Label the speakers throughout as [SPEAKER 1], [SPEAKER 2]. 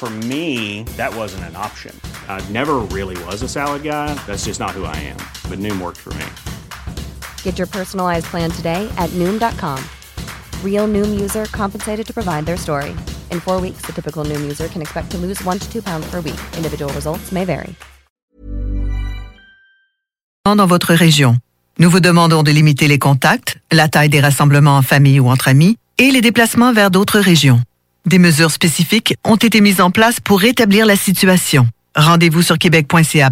[SPEAKER 1] For me, that wasn't an option. I never really was a salad guy. That's just not who I am. But Noom worked for me.
[SPEAKER 2] Get your personalized plan today at Noom.com. Real Noom user compensated to provide their story. In four weeks, the typical Noom user can expect to lose one to two pounds per week. Individual results may vary.
[SPEAKER 3] Dans votre région, nous vous demandons de limiter les contacts, la taille des rassemblements en famille ou entre amis et les déplacements vers d'autres régions. Des mesures spécifiques ont été mises en place pour rétablir la situation. Rendez-vous sur québec.ca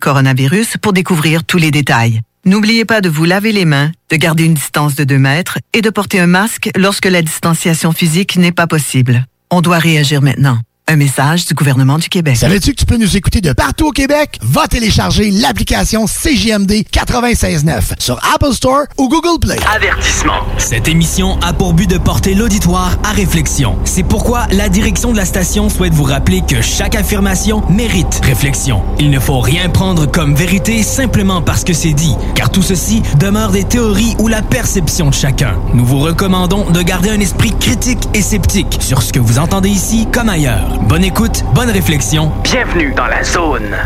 [SPEAKER 3] coronavirus pour découvrir tous les détails. N'oubliez pas de vous laver les mains, de garder une distance de 2 mètres et de porter un masque lorsque la distanciation physique n'est pas possible. On doit réagir maintenant. Un message du gouvernement du Québec.
[SPEAKER 4] Savais-tu que tu peux nous écouter de partout au Québec? Va télécharger l'application CJMD 96.9 sur Apple Store ou Google Play.
[SPEAKER 5] Avertissement. Cette émission a pour but de porter l'auditoire à réflexion. C'est pourquoi la direction de la station souhaite vous rappeler que chaque affirmation mérite réflexion. Il ne faut rien prendre comme vérité simplement parce que c'est dit, car tout ceci demeure des théories ou la perception de chacun. Nous vous recommandons de garder un esprit critique et sceptique sur ce que vous entendez ici comme ailleurs. Bonne écoute, bonne réflexion. Bienvenue dans la zone.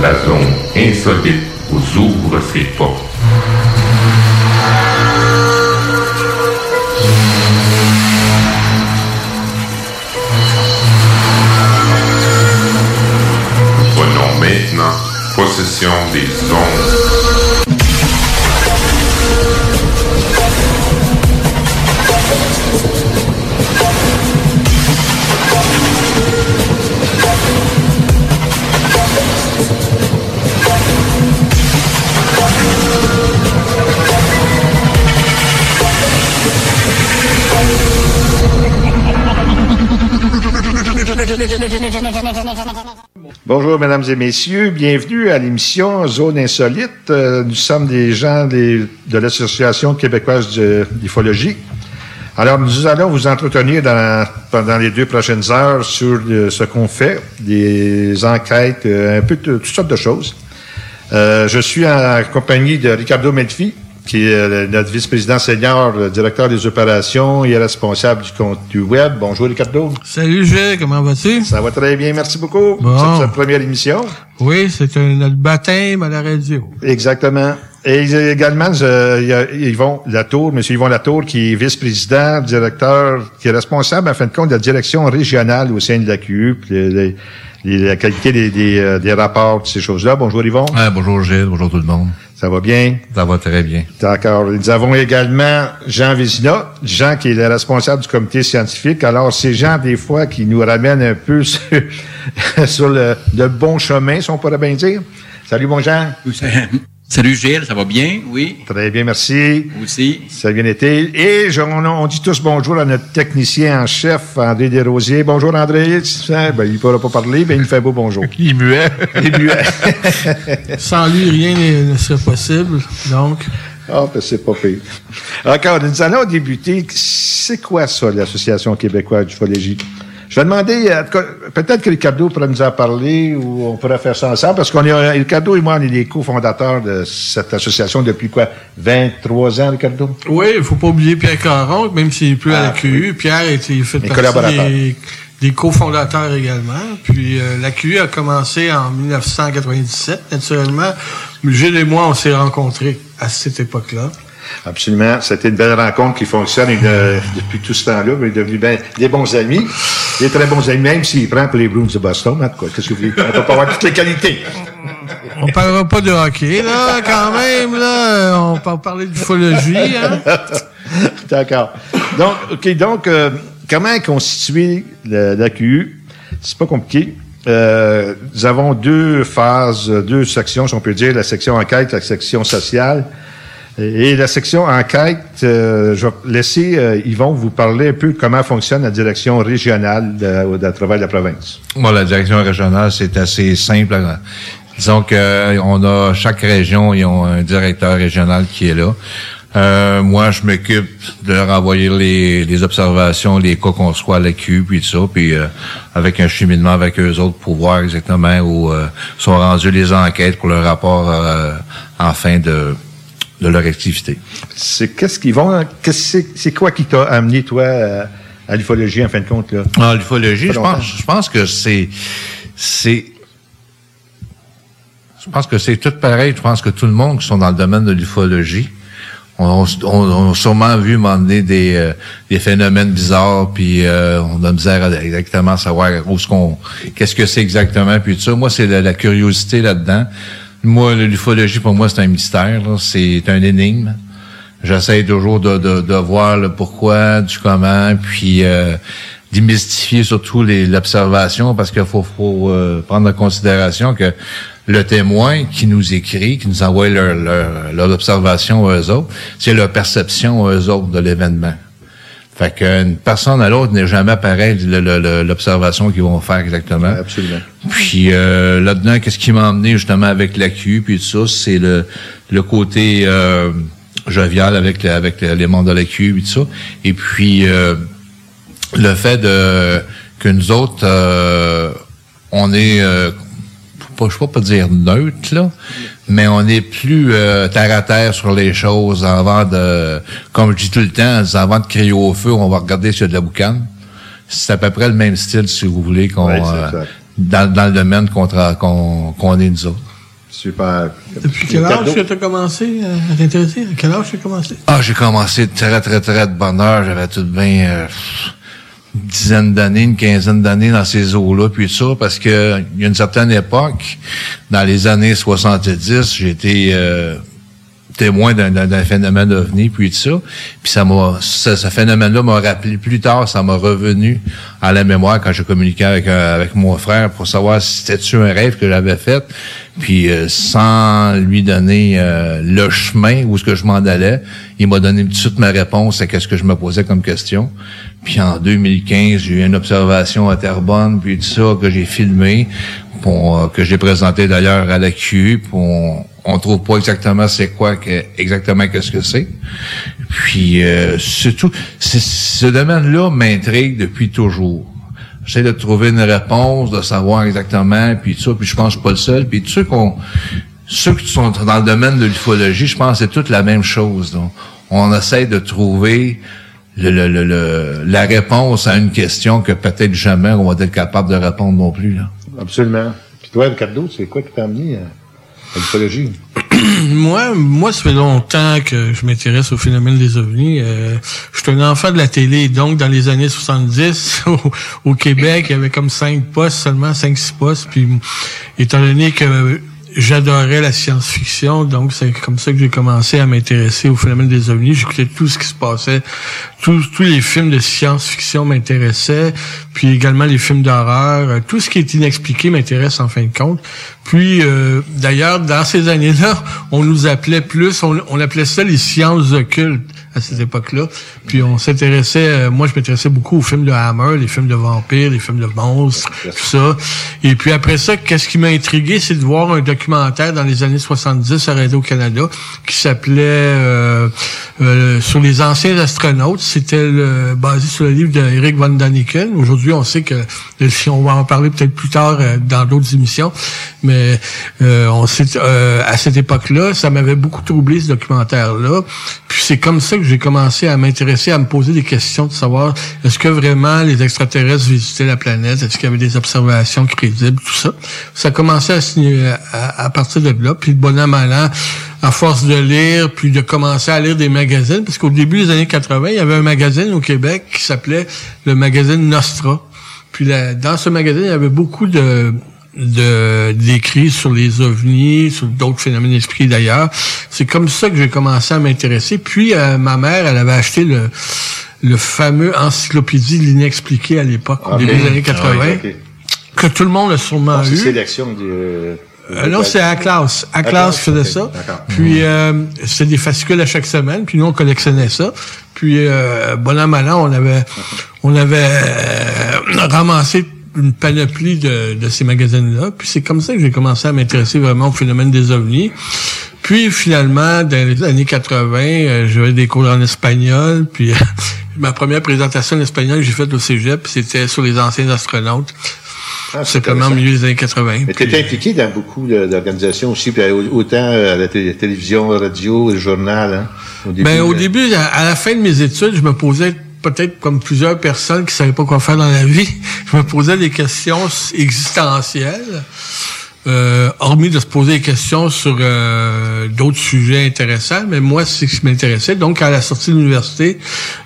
[SPEAKER 6] La zone insolite vous ouvre ses portes. Prenons maintenant possession des ondes.
[SPEAKER 7] Bonjour, mesdames et messieurs. Bienvenue à l'émission Zone Insolite. Euh, nous sommes des gens de l'Association québécoise de l'ufologie. Alors, nous allons vous entretenir pendant les deux prochaines heures sur euh, ce qu'on fait, des enquêtes, euh, un peu toutes sortes de choses. Je suis en compagnie de Ricardo Melfi, qui est euh, notre vice-président senior, le directeur des opérations et responsable du compte du web. Bonjour, Ricardo.
[SPEAKER 8] Salut Gilles, comment vas-tu?
[SPEAKER 7] Ça va très bien, merci beaucoup.
[SPEAKER 8] Bon.
[SPEAKER 7] C'est sa première émission?
[SPEAKER 8] Oui, c'est notre baptême à la radio.
[SPEAKER 7] Exactement. Et également, il y a Yvon Latour, M. Yvon Latour, qui est vice-président, directeur, qui est responsable, en fin de compte, de la direction régionale au sein de la La qualité des, des, euh, des rapports, toutes ces choses-là. Bonjour Yvon.
[SPEAKER 9] Ouais, bonjour Gilles, bonjour tout le monde.
[SPEAKER 7] Ça va bien?
[SPEAKER 9] Ça va très bien.
[SPEAKER 7] D'accord. Nous avons également Jean Vézina, Jean qui est le responsable du comité scientifique. Alors, c'est Jean, des fois, qui nous ramène un peu sur, sur le, le bon chemin, si on pourrait bien dire. Salut, bon Jean.
[SPEAKER 10] Salut Gilles, ça va bien? Oui.
[SPEAKER 7] Très bien, merci.
[SPEAKER 10] Vous aussi?
[SPEAKER 7] Ça a bien été. Et je- on, on dit tous bonjour à notre technicien en chef, André Desrosiers. Bonjour, André. Ben, il ne pourra pas parler, mais il me fait beau bonjour.
[SPEAKER 9] Il est muet.
[SPEAKER 7] Il est muet.
[SPEAKER 8] Sans lui, rien ne serait possible. Donc,
[SPEAKER 7] Ah, ben, c'est pas pire. Encore, nous allons débuter. C'est quoi ça, l'Association québécoise d'ufologie? Je vais demander, en tout cas, peut-être que Ricardo pourrait nous en parler ou on pourrait faire ça ensemble, parce qu'on est, Ricardo et moi, on est les cofondateurs de cette association depuis quoi? 23 ans, Ricardo?
[SPEAKER 8] oui, il faut pas oublier Pierre Caron, même s'il est plus à la QU. Pierre a été fait partie des, des cofondateurs également. Puis euh, la QU a commencé en 1997, naturellement. Gilles et moi, on s'est rencontrés à cette époque-là.
[SPEAKER 7] Absolument. C'était une belle rencontre qui fonctionne et de- depuis tout ce temps-là. On est devenus ben- des bons amis. Des très bons amis, même s'il prend pour les Bruins de Boston. En tout cas, qu'est-ce que vous voulez? On peut pas avoir toutes les qualités.
[SPEAKER 8] On parlera pas de hockey, là, quand même, là. On peut parler d'ufologie, hein?
[SPEAKER 7] D'accord. Donc, OK, donc, euh, comment est constitué l'AQU? C'est pas compliqué. Euh, nous avons deux phases, deux sections, si on peut dire, la section enquête, la section sociale. Et la section enquête, euh, je vais laisser euh, Yvon vous parler un peu comment fonctionne la direction régionale de, de, travers la province.
[SPEAKER 9] Bon, la direction régionale, c'est assez simple. Disons que on a chaque région, ils ont un directeur régional qui est là. Euh, moi, je m'occupe de leur envoyer les, les observations, les cas qu'on soit à l'AQ, puis tout ça, puis euh, avec un cheminement avec eux autres pour voir exactement où euh, sont rendues les enquêtes pour le rapport en fin de, de leur activité.
[SPEAKER 7] C'est qu'est-ce qu'ils vont, c'est quoi qui t'a amené toi à, l'ufologie en fin de compte là?
[SPEAKER 9] Ah, l'ufologie, je pense, je pense que c'est c'est je pense que c'est tout pareil. Je pense que tout le monde qui sont dans le domaine de l'ufologie, on, on, a sûrement vu m'emmener des, euh, des phénomènes bizarres, puis euh, on a misère à exactement savoir où ce qu'on, qu'est-ce que c'est exactement, puis tout ça. Moi, c'est la, curiosité là-dedans. Moi, l'ufologie, pour moi, c'est un mystère, c'est un énigme. J'essaie toujours de, de, de, voir le pourquoi, du comment, puis euh, démystifier surtout l'observation, parce qu'il faut, faut prendre en considération que le témoin qui nous écrit, qui nous envoie leur, leur, leur observation aux autres, c'est leur perception aux autres de l'événement. Fait qu'une personne à l'autre n'est jamais pareil l'observation qu'ils vont faire exactement.
[SPEAKER 7] absolument.
[SPEAKER 9] Puis euh, là-dedans, qu'est-ce qui m'a emmené justement avec l'AQ puis tout ça, c'est le, le côté euh, jovial avec avec les membres de l'AQ et tout ça. Et puis euh, le fait de que nous autres, euh, on est pas, je ne pas dire neutre, là, mais on est plus euh, terre à terre sur les choses avant de, comme je dis tout le temps, avant de crier au feu, on va regarder sur de la boucane. C'est à peu près le même style, si vous voulez, qu'on euh, dans, dans, le domaine qu'on qu'on est nous autres.
[SPEAKER 7] Super.
[SPEAKER 8] Depuis quel âge tu as commencé à t'intéresser? À quel âge tu as commencé?
[SPEAKER 9] Ah, j'ai commencé très, très, très de bonne heure. J'avais tout bien... Euh, une dizaine d'années, une quinzaine d'années dans ces eaux-là, puis ça, parce que il y a une certaine époque, dans les années 70, j'ai été euh, témoin d'un phénomène ovni, puis tout ça. Puis ça m'a, ce, phénomène-là m'a rappelé plus tard, ça m'a revenu à la mémoire quand je communiquais avec, euh, avec mon frère pour savoir si c'était-tu un rêve que j'avais fait. Puis euh, sans lui donner le chemin où ce que je m'en allais, il m'a donné tout de suite ma réponse à qu'est-ce que je me posais comme question. Puis en 2015, j'ai eu une observation à Terrebonne, puis tout ça que j'ai filmé, pour, euh, que j'ai présenté d'ailleurs à la Q. On, on trouve pas exactement c'est quoi, que, exactement qu'est-ce que c'est. Puis euh, surtout, ce domaine-là m'intrigue depuis toujours. J'essaie de trouver une réponse, de savoir exactement, puis tout ça, puis je pense pas le seul. Puis ceux qu'on ceux qui sont dans le domaine de l'ufologie, je pense que c'est toute la même chose. Donc, on essaie de trouver le, le, le, la réponse à une question que peut-être jamais on va être capable de répondre non plus. Là.
[SPEAKER 7] Absolument. Puis toi, Ricardo, c'est quoi qui t'a amené à, l'ufologie?
[SPEAKER 8] moi, moi, ça fait longtemps que je m'intéresse au phénomène des ovnis. Euh, je suis un enfant de la télé, donc dans les années 70, au, au Québec, il y avait comme cinq postes, seulement cinq, six postes. Puis, étant donné que j'adorais la science-fiction, donc c'est comme ça que j'ai commencé à m'intéresser au phénomène des ovnis. J'écoutais tout ce qui se passait, tous, les films de science-fiction m'intéressaient, puis également les films d'horreur, tout ce qui est inexpliqué m'intéresse en fin de compte. Puis euh, d'ailleurs, dans ces années-là, on nous appelait plus, on, on appelait ça les sciences occultes à cette époque-là. Puis on s'intéressait, euh, moi je m'intéressais beaucoup aux films de Hammer, les films de vampires, les films de monstres, tout ça. Et puis après ça, qu'est-ce qui m'a intrigué, c'est de voir un documentaire dans les années 70 à Radio-Canada qui s'appelait euh, euh, Sur les anciens astronautes. C'était basé sur le livre d'Eric Van Daniken. Aujourd'hui, on sait que on va en parler peut-être plus tard dans d'autres émissions, mais on sait à cette époque-là, ça m'avait beaucoup troublé ce documentaire-là. Puis c'est comme ça que j'ai commencé à m'intéresser, à me poser des questions de savoir est-ce que vraiment les extraterrestres visitaient la planète, est-ce qu'il y avait des observations crédibles, tout ça. Ça a commencé à, signer, à, partir de là, puis de bonhomme à à force de lire, puis de commencer à lire des magazines, parce qu'au début des années 80, il y avait un magazine au Québec qui s'appelait le magazine Nostra. Puis dans ce magazine, il y avait beaucoup de de d'écrire sur les ovnis, sur d'autres phénomènes d'esprit d'ailleurs. C'est comme ça que j'ai commencé à m'intéresser. Puis euh, ma mère, elle avait acheté le le fameux encyclopédie de l'inexpliqué à l'époque, au
[SPEAKER 7] Ok.
[SPEAKER 8] début des années 80,
[SPEAKER 7] Ah oui,
[SPEAKER 8] que tout le monde a sûrement
[SPEAKER 7] C'est
[SPEAKER 8] eu.
[SPEAKER 7] sélection du...
[SPEAKER 8] Euh, non, c'est à classe. À classe faisait ça. Puis euh, c'était des fascicules à chaque semaine. Puis nous on collectionnait ça. Puis euh, bon an mal an, on avait on avait euh, ramassé une panoplie de, de ces magazines-là. Puis c'est comme ça que j'ai commencé à m'intéresser vraiment au phénomène des ovnis. Puis finalement, dans les années 80, euh, j'avais des cours en espagnol. Puis ma première présentation en espagnol que j'ai faite au cégep, c'était sur les anciens astronautes.
[SPEAKER 7] Ah, c'est
[SPEAKER 8] simplement au milieu des années 80.
[SPEAKER 7] Mais tu étais impliqué dans beaucoup d'organisations aussi, puis au- autant à la té- télévision, radio, le journal. Hein, au début,
[SPEAKER 8] Ben, au
[SPEAKER 7] euh,
[SPEAKER 8] début, à, à la fin de mes études, je me posais peut-être comme plusieurs personnes qui savaient pas quoi faire dans la vie, je me posais des questions existentielles, euh, hormis de se poser des questions sur euh, d'autres sujets intéressants, mais moi, c'est ce qui m'intéressait. Donc, à la sortie de l'université,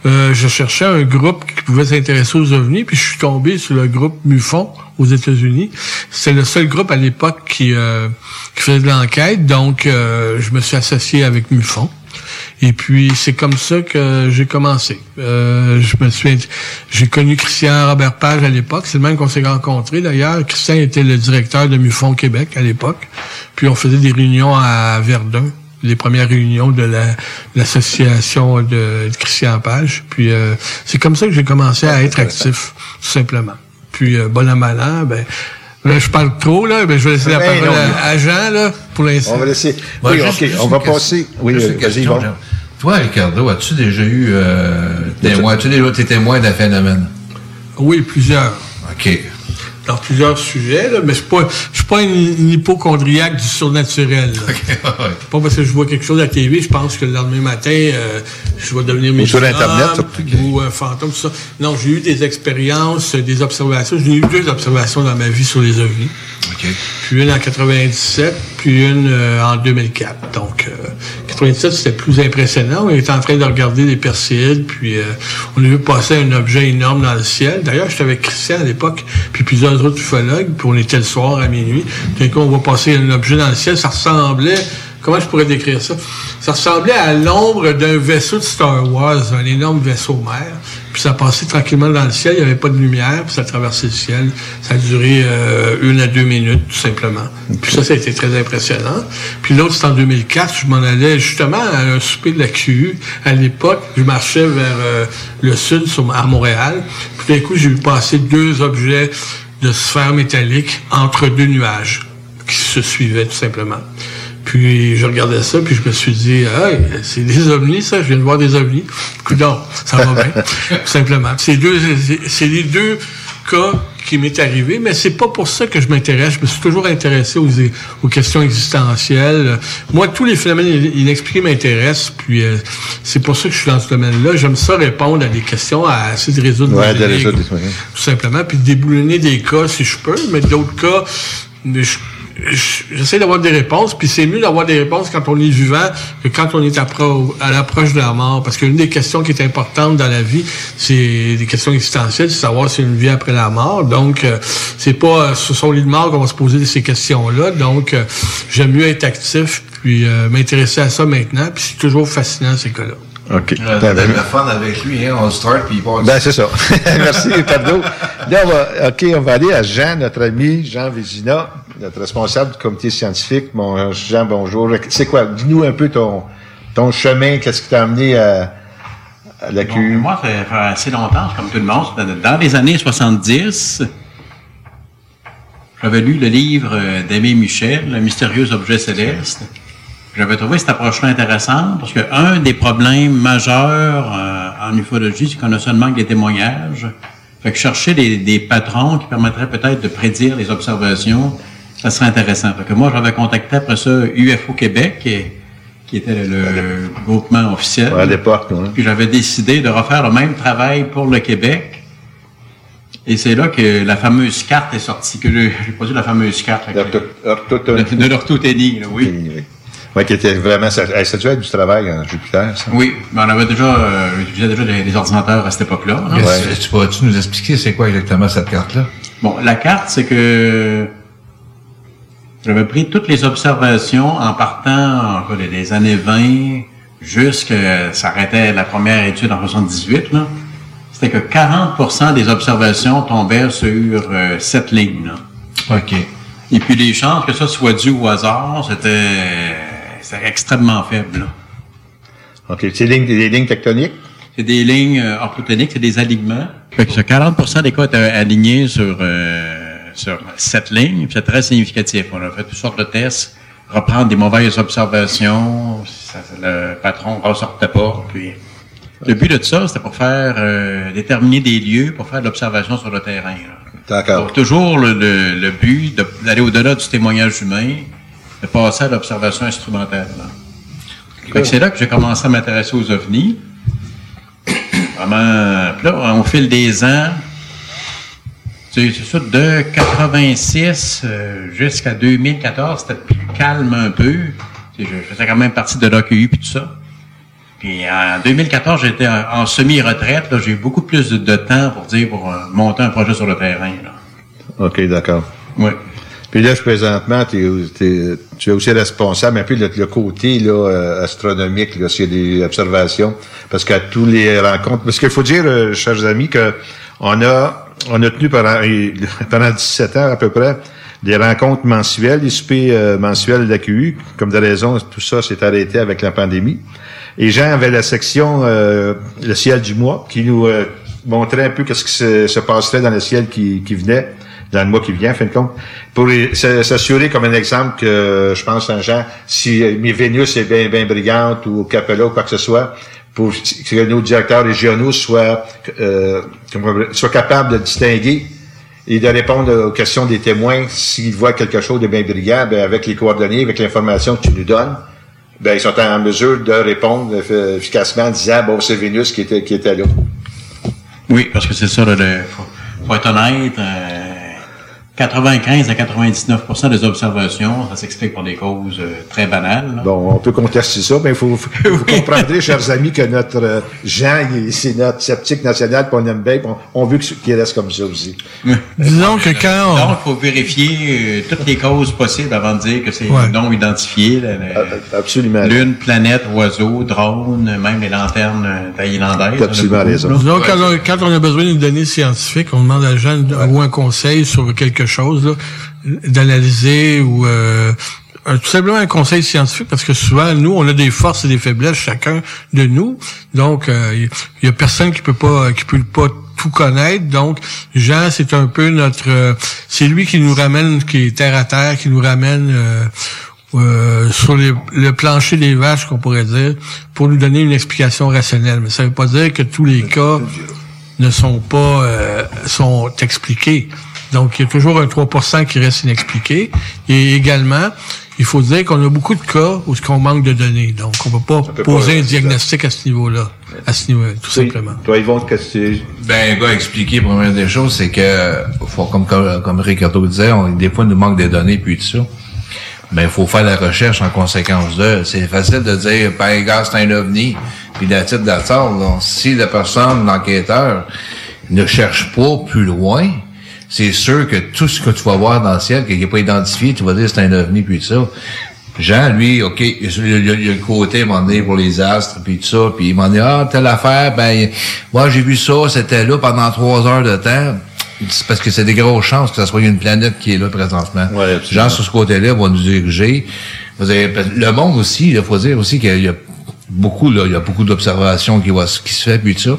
[SPEAKER 8] euh, je cherchais un groupe qui pouvait s'intéresser aux ovnis, puis je suis tombé sur le groupe MUFON aux États-Unis. C'est le seul groupe à l'époque qui, euh, qui faisait de l'enquête, donc euh, je me suis associé avec MUFON. Et puis c'est comme ça que j'ai commencé. Euh, je me suis, j'ai connu Christian Robert Page à l'époque. C'est le même qu'on s'est rencontrés d'ailleurs. Christian était le directeur de Mufon Québec à l'époque. Puis on faisait des réunions à Verdun, les premières réunions de la- l'association de, de Christian Page. Puis euh, c'est comme ça que j'ai commencé à être actif, tout simplement. Puis euh, bon an, mal an, ben là, je parle trop là, ben je vais laisser la
[SPEAKER 7] Ben,
[SPEAKER 8] parole
[SPEAKER 7] non,
[SPEAKER 8] à, à Jean là pour l'instant.
[SPEAKER 7] On va laisser. Oui,
[SPEAKER 9] juste-
[SPEAKER 7] OK,
[SPEAKER 9] juste
[SPEAKER 7] on va passer. Oui, euh, vas-y.
[SPEAKER 9] Toi, Ricardo, as-tu déjà eu euh, témoin, as-tu déjà été témoin d'un phénomène?
[SPEAKER 8] Oui, plusieurs.
[SPEAKER 9] OK.
[SPEAKER 8] Dans plusieurs sujets, là, mais je je suis pas une, une hypochondriaque du surnaturel. pas parce que je vois quelque chose à la TV, je pense que le lendemain matin, euh, je vais devenir
[SPEAKER 7] Ou sur Internet,
[SPEAKER 8] ou un fantôme, tout ça. Non, j'ai eu des expériences, euh, des observations. J'ai eu deux observations dans ma vie sur les ovnis. Puis une en 97, puis une euh, en 2004. Donc, euh, 97, c'était plus impressionnant. On était en train de regarder les Perséides, puis euh, on a vu passer un objet énorme dans le ciel. D'ailleurs, j'étais avec Christian à l'époque, puis plusieurs autres ufologues, puis on était le soir à minuit. D'un coup, on voit passer un objet dans le ciel. Ça ressemblait... Comment je pourrais décrire ça? Ça ressemblait à l'ombre d'un vaisseau de Star Wars, un énorme vaisseau mère. Puis ça passait tranquillement dans le ciel, il n'y avait pas de lumière, puis ça traversait le ciel. Ça a duré euh, une à deux minutes, tout simplement. Puis ça, ça a été très impressionnant. Puis l'autre, c'est en 2004, je m'en allais justement à un souper de la QU. À l'époque, je marchais vers euh, le sud, sur, à Montréal. Puis d'un coup, j'ai vu passer deux objets de sphères métalliques entre deux nuages qui se suivaient, tout simplement. Puis je regardais ça, puis je me suis dit, hey, c'est des ovnis, ça, je viens de voir des ovnis. Coudon, ça va bien, tout simplement. C'est deux, c'est- les deux cas qui m'est arrivé, mais c'est pas pour ça que je m'intéresse. Je me suis toujours intéressé aux, aux questions existentielles. Moi, tous les phénomènes inexpliqués m'intéressent, puis euh, c'est pour ça que je suis dans ce domaine-là. J'aime ça répondre à des questions, à essayer de résoudre
[SPEAKER 7] Ouais,
[SPEAKER 8] des
[SPEAKER 7] de résoudre
[SPEAKER 8] tout simplement, puis déboulonner des cas si je peux, mais d'autres cas, je- j'essaie d'avoir des réponses, puis c'est mieux d'avoir des réponses quand on est vivant que quand on est à l'approche de la mort. Parce qu'une des questions qui est importante dans la vie, c'est des questions existentielles, c'est savoir a une vie après la mort. Donc, euh, c'est pas euh, sur son lit de mort qu'on va se poser ces questions-là. Donc, euh, j'aime mieux être actif, puis euh, m'intéresser à ça maintenant, puis c'est toujours fascinant ces cas-là.
[SPEAKER 7] OK.
[SPEAKER 9] Euh, T'as
[SPEAKER 7] ben,
[SPEAKER 9] le fun avec lui, hein? On start, puis il part.
[SPEAKER 7] Ben, c'est ça. Merci, Ricardo. Là, on va, OK, on va aller à Jean, notre ami, Jean Vézina, notre responsable du comité scientifique. Mon Jean, bonjour. C'est quoi? Dis-nous un peu ton, ton chemin, qu'est-ce qui t'a amené à, à la
[SPEAKER 10] Bon, moi, ça fait assez longtemps, comme tout le monde. Dans les années 70, j'avais lu le livre euh, d'Aimé Michel, Le mystérieux objet céleste. J'avais trouvé cette approche-là intéressante parce que un des problèmes majeurs euh, en ufologie, c'est qu'on a seulement des témoignages. Fait que chercher des, des patrons qui permettraient peut-être de prédire les observations, ça serait intéressant. Fait que moi, j'avais contacté après ça UFO Québec, qui, qui était le, le groupement officiel.
[SPEAKER 7] Ouais, à l'époque, ouais.
[SPEAKER 10] Puis j'avais décidé de refaire le même travail pour le Québec. Et c'est là que la fameuse carte est sortie, que j'ai produit la fameuse carte. de, de l'orthothénie, oui.
[SPEAKER 7] Oui, qui était vraiment, ça, ça a dû être du travail en Jupiter, ça.
[SPEAKER 10] Oui, mais on avait déjà, euh, j'utilisais déjà des, des ordinateurs à cette époque-là. hein.
[SPEAKER 9] Tu pourrais-tu nous expliquer c'est quoi exactement cette carte-là?
[SPEAKER 10] Bon, la carte, c'est que J'avais pris toutes les observations en partant en, des années 20 jusqu'à s'arrêtait la première étude en 78 là. C'était que 40% des observations tombaient sur euh, cette ligne là.
[SPEAKER 9] OK.
[SPEAKER 10] Et puis les chances que ça soit dû au hasard, c'était c'était extrêmement faible. Là.
[SPEAKER 7] OK. C'est des lignes, des lignes tectoniques?
[SPEAKER 10] C'est des lignes euh, orthotoniques, c'est des alignements. Fait que 40 des cas étaient alignés sur, euh, sur cette ligne, c'est très significatif. On a fait toutes sortes de tests, reprendre des mauvaises observations, ça, le patron ne ressortait pas, puis... Le but de ça, c'était pour faire euh, déterminer des lieux pour faire de l'observation sur le terrain.
[SPEAKER 7] D'accord.
[SPEAKER 10] Toujours le, le, le but d'aller au-delà du témoignage humain, de passer à l'observation instrumentale. C'est là que j'ai commencé à m'intéresser aux ovnis. Vraiment, puis là, au fil des ans, c'est ça, de 86 euh, jusqu'à 2014, c'était plus calme un peu. Je faisais quand même partie de l'AQU puis tout ça. Puis en 2014, j'étais en, semi-retraite. J'ai eu beaucoup plus de, temps pour dire pour euh, monter un projet sur le terrain. Là.
[SPEAKER 7] OK, d'accord.
[SPEAKER 10] Oui.
[SPEAKER 7] Puis là, présentement, tu es aussi responsable un peu le côté là, euh, astronomique, là, s'il y a des observations. Parce qu'à tous les rencontres. Parce qu'il faut dire, euh, chers amis, que on a on a tenu pendant, pendant 17 ans à peu près des rencontres mensuelles, des soupers euh, mensuels d'AQU. Comme de raison, tout ça s'est arrêté avec la pandémie. Et Jean avait la section Le ciel du mois qui nous montrait un peu qu'est-ce qui se, passerait dans le ciel qui, qui venait dans le mois qui vient, en fin de compte, pour s'assurer, comme un exemple, que je pense, Saint-Jean, si mes Vénus est bien, brillante ou Capella ou quoi que ce soit, pour que nos directeurs régionaux soient, euh, soient capables de distinguer et de répondre aux questions des témoins s'ils voient quelque chose de bien brillant, ben, avec les coordonnées, avec l'information que tu nous donnes, ben, ils sont en mesure de répondre efficacement en disant, bon, c'est Vénus qui était, qui était là.
[SPEAKER 10] Oui, parce que c'est ça, le, faut, être honnête, euh, 95 à 99% des observations, ça s'explique par des causes euh, très banales.
[SPEAKER 7] Bon, on peut contester ça, mais il faut, vous comprendrez, chers amis, que notre euh, Jean, c'est notre sceptique national, qu'on aime bien, on, veut qu'il reste comme ça aussi.
[SPEAKER 8] Disons que quand...
[SPEAKER 10] Donc, il faut vérifier euh, toutes les causes possibles avant de dire que c'est non identifié.
[SPEAKER 7] Absolument.
[SPEAKER 10] Lune, planète, oiseau, drone, même les lanternes thaïlandaises.
[SPEAKER 7] Absolument raison.
[SPEAKER 8] Disons, quand, quand, on a besoin d'une donnée scientifique, on demande à Jean ou un conseil sur quelque chose, d'analyser ou euh, tout simplement un conseil scientifique parce que souvent nous on a des forces et des faiblesses chacun de nous. Donc il euh, y, a personne qui peut pas qui peut pas tout connaître. Donc Jean c'est un peu notre euh, c'est lui qui nous ramène qui est terre à terre qui nous ramène sur le plancher des vaches qu'on pourrait dire pour nous donner une explication rationnelle. Mais ça veut pas dire que tous les cas ne sont pas sont expliqués donc, il y a toujours un 3% qui reste inexpliqué. Et également, il faut dire qu'on a beaucoup de cas où on manque de données. Donc, on ne peut pas poser un diagnostic à ce niveau-là, à ce niveau tout simplement.
[SPEAKER 7] Toi, Yvon, qu'est-ce que
[SPEAKER 9] Ben, gars, expliquer, première des choses, c'est que, faut, comme, comme, comme Ricardo disait, on, des fois, il nous manque des données, puis tout ça. Ben, il faut faire la recherche en conséquence de. C'est facile de dire, ben, gars, c'est un ovni, puis la titre Donc, Si la personne, l'enquêteur, ne cherche pas plus loin, c'est sûr que tout ce que tu vas voir dans le ciel, qui n'est pas identifié, tu vas dire c'est un ovni, puis ça. Jean, lui, OK, il y a, le côté, m'en donné, pour les astres, puis tout ça, puis il m'a dit, ah, telle affaire, ben, moi, j'ai vu ça, c'était là pendant trois heures de temps. C'est parce que c'est des grosses chances que ça soit une planète qui est là présentement.
[SPEAKER 7] Ouais,
[SPEAKER 9] Jean, sur ce côté-là, va nous diriger. Le monde aussi, il faut dire aussi qu'il y a beaucoup, là, il y a beaucoup d'observations qui, qui se fait, puis tout ça.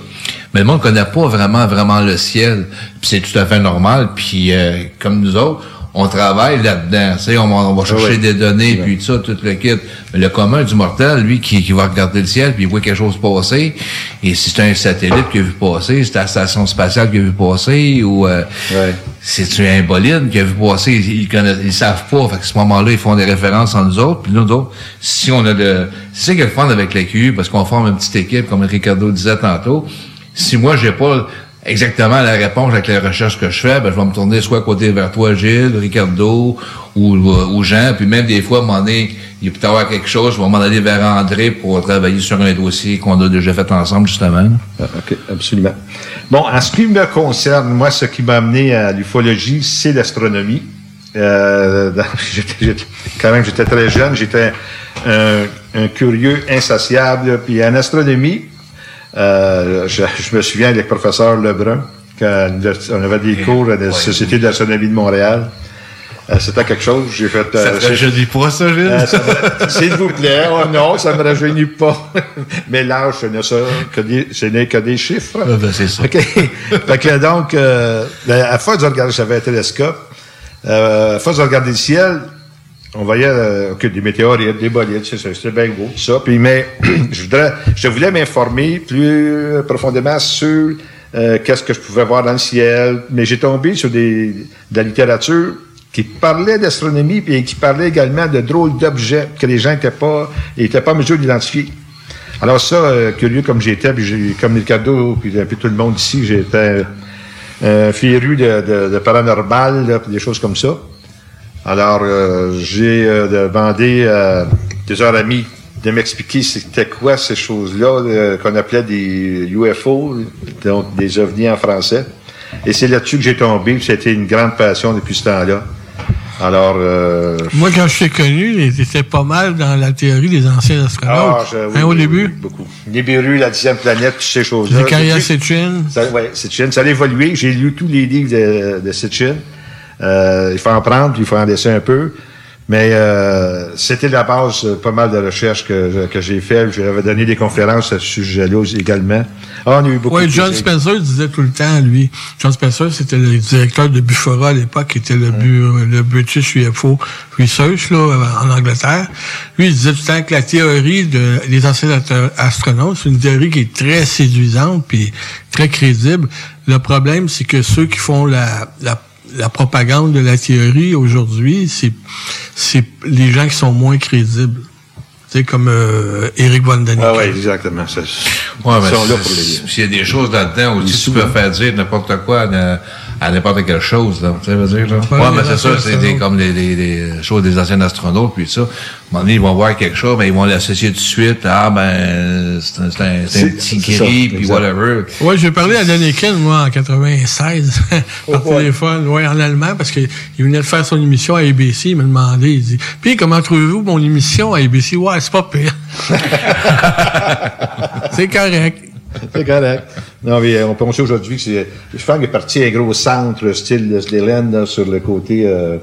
[SPEAKER 9] Mais le monde connaît pas vraiment, vraiment le ciel. Puis c'est tout à fait normal. Puis euh, comme nous autres, on travaille là-dedans. Tu sais, on, on, va chercher des données, puis tout ça, tout le kit. Mais le commun du mortel, lui, qui, qui va regarder le ciel, puis il voit quelque chose passer, et si c'est un satellite qui a vu passer, c'est la station spatiale qui a vu passer, ou euh, c'est un bolide qui a vu passer, ils, connaissent, ils savent pas. Fait à ce moment-là, ils font des références en nous autres, puis nous autres, si on a le... C'est ça qui est le fun avec l'AQU, parce qu'on forme une petite équipe, comme Ricardo disait tantôt. Si moi, j'ai pas exactement la réponse avec les recherches que je fais, ben, je vais me tourner soit côté vers toi, Gilles, Ricardo ou, ou Jean, puis même des fois, à un moment donné, il peut y avoir quelque chose, je vais m'en aller vers André pour travailler sur un dossier qu'on a déjà fait ensemble, justement.
[SPEAKER 7] Ah, OK, absolument. Bon, en ce qui me concerne, moi, ce qui m'a amené à l'ufologie, c'est l'astronomie. Euh, quand même, j'étais très jeune. J'étais un, un curieux insatiable. Puis en astronomie, euh, je, je me souviens avec le professeur Lebrun, quand on avait des cours à la Société d'astronomie de Montréal. Euh, C'était quelque chose. J'ai fait.
[SPEAKER 9] Ça te
[SPEAKER 7] j'ai-
[SPEAKER 9] rajeunit pas, ça, Gilles?
[SPEAKER 7] Euh, ça S'il vous plaît. Oh non, ça me rajeunit pas. Mais l'âge, ce n'est ça que des, ce n'est que des chiffres.
[SPEAKER 9] Ah, ben, c'est ça.
[SPEAKER 7] OK. fait que donc, euh, à force de regarder, j'avais un télescope. Euh, à force de regarder le ciel, on voyait euh, des météorites, des bolides, c'était bien beau, tout ça. Puis, mais je voudrais, je voulais m'informer plus profondément sur euh, qu'est-ce que je pouvais voir dans le ciel. Mais j'ai tombé sur des, de la littérature qui parlait d'astronomie puis qui parlait également de drôles d'objets que les gens n'étaient pas, étaient pas en mesure d'identifier. Alors ça, euh, curieux comme j'étais, puis j'ai, comme Ricardo, puis un peu tout le monde ici, j'étais euh, de, de, de paranormal, là, puis des choses comme ça. Alors, euh, j'ai euh, demandé à des heures amis de m'expliquer c'était quoi ces choses-là euh, qu'on appelait des UFO, donc des ovnis en français. Et c'est là-dessus que j'ai tombé, c'était une grande passion depuis ce temps-là. Alors, euh,
[SPEAKER 8] Moi, quand je t'ai connu, j'étais pas mal dans la théorie des anciens astronautes.
[SPEAKER 7] Ah, je- oui,
[SPEAKER 8] Hein, au
[SPEAKER 7] oui,
[SPEAKER 8] début?
[SPEAKER 7] oui, beaucoup. Nibiru, la dixième planète, toutes ces choses-là. Depuis-
[SPEAKER 8] Sitchin.
[SPEAKER 7] Ouais, Sitchin. Ça a évolué. J'ai lu tous les livres de, de Sitchin. Euh, il faut en prendre, puis il faut en laisser un peu. Mais euh, c'était la base, euh, pas mal de recherches que, que j'ai fait. J'avais donné des conférences à ce sujet-là également. Ah, on a eu beaucoup
[SPEAKER 8] Oui, John. Spencer disait tout le temps, lui. John Spencer, c'était le directeur de Bufora à l'époque, qui était le, bu- le British UFO Research, là, en Angleterre. Lui, il disait tout le temps que la théorie de, des anciens astronautes, c'est une théorie qui est très séduisante puis très crédible. Le problème, c'est que ceux qui font la, la la propagande de la théorie aujourd'hui, c'est c'est les gens qui sont moins crédibles. Tu sais, comme euh, Eric Von Daniken.
[SPEAKER 7] Ah oui, exactement. Ça,
[SPEAKER 9] Ouais,
[SPEAKER 7] ils
[SPEAKER 9] mais
[SPEAKER 7] sont là
[SPEAKER 9] c'est-
[SPEAKER 7] pour les...
[SPEAKER 9] s'il y a des choses là-dedans où tu, tu peux faire dire n'importe quoi à, à n'importe quelle chose, là, tu sais, veux dire, là.
[SPEAKER 8] Ouais,
[SPEAKER 9] mais c'est ça, c'est comme les, les, les choses des anciens astronautes, puis ça. À un moment donné, ils vont voir quelque chose, mais ils vont l'associer tout de suite, ah, ben, c'est un, c'est un, c'est un petit gris, puis whatever.
[SPEAKER 8] Ouais, j'ai parlé à Daniken, moi, en 96, par téléphone, ouais, en allemand, parce qu'il venait de faire son émission à ABC, il m'a demandé, il dit, puis comment trouvez-vous mon émission à ABC? Ouais, c'est pas pire. c'est correct.
[SPEAKER 7] C'est correct. Non, mais euh, on pense aujourd'hui que c'est. Je pense qu'il est parti un gros centre, style Disneyland, là, sur le côté. Euh,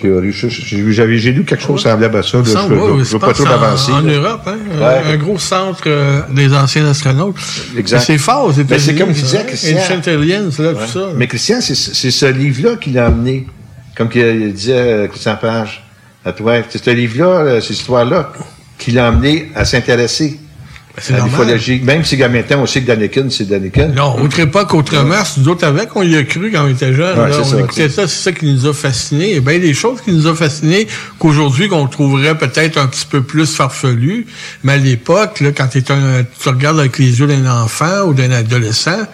[SPEAKER 7] théorie. J'ai j'avais- j'ai lu quelque chose semblable à ça. là.
[SPEAKER 8] Ça,
[SPEAKER 7] je ne veux, pas trop
[SPEAKER 8] en-
[SPEAKER 7] m'avancer.
[SPEAKER 8] En. Europe, hein,
[SPEAKER 7] Ouais.
[SPEAKER 8] un, gros centre euh, des anciens astronautes.
[SPEAKER 7] Exact.
[SPEAKER 8] Mais C'est fort
[SPEAKER 7] Ben,
[SPEAKER 8] États-Unis.
[SPEAKER 7] c'est comme
[SPEAKER 8] ça,
[SPEAKER 7] disait
[SPEAKER 8] hein.
[SPEAKER 7] Christian.
[SPEAKER 8] Ancient Aliens, là,
[SPEAKER 7] Ouais.
[SPEAKER 8] tout ça.
[SPEAKER 7] Mais Christian, c'est c'est ce livre-là qui l'a amené. Comme qu'il disait euh, Christian Page à toi. C'est ce livre-là, cette histoire-là, qui l'a amené à s'intéresser
[SPEAKER 8] c'est.
[SPEAKER 7] Même si maintenant on sait que Daniken, c'est Daniken.
[SPEAKER 8] Non, autre époque, autre mœurs. Nous autres, avec, on y a cru quand on était jeunes.
[SPEAKER 7] Ouais,
[SPEAKER 8] on
[SPEAKER 7] ça,
[SPEAKER 8] écoutait
[SPEAKER 7] c'est-
[SPEAKER 8] ça, c'est ça qui nous a fascinés. Il y a bien des choses qui nous ont fascinés qu'aujourd'hui, qu'on trouverait peut-être un petit peu plus farfelu. Mais à l'époque, là, quand un, tu regardes avec les yeux d'un enfant ou d'un adolescent,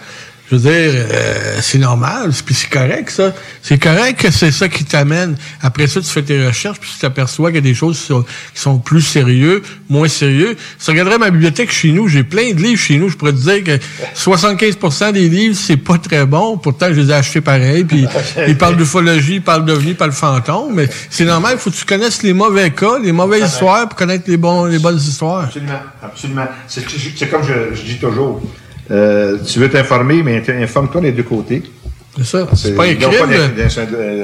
[SPEAKER 8] je veux dire, euh, c'est normal, puis c'est correct, ça. C'est correct que c'est ça qui t'amène. Après ça, tu fais tes recherches, puis tu t'aperçois qu'il y a des choses qui sont, qui sont plus sérieux, moins sérieux. Si tu regarderais ma bibliothèque chez nous, j'ai plein de livres chez nous, je pourrais te dire que 75% des livres, c'est pas très bon. Pourtant, je les ai achetés pareil, puis ils parlent d'ufologie, ils parlent d'ovnis, ils parlent de fantômes, mais c'est normal, il faut que tu connaisses les mauvais cas, les mauvaises histoires, pour connaître les, bons, les bonnes histoires.
[SPEAKER 7] Absolument, absolument. C'est c'est comme je, je dis toujours. Euh, tu veux t'informer, mais informe-toi des deux côtés.
[SPEAKER 8] C'est ça. C'est pas un crime.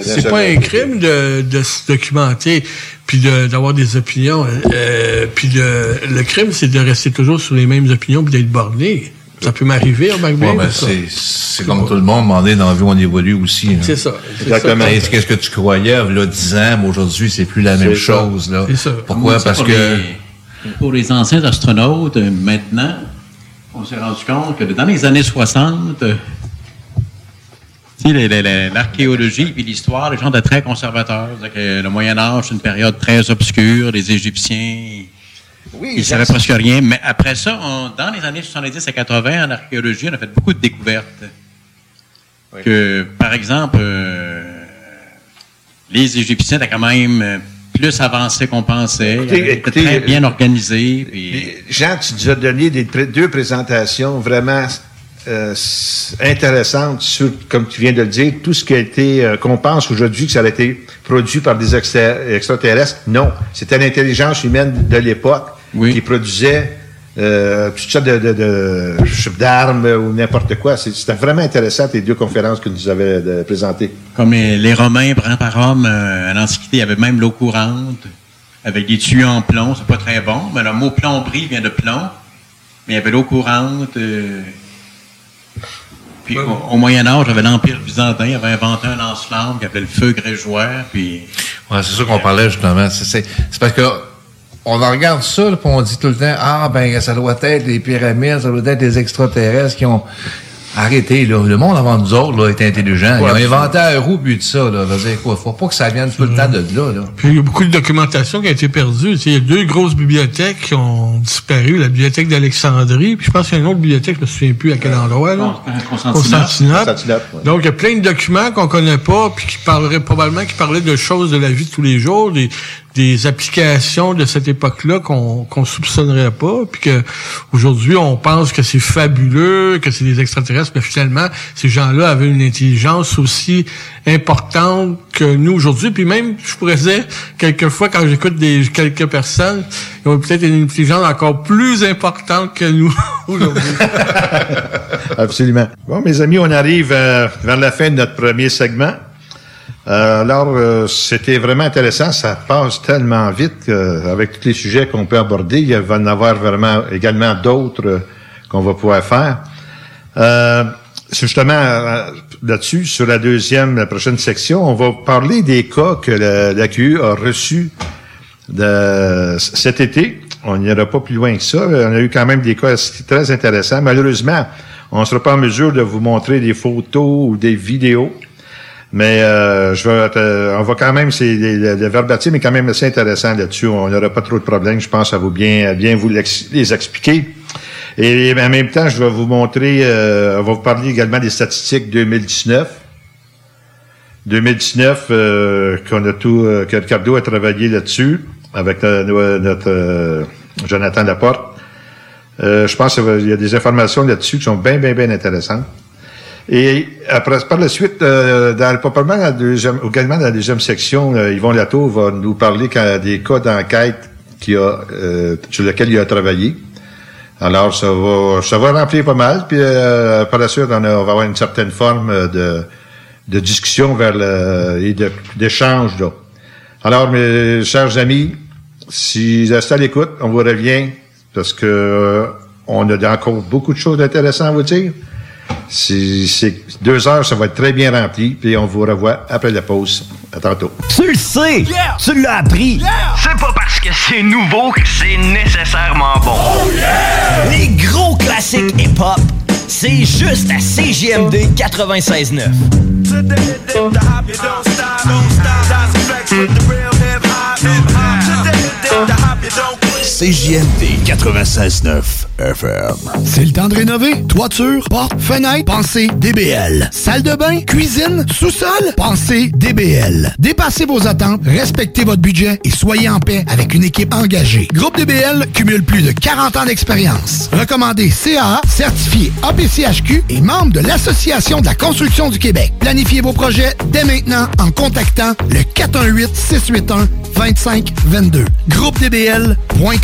[SPEAKER 8] C'est pas un crime de, de se documenter puis de- d'avoir des opinions. Euh, puis de, le crime, c'est de rester toujours sur les mêmes opinions puis d'être borné. Ça peut m'arriver, remarque bien.
[SPEAKER 9] Ouais, ben,
[SPEAKER 8] ça.
[SPEAKER 9] c'est, c'est comme tout le monde, demander dans la vie, on évolue aussi. là.
[SPEAKER 8] C'est ça.
[SPEAKER 7] Exactement.
[SPEAKER 9] qu'est-ce que tu croyais, là, 10 ans, mais aujourd'hui, c'est plus la même
[SPEAKER 7] ça.
[SPEAKER 9] chose, là.
[SPEAKER 8] C'est ça.
[SPEAKER 9] Pourquoi? Parce
[SPEAKER 10] pour
[SPEAKER 9] que,
[SPEAKER 10] les- pour les anciens astronautes, euh, maintenant, on s'est rendu compte que dans les années 60, euh, tu sais, les- les- les- l'archéologie et l'histoire, les gens étaient très conservateurs. Que le Moyen Âge, c'est une période très obscure. Les Égyptiens,
[SPEAKER 7] Oui,
[SPEAKER 10] ils savaient presque rien. Mais après ça, on- dans les années 70 à 80, en archéologie, on a fait beaucoup de découvertes. Que, par exemple, euh, les Égyptiens étaient quand même euh, plus avancés qu'on pensait.
[SPEAKER 7] Écoutez,
[SPEAKER 10] très
[SPEAKER 7] euh,
[SPEAKER 10] bien puis-
[SPEAKER 7] Puis, Jean, tu nous as donné des deux présentations vraiment euh, intéressante sur, comme tu viens de le dire, tout ce qui a été, euh, qu'on pense aujourd'hui que ça a été produit par des extra- extraterrestres. Non, c'était l'intelligence humaine de l'époque qui produisait euh, toutes sortes de, de, de- d'armes ou n'importe quoi. C'est- C'était vraiment intéressant, tes deux conférences que nous avez euh, présentées.
[SPEAKER 10] Comme les, les Romains, brun par homme, euh, à l'Antiquité, il y avait même l'eau courante, avec des tuyaux en plomb, c'est pas très bon, mais le mot plomberie vient de plomb, mais il y avait l'eau courante. euh, puis au, au Moyen Âge, il y avait l'Empire byzantin, il avait inventé un lance-flamme qui appelait le feu grégeoire, puis...
[SPEAKER 9] Ouais, c'est ça qu'on parlait justement. C'est, c'est, c'est parce que on en regarde ça, là, puis on dit tout le temps, ah ben ça doit être les pyramides, ça doit être des extraterrestres qui ont arrêté. Là. Le monde avant nous autres là, est intelligent. Ils ont inventé un roue puis tout ça. Là. Dire quoi? Faut pas que ça vienne tout le temps de là. là.
[SPEAKER 8] Puis il y a beaucoup de documentation qui a été perdue. Tu sais, Il y a deux grosses bibliothèques qui ont disparu. La bibliothèque d'Alexandrie, puis je pense qu'il y a une autre bibliothèque, je me souviens plus à quel endroit. Là.
[SPEAKER 10] Constantinople.
[SPEAKER 7] Constantinople, ouais.
[SPEAKER 8] Donc, il y a plein de documents qu'on connaît pas, puis qui parleraient probablement qui parlaient de choses de la vie de tous les jours, des, des applications de cette époque-là qu'on qu'on soupçonnerait pas, puis que aujourd'hui on pense que c'est fabuleux, que c'est des extraterrestres, mais finalement ces gens-là avaient une intelligence aussi importante que nous aujourd'hui. Puis même, je pourrais dire, quelquefois quand j'écoute des quelques personnes, ils ont peut-être une intelligence encore plus importante que nous aujourd'hui.
[SPEAKER 7] Absolument. Bon, mes amis, on arrive euh, vers la fin de notre premier segment. Euh, alors, euh, c'était vraiment intéressant. Ça passe tellement vite qu'avec tous les sujets qu'on peut aborder, il va y en avoir vraiment également d'autres euh, qu'on va pouvoir faire. Euh, justement là-dessus, sur la deuxième, la prochaine section, on va parler des cas que la, la QE a reçus de, cet été. On n'ira pas plus loin que ça. On a eu quand même des cas très intéressants. Malheureusement, on ne sera pas en mesure de vous montrer des photos ou des vidéos. Mais euh, je vais, euh, on va quand même, c'est le, verbatim est quand même assez intéressant là-dessus. On n'aura pas trop de problèmes. Je pense à vous bien, bien vous les expliquer. Et en même temps, je vais vous montrer, euh, on va vous parler également des statistiques 2019. 2019, euh, qu'on a tout, euh, que Ricardo a travaillé là-dessus avec euh, no- notre euh, Jonathan Laporte. Euh, je pense qu'il y a des informations là-dessus qui sont bien, bien, bien intéressantes. Et après, par la suite, euh, dans, probablement dans la deuxième, également dans la deuxième section, euh, Yvon Latour va nous parler quand- des cas d'enquête qu'il a, euh, sur lesquels il a travaillé. Alors, ça va, ça va remplir pas mal. Puis, euh, par la suite, on, a- on va avoir une certaine forme euh, de, de discussion vers le, et d'échange. Alors, mes chers amis, si vous restez à l'écoute, on vous revient parce que euh, on a encore beaucoup de choses intéressantes à vous dire. Si c'est deux heures, ça va être très bien rempli. Puis on vous revoit après la pause. À tantôt.
[SPEAKER 11] Tu le sais! Tu l'as appris! C'est pas parce que c'est nouveau que c'est nécessairement bon. Les gros classiques hip-hop, c'est juste à CJMD 96.9.
[SPEAKER 12] CJMD 96.9 FM.
[SPEAKER 4] C'est le temps de rénover. Toiture, porte, fenêtre, pensez DBL. Salle de bain, cuisine, sous-sol, pensez DBL. Dépassez vos attentes, respectez votre budget et soyez en paix avec une équipe engagée. Groupe DBL cumule plus de 40 ans d'expérience. Recommandé CAA, certifié APCHQ et membre de l'Association de la construction du Québec. Planifiez vos projets dès maintenant en contactant le 418-681-2522.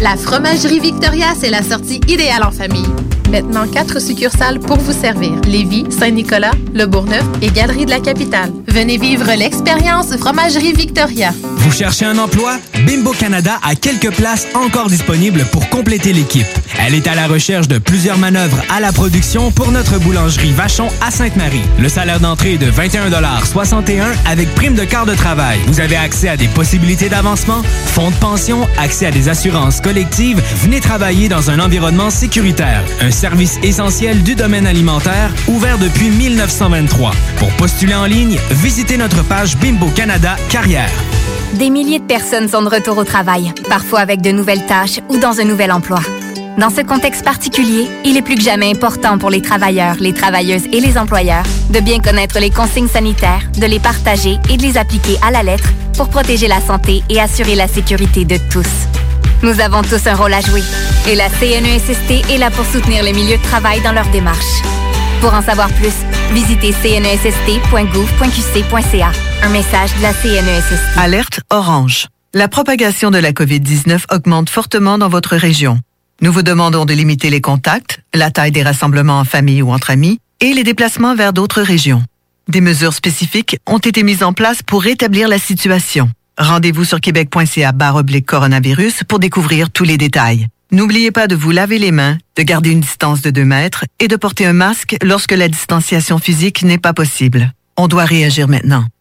[SPEAKER 13] La Fromagerie Victoria, c'est la sortie idéale en famille. Maintenant, quatre succursales pour vous servir. Lévis, Saint-Nicolas, Le Bourgneuf et Galerie de la Capitale. Venez vivre l'expérience Fromagerie Victoria.
[SPEAKER 5] Vous cherchez un emploi? Bimbo Canada a quelques places encore disponibles pour compléter l'équipe. Elle est à la recherche de plusieurs manœuvres à la production pour notre boulangerie Vachon à Sainte-Marie. Le salaire d'entrée est de 21,61 avec prime de quart de travail. Vous avez accès à des possibilités d'avancement, fonds de pension, accès à des assurances Venez travailler dans un environnement sécuritaire. Un service essentiel du domaine alimentaire, ouvert depuis 1923. Pour postuler en ligne, visitez notre page Bimbo Canada Carrière.
[SPEAKER 14] Des milliers de personnes sont de retour au travail, parfois avec de nouvelles tâches ou dans un nouvel emploi. Dans ce contexte particulier, il est plus que jamais important pour les travailleurs, les travailleuses et les employeurs de bien connaître les consignes sanitaires, de les partager et de les appliquer à la lettre pour protéger la santé et assurer la sécurité de tous. Nous avons tous un rôle à jouer et la CNESST est là pour soutenir les milieux de travail dans leur démarche. Pour en savoir plus, visitez cnesst.gouv.qc.ca. Un message de la CNESST.
[SPEAKER 3] Alerte orange. La propagation de la COVID-19 augmente fortement dans votre région. Nous vous demandons de limiter les contacts, la taille des rassemblements en famille ou entre amis et les déplacements vers d'autres régions. Des mesures spécifiques ont été mises en place pour rétablir la situation. Rendez-vous sur québec.ca oblique coronavirus pour découvrir tous les détails. N'oubliez pas de vous laver les mains, de garder une distance de 2 mètres et de porter un masque lorsque la distanciation physique n'est pas possible. On doit réagir maintenant.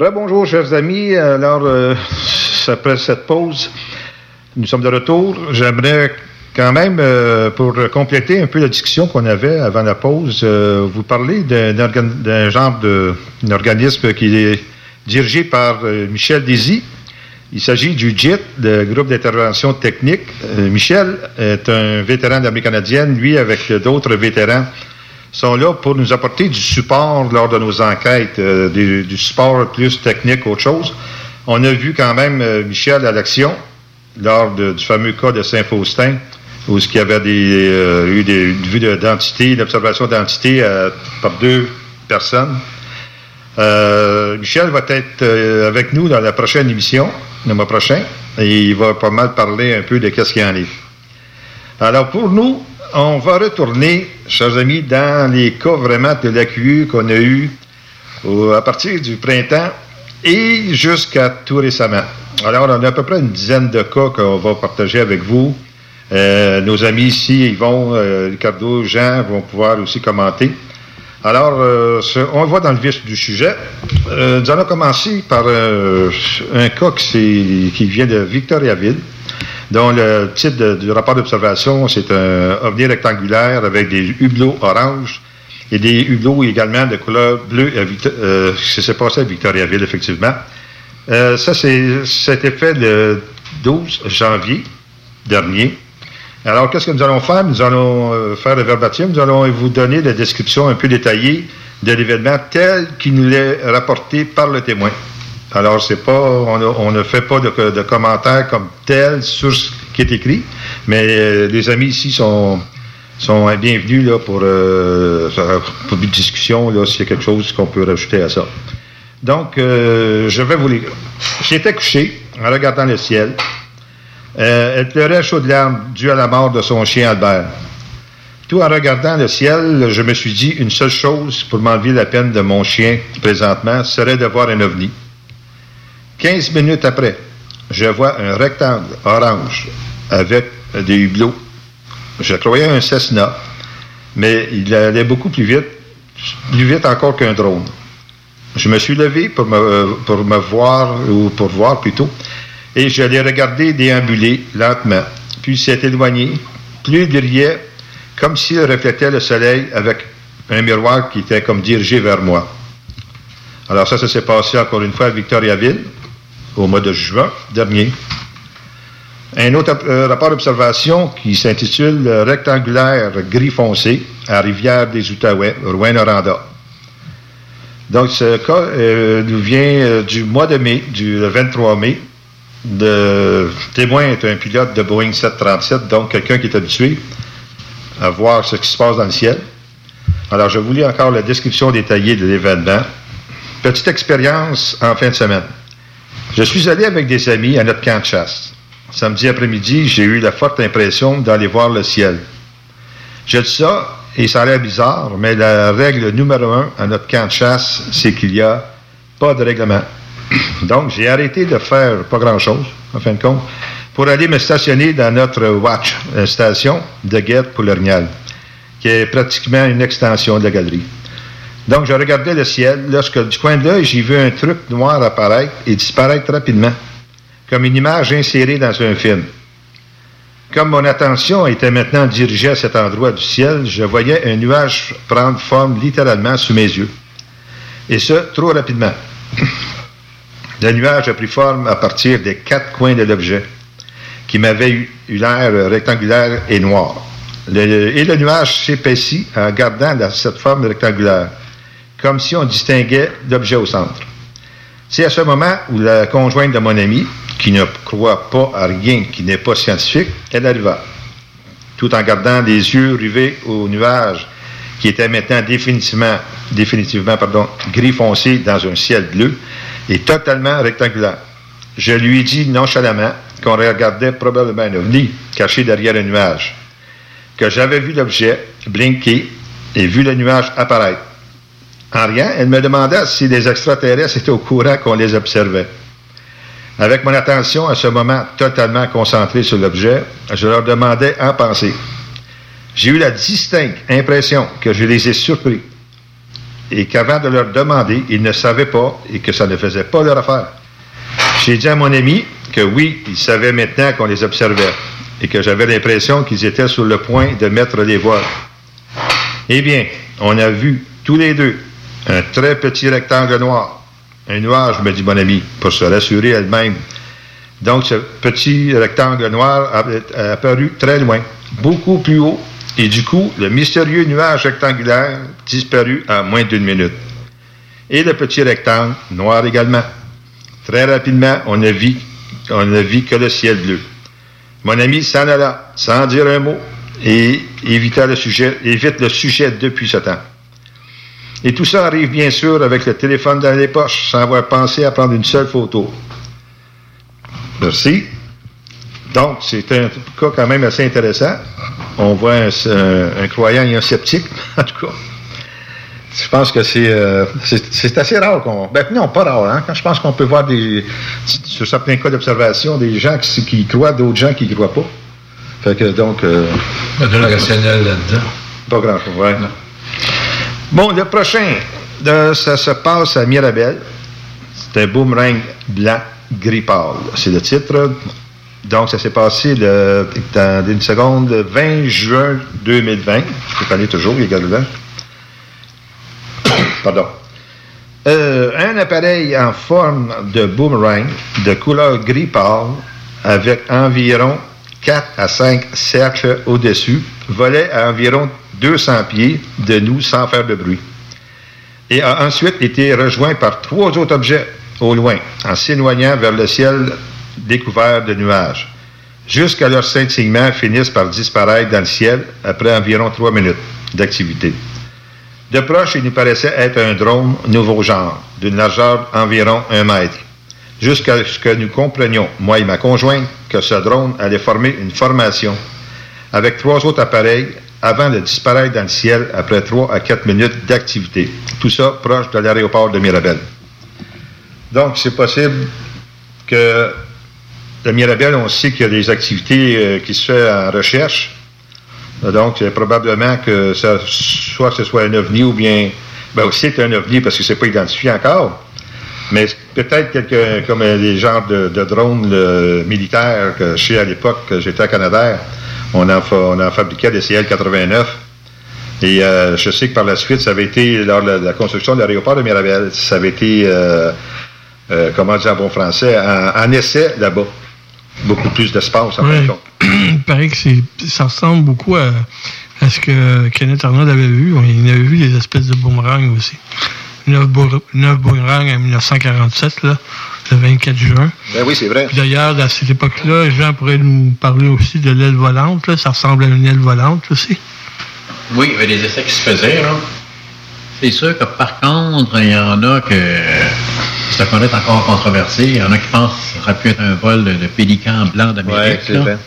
[SPEAKER 7] Rebonjour, chers amis. Alors, euh, après cette pause, nous sommes de retour. J'aimerais quand même, euh, pour compléter un peu la discussion qu'on avait avant la pause, euh, vous parler d'un genre organisme qui est dirigé par Michel Désy. Il s'agit du JIT, le groupe d'intervention technique. Michel est un vétéran de l'armée canadienne. Lui, avec d'autres vétérans, sont là pour nous apporter du support lors de nos enquêtes, euh, du, support plus technique qu'autre chose. On a vu quand même euh, Michel à l'action lors du fameux cas de Saint-Faustin, où il y avait des, euh, eu des, une d'identité, d'observation d'identité par deux personnes. Michel va être avec nous dans la prochaine émission, le mois prochain, et il va pas mal parler un peu de qu'est-ce qu'il en est. Alors pour nous, on va retourner, chers amis, dans les cas vraiment de l'AQU qu'on a eu à partir du printemps et jusqu'à tout récemment. Alors, on a à peu près une dizaine de cas qu'on va partager avec vous. Euh, nos amis ici, Yvon, euh, Ricardo, Jean vont pouvoir aussi commenter. Alors, euh, on va dans le vif du sujet. Nous allons commencer par un cas qui, qui vient de Victoriaville, dont le titre du rapport d'observation, c'est un ovni rectangulaire avec des hublots orange et des hublots également de couleur bleue. À euh, ça s'est passé à Victoriaville, effectivement. Euh, ça, c'est, c'était fait le 12 janvier dernier. Alors, qu'est-ce que nous allons faire? Nous allons euh, faire le verbatim. Nous allons vous donner la description un peu détaillée de l'événement tel qu'il nous est rapporté par le témoin. Alors, c'est pas, on, ne fait pas de, commentaires comme tel sur ce qui est écrit, mais euh, les amis ici sont, sont bienvenus là, pour, euh, une discussion, s'il y a quelque chose qu'on peut rajouter à ça. Donc, euh, je vais vous lire. J'étais couché en regardant le ciel. Elle pleurait chaudes larmes due à la mort de son chien Albert. Tout en regardant le ciel, je me suis dit une seule chose pour m'enlever la peine de mon chien présentement serait de voir un ovni. Quinze minutes après, je vois un rectangle orange avec des hublots. Je croyais un Cessna, mais il allait beaucoup plus vite, plus vite encore qu'un drone. Je me suis levé pour me, pour me voir, ou pour voir plutôt, et je l'ai regardé déambuler lentement. Puis s'est éloigné. Plus il brillait, comme s'il reflétait le soleil avec un miroir qui était comme dirigé vers moi. Alors ça, ça s'est passé encore une fois à Victoriaville, au mois de juin dernier. Un autre euh, rapport d'observation qui s'intitule Rectangulaire gris foncé à Rivière des Outaouais, Rouen-Noranda. Donc, ce cas euh, nous vient euh, du mois de mai, du le 23 mai. Le témoin est un pilote de Boeing 737, donc quelqu'un qui est habitué à voir ce qui se passe dans le ciel. Alors, je vous lis encore la description détaillée de l'événement. Petite expérience en fin de semaine. Je suis allé avec des amis à notre camp de chasse. Samedi après-midi, j'ai eu la forte impression d'aller voir le ciel. Je dis ça, et ça a l'air bizarre, mais la règle numéro un à notre camp de chasse, c'est qu'il n'y a pas de règlement. Donc, j'ai arrêté de faire pas grand-chose, en fin de compte, pour aller me stationner dans notre watch, une station de guette pour qui est pratiquement une extension de la galerie. Donc, je regardais le ciel. Lorsque du coin de l'œil, j'ai vu un truc noir apparaître et disparaître rapidement, comme une image insérée dans un film. Comme mon attention était maintenant dirigée à cet endroit du ciel, je voyais un nuage prendre forme littéralement sous mes yeux. Et ce, trop rapidement. Le nuage a pris forme à partir des quatre coins de l'objet, qui m'avait eu, l'air rectangulaire et noir. Et le nuage s'épaissit en gardant cette forme rectangulaire, comme si on distinguait l'objet au centre. C'est à ce moment où la conjointe de mon ami, qui ne croit pas à rien qui n'est pas scientifique, elle arriva, tout en gardant les yeux rivés au nuage qui était maintenant définitivement, définitivement pardon, gris foncé dans un ciel bleu et totalement rectangulaire. Je lui dit nonchalamment qu'on regardait probablement un ovni caché derrière un nuage, que j'avais vu l'objet blinker et vu le nuage apparaître. En rien, elle me demanda si les extraterrestres étaient au courant qu'on les observait. Avec mon attention à ce moment totalement concentrée sur l'objet, je leur demandais en pensée. J'ai eu la distincte impression que je les ai surpris et qu'avant de leur demander, ils ne savaient pas et que ça ne faisait pas leur affaire. J'ai dit à mon ami que oui, ils savaient maintenant qu'on les observait et que j'avais l'impression qu'ils étaient sur le point de mettre les voiles. Eh bien, on a vu tous les deux un très petit rectangle noir. Un nuage, me dit mon ami, pour se rassurer elle-même. Donc, ce petit rectangle noir a, apparu très loin, beaucoup plus haut, et du coup, le mystérieux nuage rectangulaire disparut en moins d'une minute. Et le petit rectangle noir également. Très rapidement, on ne vit, on ne vit que le ciel bleu. Mon ami s'en alla, sans dire un mot, et évita le sujet, évite le sujet depuis ce temps. Et tout ça arrive bien sûr avec le téléphone dans les poches, sans avoir pensé à prendre une seule photo. Merci. Donc, c'est un cas quand même assez intéressant. On voit un, un- un croyant et un sceptique, en tout cas. Je pense que c'est euh, c'est- assez rare qu'on. Ben non, pas rare, hein. Je pense qu'on peut voir des. Sur certains cas d'observation, des gens qui, qui croient, d'autres gens qui ne croient pas. Fait que donc. Euh,
[SPEAKER 9] de la rationnelle là-dedans.
[SPEAKER 7] Pas grand-chose, ouais. Bon, le prochain, de- ça se passe à Mirabel. C'est un boomerang blanc gris pâle. C'est le titre. Donc, ça s'est passé le, dans une seconde, le 20 juin 2020. Je connais toujours, il là. Pardon. Euh, un appareil en forme de boomerang de couleur gris pâle avec environ 4 à 5 cercles au-dessus volait à environ 200 pieds de nous sans faire de bruit. Et a ensuite été rejoint par trois autres objets au loin, en s'éloignant vers le ciel découvert de nuages, jusqu'à leur scintillement finissent par disparaître dans le ciel après environ trois minutes d'activité. De proche, il nous paraissait être un drone nouveau genre, d'une largeur d'environ un mètre, jusqu'à ce que nous comprenions, moi et ma conjointe, que ce drone allait former une formation avec trois autres appareils avant de disparaître dans le ciel après trois à quatre minutes d'activité. Tout ça proche de l'aéroport de Mirabel. Donc, c'est possible que de Mirabel, on sait qu'il y a des activités euh, qui se font en recherche. Donc, c'est probablement que ça, soit ce soit un ovni ou bien, ben c'est un ovni parce que c'est pas identifié encore. Mais peut-être quelque, comme les genres de, drones militaires que je à l'époque, que j'étais à Canadair, on en, fa- on en fabriquait des CL-89. Et euh, je sais que par la suite, ça avait été, lors de la, construction de l'aéroport de Mirabel, ça avait été, euh, euh, comment dire en bon français, en, en essai là-bas. Beaucoup plus d'espace, en
[SPEAKER 8] Ouais.
[SPEAKER 7] compte.
[SPEAKER 8] Il paraît que ça ressemble beaucoup à, à ce que Kenneth Arnold avait vu. Il avait vu des espèces de boomerangs aussi. Neuf boomerangs en 1947, là, le 24 juin.
[SPEAKER 7] Ben oui, c'est vrai.
[SPEAKER 8] Puis D'ailleurs, à cette époque-là, Jean pourrait nous parler aussi de l'aile volante. là. Ça ressemble à une aile volante aussi.
[SPEAKER 10] Oui, il y avait des essais qui se faisaient, là. C'est sûr que par contre, il y en a que qu'on est encore controversé. Il y en a qui pensent que ça aurait pu être un vol de, de pélican blanc d'Amérique.
[SPEAKER 7] c'est
[SPEAKER 10] là.
[SPEAKER 7] vrai.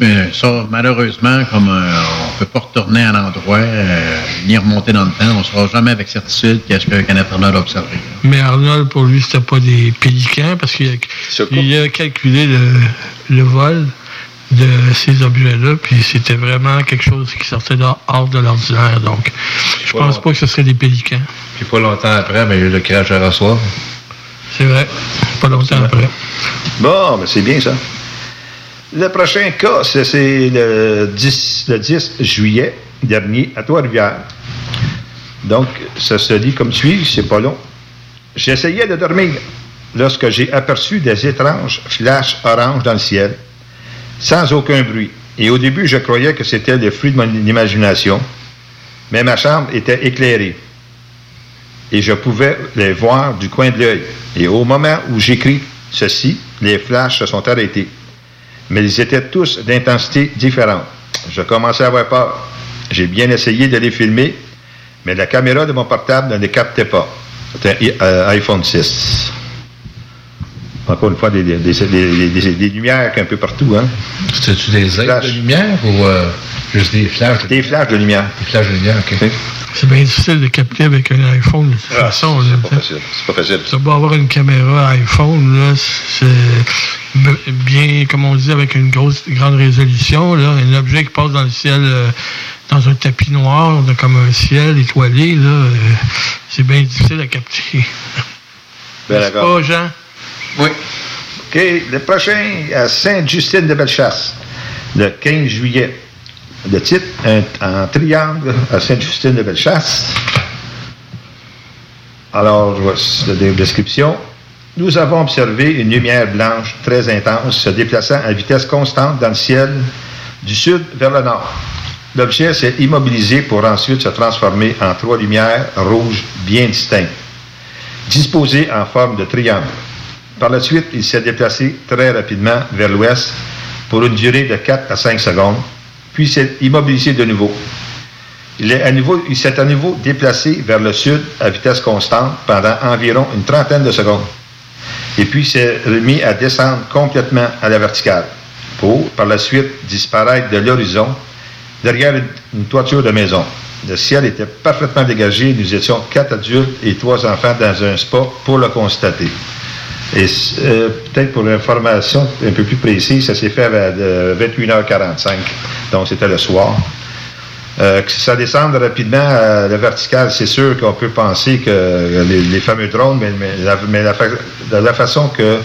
[SPEAKER 10] Mais ça, malheureusement, comme euh, on ne peut pas retourner à l'endroit, euh, ni remonter dans le temps, on ne saura jamais avec certitude qu'est-ce que Kenneth Arnold a observé.
[SPEAKER 8] Mais Arnold, pour lui, c'était pas des pélicans parce qu'il a, il a calculé le, le vol de ces objets-là, puis c'était vraiment quelque chose qui sortait de- hors de l'ordinaire. Donc, je pense pas que ce serait des pélicans.
[SPEAKER 9] Puis pas longtemps après, mais il y a eu le crash à Rossoir.
[SPEAKER 8] C'est vrai. Pas longtemps après.
[SPEAKER 7] Bon, mais c'est bien ça. Le prochain cas, c'est c'est le 10, le 10 juillet dernier à Trois-Rivières. Donc, ça se lit comme suit, c'est pas long. J'essayais de dormir lorsque j'ai aperçu des étranges flashs oranges dans le ciel, sans aucun bruit. Et au début, je croyais que c'était le fruit de mon imagination, mais ma chambre était éclairée et je pouvais les voir du coin de l'œil. Et au moment où j'écris ceci, les flashs se sont arrêtés. Mais ils étaient tous d'intensité différente. Je commençais à avoir peur. J'ai bien essayé de les filmer, mais la caméra de mon portable ne les captait pas. C'était un euh, iPhone 6. Encore une fois, des, des- des- des- des- des lumières un peu partout. Hein?
[SPEAKER 9] C'était-tu des aides de lumière ou euh, juste des flashs?
[SPEAKER 7] Des flashs de lumière.
[SPEAKER 9] Des flashs de lumière, OK.
[SPEAKER 8] C'est bien difficile de capter avec un iPhone de toute
[SPEAKER 7] Ah,
[SPEAKER 8] façon.
[SPEAKER 7] c'est pas facile. C'est pas facile.
[SPEAKER 8] Ça va avoir une caméra iPhone, là, c'est bien, comme on dit, avec une grosse, grande résolution, là, un objet qui passe dans le ciel, euh, dans un tapis noir, comme un ciel étoilé, là, euh, c'est bien difficile à capter.
[SPEAKER 7] Ben,
[SPEAKER 8] N'est-ce
[SPEAKER 7] d'accord.
[SPEAKER 8] pas, Jean?
[SPEAKER 10] Oui.
[SPEAKER 7] OK. Le prochain, à Sainte-Justine de Bellechasse, le 15 juillet. Le titre, un- en triangle à Sainte-Justine de Bellechasse. Alors, voici la description. Nous avons observé une lumière blanche très intense se déplaçant à vitesse constante dans le ciel du sud vers le nord. L'objet s'est immobilisé pour ensuite se transformer en trois lumières rouges bien distinctes, disposées en forme de triangle. Par la suite, il s'est déplacé très rapidement vers l'ouest pour une durée de 4 à 5 secondes, puis s'est immobilisé de nouveau. Il s'est à nouveau déplacé vers le sud à vitesse constante pendant environ une trentaine de secondes. Et puis s'est remis à descendre complètement à la verticale pour, par la suite, disparaître de l'horizon derrière une, une toiture de maison. Le ciel était parfaitement dégagé. Nous étions quatre adultes et trois enfants dans un spa pour le constater. Et euh, peut-être pour une information un peu plus précise, ça s'est fait à euh, 21h45. Donc c'était le soir. Euh, que ça descende rapidement à la verticale, c'est sûr qu'on peut penser que euh, les, fameux drones, mais, la, façon que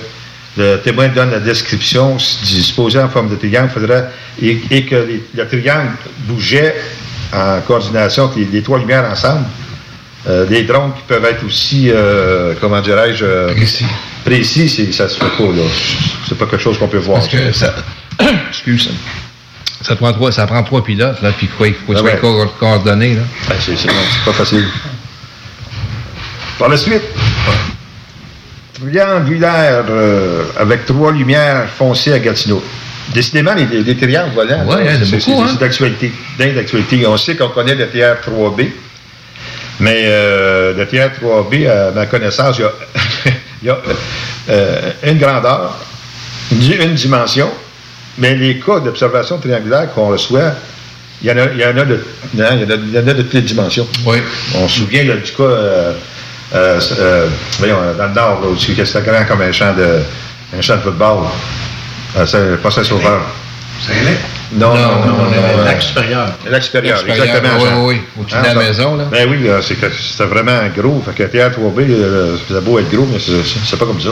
[SPEAKER 7] le témoin donne la description, disposé en forme de triangle, faudrait, et, que le triangle bougeait en coordination avec les, trois lumières ensemble. Euh, des drones qui peuvent être aussi, euh, comment dirais-je, euh, précis, c'est- ça se fait pas, là. C'est pas quelque chose qu'on peut voir.
[SPEAKER 9] Parce que ça. Excuse. Ça prend trois, ça prend trois pilotes, là, puis quoi, il faut
[SPEAKER 7] Ah ouais.
[SPEAKER 9] co- coordonné, là.
[SPEAKER 7] Ben, c'est c'est- c'est pas facile. Par la suite, triangulaire euh, avec trois lumières foncées à Gatineau. Décidément, les, les, les triangles volants,
[SPEAKER 9] Ouais, a
[SPEAKER 7] c'est c'est-
[SPEAKER 9] hein.
[SPEAKER 7] c'est d'actualité. dingue d'actualité. On sait qu'on connaît le TR-3B, mais euh, le TR-3B, à ma connaissance, il y a, il y a, euh, une grandeur, une, dimension, mais les cas d'observation triangulaire qu'on reçoit, il y en a, il y en a, de, non, il y en a, il y en a de toutes les dimensions.
[SPEAKER 9] Oui.
[SPEAKER 7] On se souvient là, du cas, euh, euh, voyons, dans le nord, là, où c'était grand comme un champ de, un champ de football. C'est pas ça sauveur. Non, non, non, non, non,
[SPEAKER 10] Lac
[SPEAKER 7] euh,
[SPEAKER 10] supérieur.
[SPEAKER 7] Lac supérieur, exactement.
[SPEAKER 9] oui, oui, oui, au-dessus de
[SPEAKER 7] Hein,
[SPEAKER 9] la maison, là.
[SPEAKER 7] Ben oui, c'est c'était vraiment gros. Fait que TR3B, euh, c'était beau être gros, mais c'est- c'est c'est pas comme ça.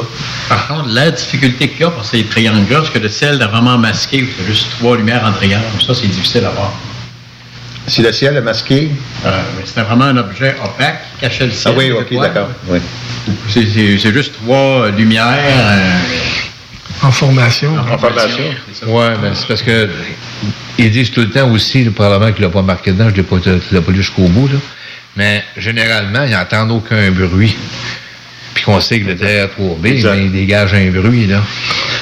[SPEAKER 10] Par contre, la difficulté qu'il y a pour ces triangles-là, c'est que le ciel est vraiment masqué, où il y a juste trois lumières en triangle. Ça, c'est difficile à voir.
[SPEAKER 7] Si le ciel est masqué?
[SPEAKER 10] Euh, c'était vraiment un objet opaque qui cachait le
[SPEAKER 7] Ah
[SPEAKER 10] ciel.
[SPEAKER 7] oui,
[SPEAKER 10] des
[SPEAKER 7] ok, d'accord. Oui.
[SPEAKER 10] C'est- C'est c'est juste trois lumières. euh,
[SPEAKER 8] En formation.
[SPEAKER 7] En formation.
[SPEAKER 9] Ouais, mais c'est parce que ils disent tout le temps aussi, le Parlement qui l'a pas marqué dedans, je l'ai pas, pas lu jusqu'au bout, là. Mais généralement, ils n'entendent aucun bruit. Puis qu'on sait que le TR3B,
[SPEAKER 7] Exact.
[SPEAKER 9] ben, il dégage un bruit, là.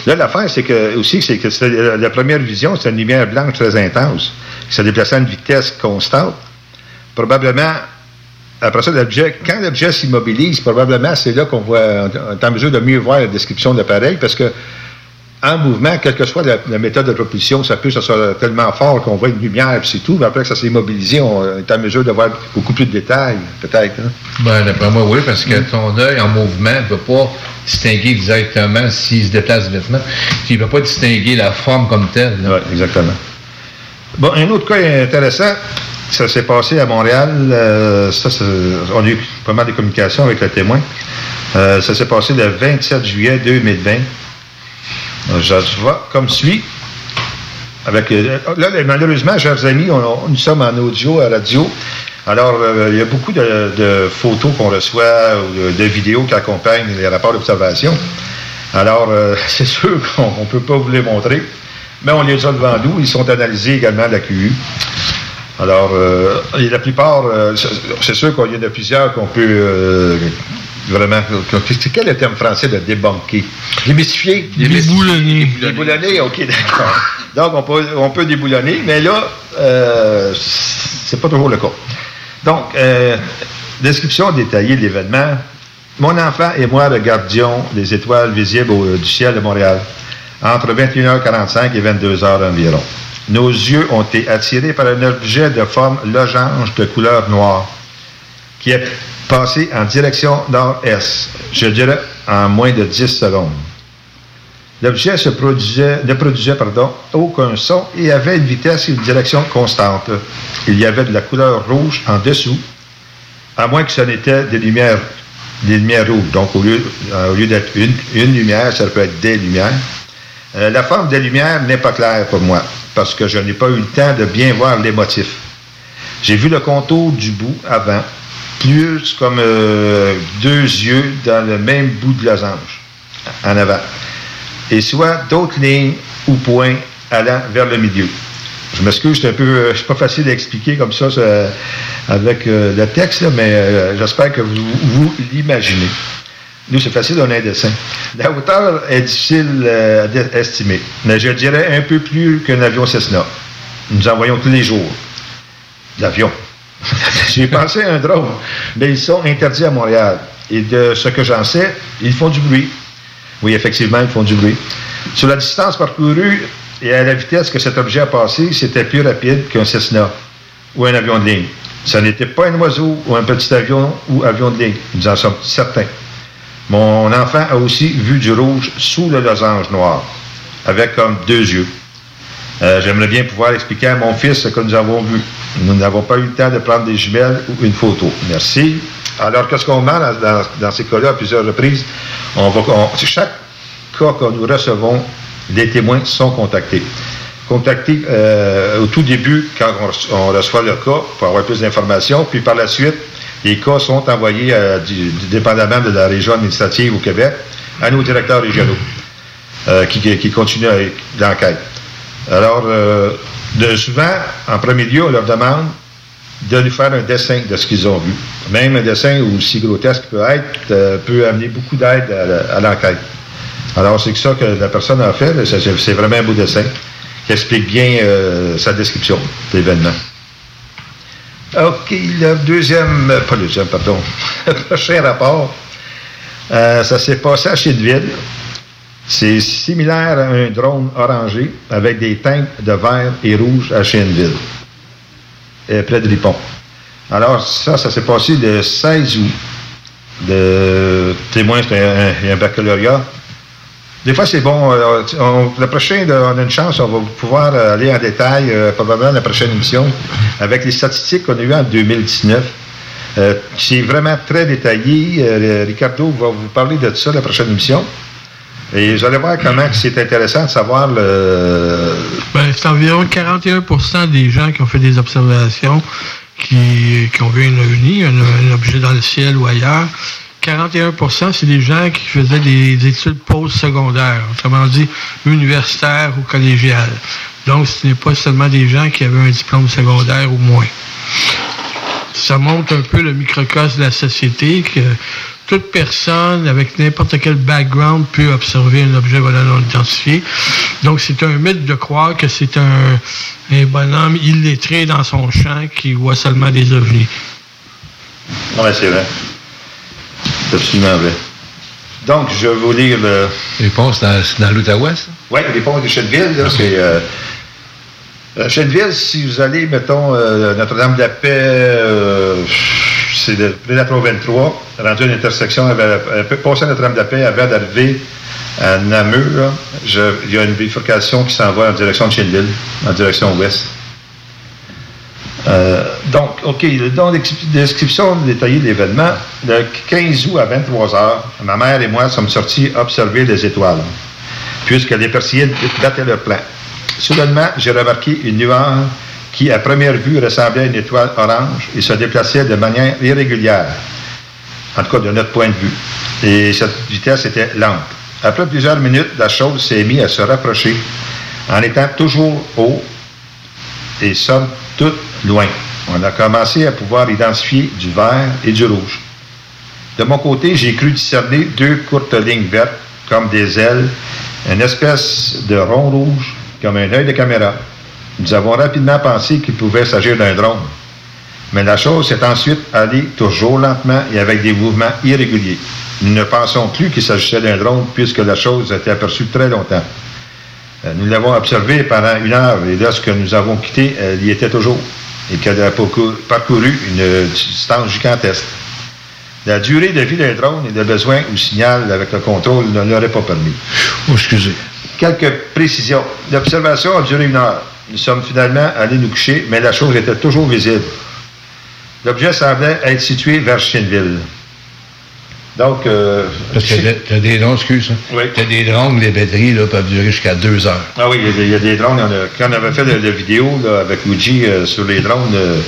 [SPEAKER 7] Là, l'affaire, c'est que aussi, c'est que c'était- la la première vision, c'était une lumière blanche très intense, qui se déplaçait à une vitesse constante. Probablement, après ça, l'objet, quand l'objet s'immobilise, probablement, c'est là qu'on voit, on est en mesure de mieux voir la description de l'appareil, parce que en mouvement, quelle que soit la, la méthode de propulsion, ça peut, ça soit tellement fort qu'on voit une lumière, puis c'est tout, mais après que ça s'est immobilisé, on est en mesure de voir beaucoup plus de détails, peut-être. hein.
[SPEAKER 9] Ben, d'après moi, oui, parce que ton œil en mouvement ne peut pas distinguer exactement s'il se déplace vêtement. Il ne peut pas distinguer la forme comme telle.
[SPEAKER 7] Oui, exactement. Bon, un autre cas intéressant, ça s'est passé à Montréal. euh, ça, on a eu pas mal de communications avec le témoin. Euh, ça s'est passé le 27 juillet 2020. Euh, Je vois comme suit. Euh, là, malheureusement, chers amis, nous sommes en audio, à radio. Alors, euh, il y a beaucoup de, photos qu'on reçoit ou de, vidéos qui accompagnent les rapports d'observation. Alors, euh, c'est sûr qu'on ne peut pas vous les montrer, mais on les a devant nous. Ils sont analysés également à la QU. Alors, la plupart, c'est- sûr qu'il y en a plusieurs qu'on peut vraiment. C'est quel est le terme français de débunker? Démystifier?
[SPEAKER 8] Déboulonner.
[SPEAKER 7] Déboulonner, ok, d'accord. Donc, on peut, on peut déboulonner, mais là, euh, c'est pas toujours le cas. Donc, euh, description détaillée de l'événement. Mon enfant et moi regardions les étoiles visibles au- du ciel de Montréal entre 21h45 et 22h environ. Nos yeux ont été attirés par un objet de forme logange de couleur noire qui passé en direction nord-est, je dirais en moins de 10 secondes. L'objet ne produisait aucun son et avait une vitesse et une direction constante. Il y avait de la couleur rouge en dessous, à moins que ce n'était des lumières, des lumières rouges. Donc, au lieu, euh, d'être une, une lumière, ça peut être des lumières. Euh, la forme des lumières n'est pas claire pour moi, parce que je n'ai pas eu le temps de bien voir les motifs. J'ai vu le contour du bout avant, comme euh, deux yeux dans le même bout de losange, en avant et soit d'autres lignes ou points allant vers le milieu. Je m'excuse, c'est un peu, euh, c'est pas facile à expliquer comme ça, avec euh, le texte, mais j'espère que vous, vous l'imaginez. Nous, c'est facile, on a un dessin. La hauteur est difficile à estimer, mais je dirais un peu plus qu'un avion Cessna. Nous en voyons tous les jours. L'avion. J'ai pensé à un drone, mais ils sont interdits à Montréal. Et de ce que j'en sais, ils font du bruit. Oui, effectivement, ils font du bruit. Sur la distance parcourue et à la vitesse que cet objet a passé, c'était plus rapide qu'un Cessna ou un avion de ligne. Ce n'était pas un oiseau ou un petit avion ou avion de ligne. Nous en sommes certains. Mon enfant a aussi vu du rouge sous le losange noir, avec comme deux yeux. Euh, J'aimerais bien pouvoir expliquer à mon fils ce que nous avons vu. Nous n'avons pas eu le temps de prendre des jumelles ou une photo. Merci. Alors, qu'est-ce qu'on demande dans, ces cas-là à plusieurs reprises? Chaque cas que nous recevons, les témoins sont contactés. Contactés euh, au tout début, quand on, reço- on reçoit le cas, pour avoir plus d'informations, puis par la suite, les cas sont envoyés, euh, dépendamment de la région administrative au Québec, à nos directeurs régionaux, euh, qui, qui continuent l'enquête. Alors, euh, souvent, en premier lieu, on leur demande de nous faire un dessin de ce qu'ils ont vu. Même un dessin aussi grotesque peut être, euh, peut amener beaucoup d'aide à, l'enquête. Alors, c'est ça que la personne a fait. C'est, vraiment un beau dessin qui explique bien euh, sa description de l'événement. OK, le deuxième, pas le deuxième, pardon, le prochain rapport, ça s'est passé à Chideville. C'est similaire à un drone orangé avec des teintes de vert et rouge à Chêneville, euh, près de Ripon. Alors, ça, ça s'est passé le 16 août. Le témoin, c'est un, baccalauréat. Des fois, c'est bon. euh, on- le prochain, on a une chance, on va pouvoir euh, aller en détail, euh, probablement la prochaine émission, avec les statistiques qu'on a eues en 2019. Euh, c'est vraiment très détaillé. Ricardo va vous parler de ça la prochaine émission. Et vous allez voir comment c'est intéressant de savoir le.
[SPEAKER 8] Ben, c'est environ 41% des gens qui ont fait des observations, qui, qui ont vu un ovni, un objet dans le ciel ou ailleurs. 41% c'est des gens qui faisaient des études post-secondaires, autrement dit universitaires ou collégiales. Donc, ce n'est pas seulement des gens qui avaient un diplôme secondaire ou moins. Ça montre un peu le microcosme de la société que toute personne avec n'importe quel background peut observer un objet volant non identifié. Donc, c'est un mythe de croire que c'est un, un bonhomme illettré dans son champ qui voit seulement des ovnis.
[SPEAKER 7] Oui, c'est vrai. C'est absolument vrai. Donc, je vais vous lire le.
[SPEAKER 9] Les ponts, c'est dans, dans l'Outaouais, ça?
[SPEAKER 7] Oui, les ponts de Chenneville, là, c'est. Euh, euh, Chenneville, si vous allez, mettons, euh, Notre-Dame-de-la-Paix, euh, c'est près de la 23, rendu à une intersection, passé Notre-Dame-de-la-Paix, avant d'arriver à Namur, il y a une bifurcation qui s'en va en direction de Chenneville, en direction ouest. Euh, donc, OK, d'exp- description détaillée de l'événement. Le 15 août à 23 heures, ma mère et moi sommes sortis observer les étoiles, puisque les Perséides battaient leur plan. Soudainement, j'ai remarqué une nuance qui, à première vue, ressemblait à une étoile orange et se déplaçait de manière irrégulière, en tout cas de notre point de vue. Et cette vitesse était lente. Après plusieurs minutes, la chose s'est mise à se rapprocher en étant toujours haut et somme toute loin. On a commencé à pouvoir identifier du vert et du rouge. De mon côté, j'ai cru discerner deux courtes lignes vertes, comme des ailes, une espèce de rond rouge, comme un œil de caméra. Nous avons rapidement pensé qu'il pouvait s'agir d'un drone. Mais la chose s'est ensuite allée toujours lentement et avec des mouvements irréguliers. Nous ne pensons plus qu'il s'agissait d'un drone puisque la chose a été aperçue très longtemps. Euh, Nous l'avons observé pendant une heure et lorsque nous avons quitté, elle y était toujours et qu'elle a parcou- parcouru une distance gigantesque. La durée de vie d'un drone et le besoin ou signal avec le contrôle ne l'aurait pas permis.
[SPEAKER 9] Oh, excusez.
[SPEAKER 7] Quelques précisions. L'observation a duré une heure. Nous sommes finalement allés nous coucher, mais la chose était toujours visible. L'objet semblait être situé vers Chinville. Donc, euh,
[SPEAKER 9] Parce que t'as- des drones, excuse, hein?
[SPEAKER 7] Oui.
[SPEAKER 9] T'as des drones, les batteries là, peuvent durer jusqu'à deux heures.
[SPEAKER 7] Ah oui, il y a des, il y a des drones. quand on avait fait la, vidéo là, avec Luigi euh, sur les drones, euh,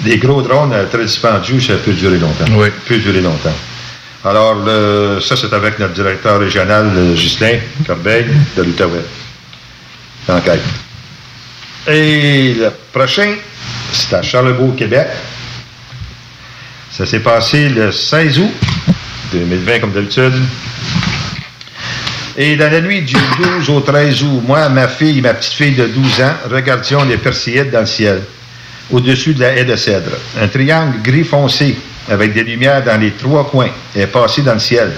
[SPEAKER 7] des gros drones euh, très dispendieux, ça peut durer longtemps.
[SPEAKER 9] Oui.
[SPEAKER 7] peut durer longtemps. Alors, ça, c'est avec notre directeur régional, euh, Ghislain Corbeil, de l'Outaouais. Enquête. Et le prochain, c'est à Charlebourg, Québec. Ça s'est passé le 16 août 2020, comme d'habitude. Et dans la nuit du 12 au 13 août, moi, ma fille ma petite fille de 12 ans regardions les Perséides dans le ciel, au-dessus de la haie de cèdre. Un triangle gris foncé, avec des lumières dans les trois coins, est passé dans le ciel.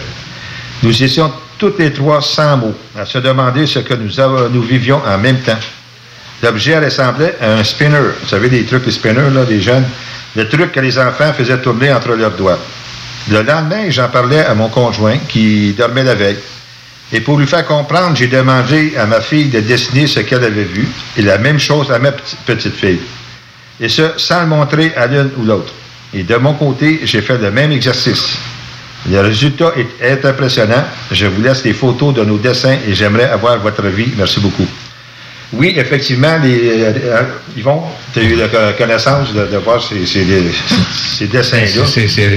[SPEAKER 7] Nous étions toutes les trois sans mots, à se demander ce que nous, vivions en même temps. L'objet ressemblait à un spinner. Vous savez, des trucs, les spinners, là, des jeunes. Le truc que les enfants faisaient tourner entre leurs doigts. Le lendemain, j'en parlais à mon conjoint qui dormait la veille. Et pour lui faire comprendre, j'ai demandé à ma fille de dessiner ce qu'elle avait vu, et la même chose à ma petite fille. Et ce, sans le montrer à l'une ou l'autre. Et de mon côté, j'ai fait le même exercice. Le résultat est, impressionnant. Je vous laisse les photos de nos dessins et j'aimerais avoir votre avis. Merci beaucoup. Oui, effectivement, les, euh, euh, Yvon, tu as eu la co- connaissance de, de voir ces, ces, ces dessins-là?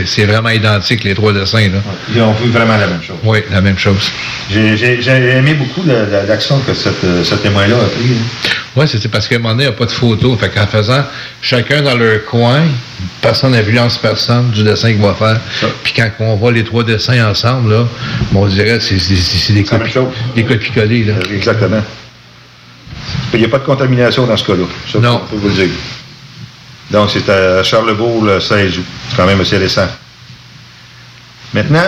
[SPEAKER 9] C'est- vraiment identique, les trois dessins. Là.
[SPEAKER 7] Ils ont vu vraiment la même chose.
[SPEAKER 9] Oui, la même chose.
[SPEAKER 7] J'ai aimé beaucoup la- la- l'action que cette, euh, ce témoin-là a pris. hein.
[SPEAKER 9] Oui, c'est parce qu'à un moment donné, il n'y a pas de photo. Fait qu'en faisant chacun dans leur coin, personne n'influence personne du dessin qu'il va faire. Puis quand on voit les trois dessins ensemble, là, on dirait que c'est des copies- des copies-collées. là.
[SPEAKER 7] Exactement. Il n'y a pas de contamination dans ce cas-là. Ça,
[SPEAKER 9] Non.
[SPEAKER 7] je peux vous le dire. Donc, c'est à Charlebourg le 16 août. C'est quand même assez récent. Maintenant,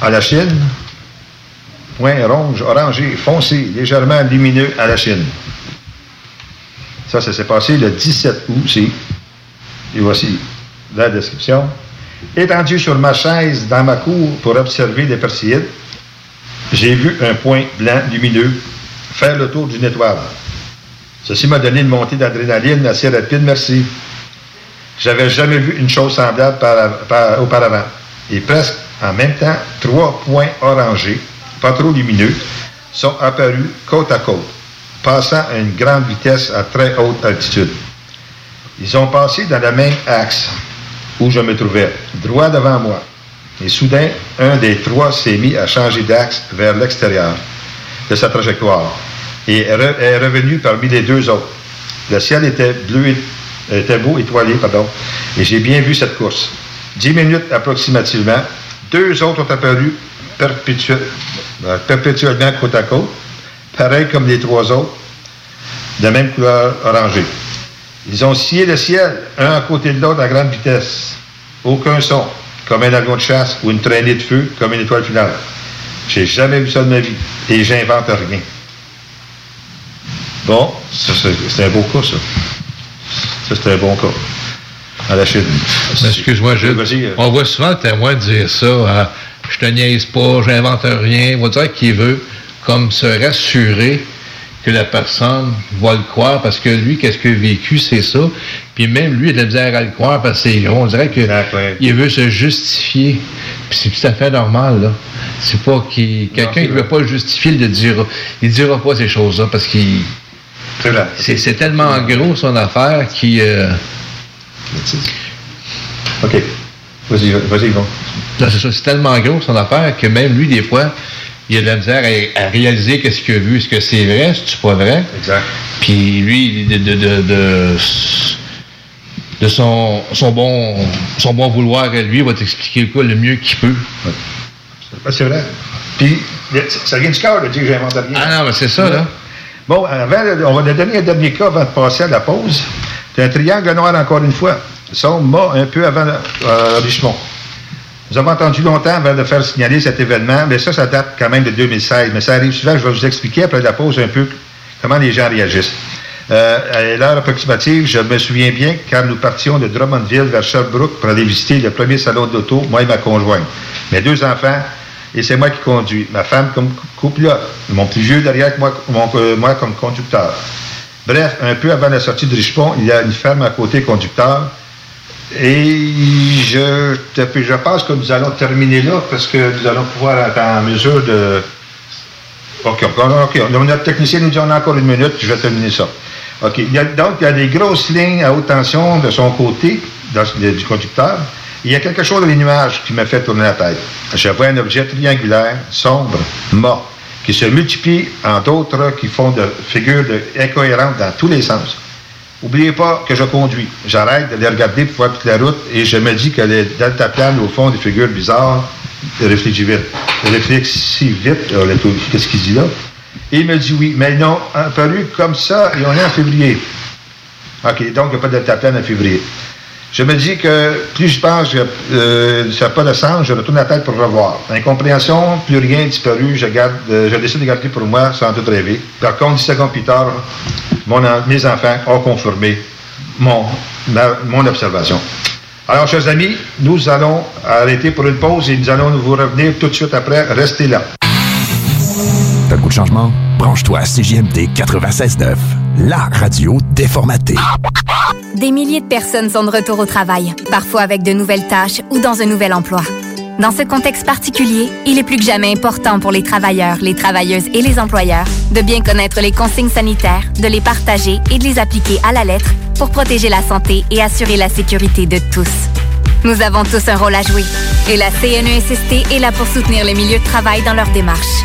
[SPEAKER 7] à la Chine, point ronge, orangé, foncé, légèrement lumineux à la Chine. Ça, ça s'est passé le 17 août. Et voici la description. Étendu sur ma chaise dans ma cour pour observer les Perséides, j'ai vu un point blanc lumineux faire le tour d'une étoile. Ceci m'a donné une montée d'adrénaline assez rapide, merci. J'avais jamais vu une chose semblable par- par- auparavant. Et presque en même temps, trois points orangés, pas trop lumineux, sont apparus côte à côte, passant à une grande vitesse à très haute altitude. Ils ont passé dans le même axe où je me trouvais, droit devant moi. Et soudain, un des trois s'est mis à changer d'axe vers l'extérieur de sa trajectoire et est re- est revenu parmi les deux autres. Le ciel était bleu, était beau, étoilé, pardon, et j'ai bien vu cette course. Dix minutes approximativement, deux autres ont apparu euh, perpétuellement côte à côte, pareil comme les trois autres, de même couleur orangée. Ils ont scié le ciel, un à côté de l'autre à grande vitesse. aucun son, comme un avion de chasse ou une traînée de feu, comme une étoile finale. J'ai jamais vu ça de ma vie. Et j'invente rien. Bon, c'est un beau cas, ça. Ça, c'est un bon cas. À la Chine.
[SPEAKER 9] Excuse-moi, Jules.
[SPEAKER 7] Vas-y, euh.
[SPEAKER 9] On voit souvent le témoin dire ça. hein, je te niaise pas, j'invente rien. On va dire qu'il veut comme se rassurer que la personne va le croire parce que lui, qu'est-ce qu'il a vécu, c'est ça. Puis même lui, il a de la misère à le croire parce que. On dirait que il veut se justifier. Puis c'est tout à fait normal, là. C'est pas qu'il. Quelqu'un qui ne veut pas le justifier, il dira. Il dira pas ces choses-là parce qu'il. C'est tellement gros son affaire qu'il. euh,
[SPEAKER 7] OK. Vas-y, vas-y.
[SPEAKER 9] Non, c'est ça, c'est tellement gros son affaire que même lui, des fois, il a de la misère à, à réaliser qu'est-ce qu'il a vu. Est-ce que c'est vrai, est-ce que c'est pas vrai?
[SPEAKER 7] Exact.
[SPEAKER 9] Puis lui, de, de, de, de, de son, son, bon, son bon vouloir à lui, il va t'expliquer le cas le mieux qu'il peut.
[SPEAKER 7] Ben, c'est vrai. Puis, ça vient du cœur de dire que j'invente rien.
[SPEAKER 9] Ah non, mais c'est ça, là.
[SPEAKER 7] Bon, avant, on va donner un dernier cas avant de passer à la pause. C'est un triangle noir encore une fois. Sombre, mât, un peu avant euh, Richemont. Nous avons entendu longtemps avant de faire signaler cet événement, mais ça, ça date quand même de 2016. Mais ça arrive souvent, je vais vous expliquer après la pause un peu comment les gens réagissent. Euh, à l'heure approximative, je me souviens bien quand nous partions de Drummondville vers Sherbrooke pour aller visiter le premier salon d'auto, moi et ma conjointe. Mes deux enfants, et c'est moi qui conduis. Ma femme comme copilote. Mon plus vieux derrière moi, euh, moi comme conducteur. Bref, un peu avant la sortie de Richemont, il y a une ferme à côté conducteur. Et je, je pense que nous allons terminer là parce que nous allons pouvoir être en mesure de. OK, OK. Notre technicien nous dit on a encore une minute, je vais terminer ça. OK. Donc, il y a des grosses lignes à haute tension de son côté, du conducteur. Il y a quelque chose dans les nuages qui me fait tourner la tête. Je vois un objet triangulaire, sombre, mort, qui se multiplie en d'autres qui font de figures incohérentes dans tous les sens. Oubliez pas que je conduis. J'arrête de les regarder pour voir toute la route et je me dis que les deltaplanes, au fond, des figures bizarres, réfléchis vite. Réfléchis vite, qu'est-ce qu'il dit là? Et il me dit oui, mais ils n'ont apparu comme ça et on est en février. OK, donc il n'y a pas de deltaplane en février. Je me dis que plus je pense que euh, ça n'a pas de sens, je retourne la tête pour revoir. Incompréhension, plus rien disparu, je, euh, je décide de garder pour moi sans tout rêver. Par contre, 10 secondes plus tard, mes enfants ont confirmé mon, observation. Alors, chers amis, nous allons arrêter pour une pause et nous allons vous revenir tout de suite après. Restez là.
[SPEAKER 12] T'as le goût de changement? Branche-toi à CJMD 96.9, la radio déformatée.
[SPEAKER 14] Des milliers de personnes sont de retour au travail, parfois avec de nouvelles tâches ou dans un nouvel emploi. Dans ce contexte particulier, il est plus que jamais important pour les travailleurs, les travailleuses et les employeurs de bien connaître les consignes sanitaires, de les partager et de les appliquer à la lettre pour protéger la santé et assurer la sécurité de tous. Nous avons tous un rôle à jouer et la CNESST est là pour soutenir les milieux de travail dans leur démarche.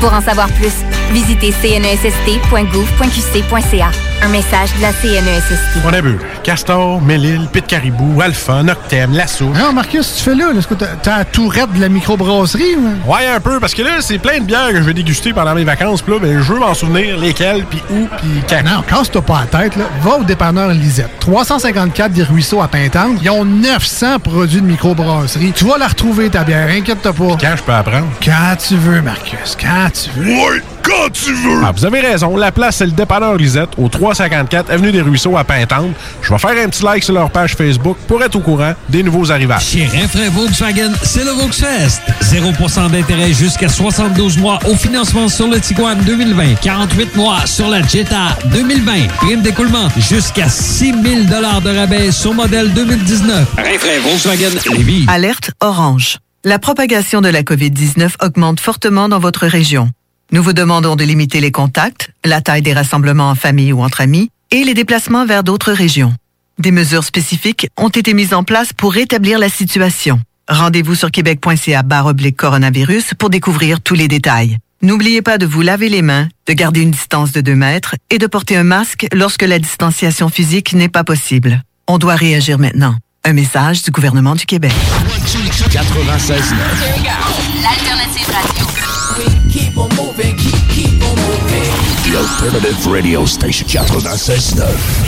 [SPEAKER 14] Pour en savoir plus, visitez cnesst.gouv.qc.ca. Un message de la CNESST.
[SPEAKER 15] On a vu. Castor, Mélile, Pit Caribou, Alpha, Noctem, Lasso.
[SPEAKER 4] Non, Marcus, tu fais là? Est-ce que t'as la tourette de la microbrasserie? ou-
[SPEAKER 15] Ouais, un peu, parce que là, c'est plein de bières que je vais déguster pendant mes vacances. Puis là, ben, je veux m'en souvenir lesquelles, puis où, puis quand.
[SPEAKER 4] Non, casse-toi pas la tête, là. Va au dépanneur Lisette. 354 des Ruisseaux à Pintante. Ils ont 900 produits de microbrasserie. Tu vas la retrouver, ta bière. Inquiète-toi pas.
[SPEAKER 15] Quand je peux apprendre?
[SPEAKER 4] Quand tu veux, Marcus. Quand tu veux.
[SPEAKER 15] Ouais, quand tu veux! Ah, vous avez raison. La place, c'est le dépanneur Lisette, au 354 Avenue des Ruisseaux à Pintante. Je vais faire un petit like sur leur page Facebook pour être au courant des nouveaux arrivages.
[SPEAKER 16] Chez Renfrais Volkswagen, c'est le Volksfest. 0% d'intérêt jusqu'à 72 mois au financement sur le Tiguan 2020. 48 mois sur la Jetta 2020. Prime d'écoulement jusqu'à 6 000 de rabais sur modèle 2019. Renfrais Volkswagen Lévis.
[SPEAKER 3] Alerte orange. La propagation de la COVID-19 augmente fortement dans votre région. Nous vous demandons de limiter les contacts, la taille des rassemblements en famille ou entre amis et les déplacements vers d'autres régions. Des mesures spécifiques ont été mises en place pour rétablir la situation. Rendez-vous sur québec.ca oblique coronavirus pour découvrir tous les détails. N'oubliez pas de vous laver les mains, de garder une distance de 2 mètres et de porter un masque lorsque la distanciation physique n'est pas possible. On doit réagir maintenant. Un message du gouvernement du Québec.
[SPEAKER 12] 96.9.
[SPEAKER 17] L'alternative radio.
[SPEAKER 12] The Alternative Radio Station 96.9.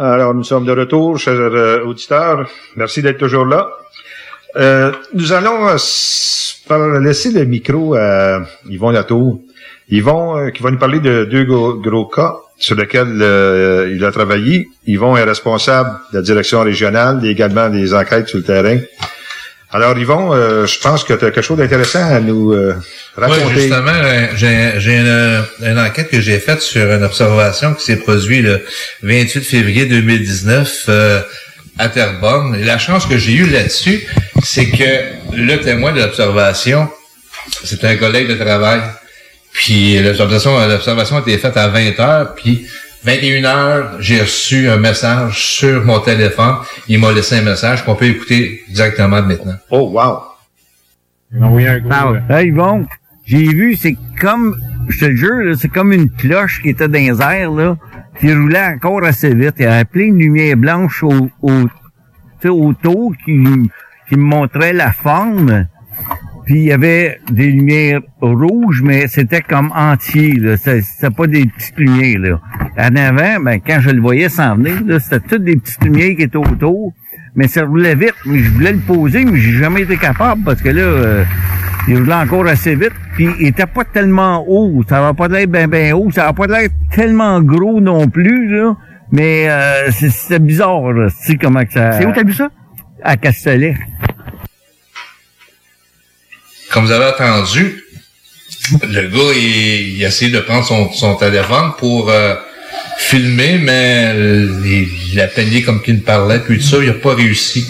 [SPEAKER 7] Alors, nous sommes de retour, chers euh, auditeurs. Merci d'être toujours là. Euh, nous allons euh, laisser le micro à Yvon Latour. Yvon, euh, qui va nous parler de deux gros, gros cas sur lesquels euh, il a travaillé. Yvon est responsable de la direction régionale et également des enquêtes sur le terrain. Alors, Yvon, euh, je pense que tu as quelque chose d'intéressant à nous euh,
[SPEAKER 9] Oui,
[SPEAKER 7] raconter.
[SPEAKER 9] justement, euh, j'ai j'ai une, une enquête que j'ai faite sur une observation qui s'est produite le 28 février 2019 euh, à Terrebonne. Et la chance que j'ai eue là-dessus, c'est que le témoin de l'observation, c'est un collègue de travail. Puis l'observation l'observation a été faite à 20 heures, puis 21 heures, j'ai reçu un message sur mon téléphone. Il m'a laissé un message qu'on peut écouter directement maintenant.
[SPEAKER 7] Oh, wow!
[SPEAKER 18] Hey, Yvon, j'ai vu, c'est comme, je te le jure, là, c'est comme une cloche qui était dans les airs, là, qui roulait encore assez vite. Il y avait plein de lumière blanche au, au, tu sais, autour qui, qui me montrait la forme. Puis il y avait des lumières rouges, mais c'était comme entier, C'était pas des petites lumières, là. En avant, ben, quand je le voyais s'en venir, là, c'était toutes des petites lumières qui étaient autour. Mais ça roulait vite. Mais je voulais le poser, mais j'ai jamais été capable parce que là, euh, il roulait encore assez vite. Puis il était pas tellement haut. Ça va pas l'air bien ben haut. Ça va pas l'air tellement gros non plus, là. Mais euh, c'est- c'était bizarre, là. Tu sais comment que ça...
[SPEAKER 9] C'est où t'as
[SPEAKER 18] vu ça? À Castellet.
[SPEAKER 9] Comme vous avez entendu, le gars, il, il a essayé de prendre son, son téléphone pour euh, filmer, mais il, il a peigné comme qu'il parlait, puis tout ça, il n'a pas réussi.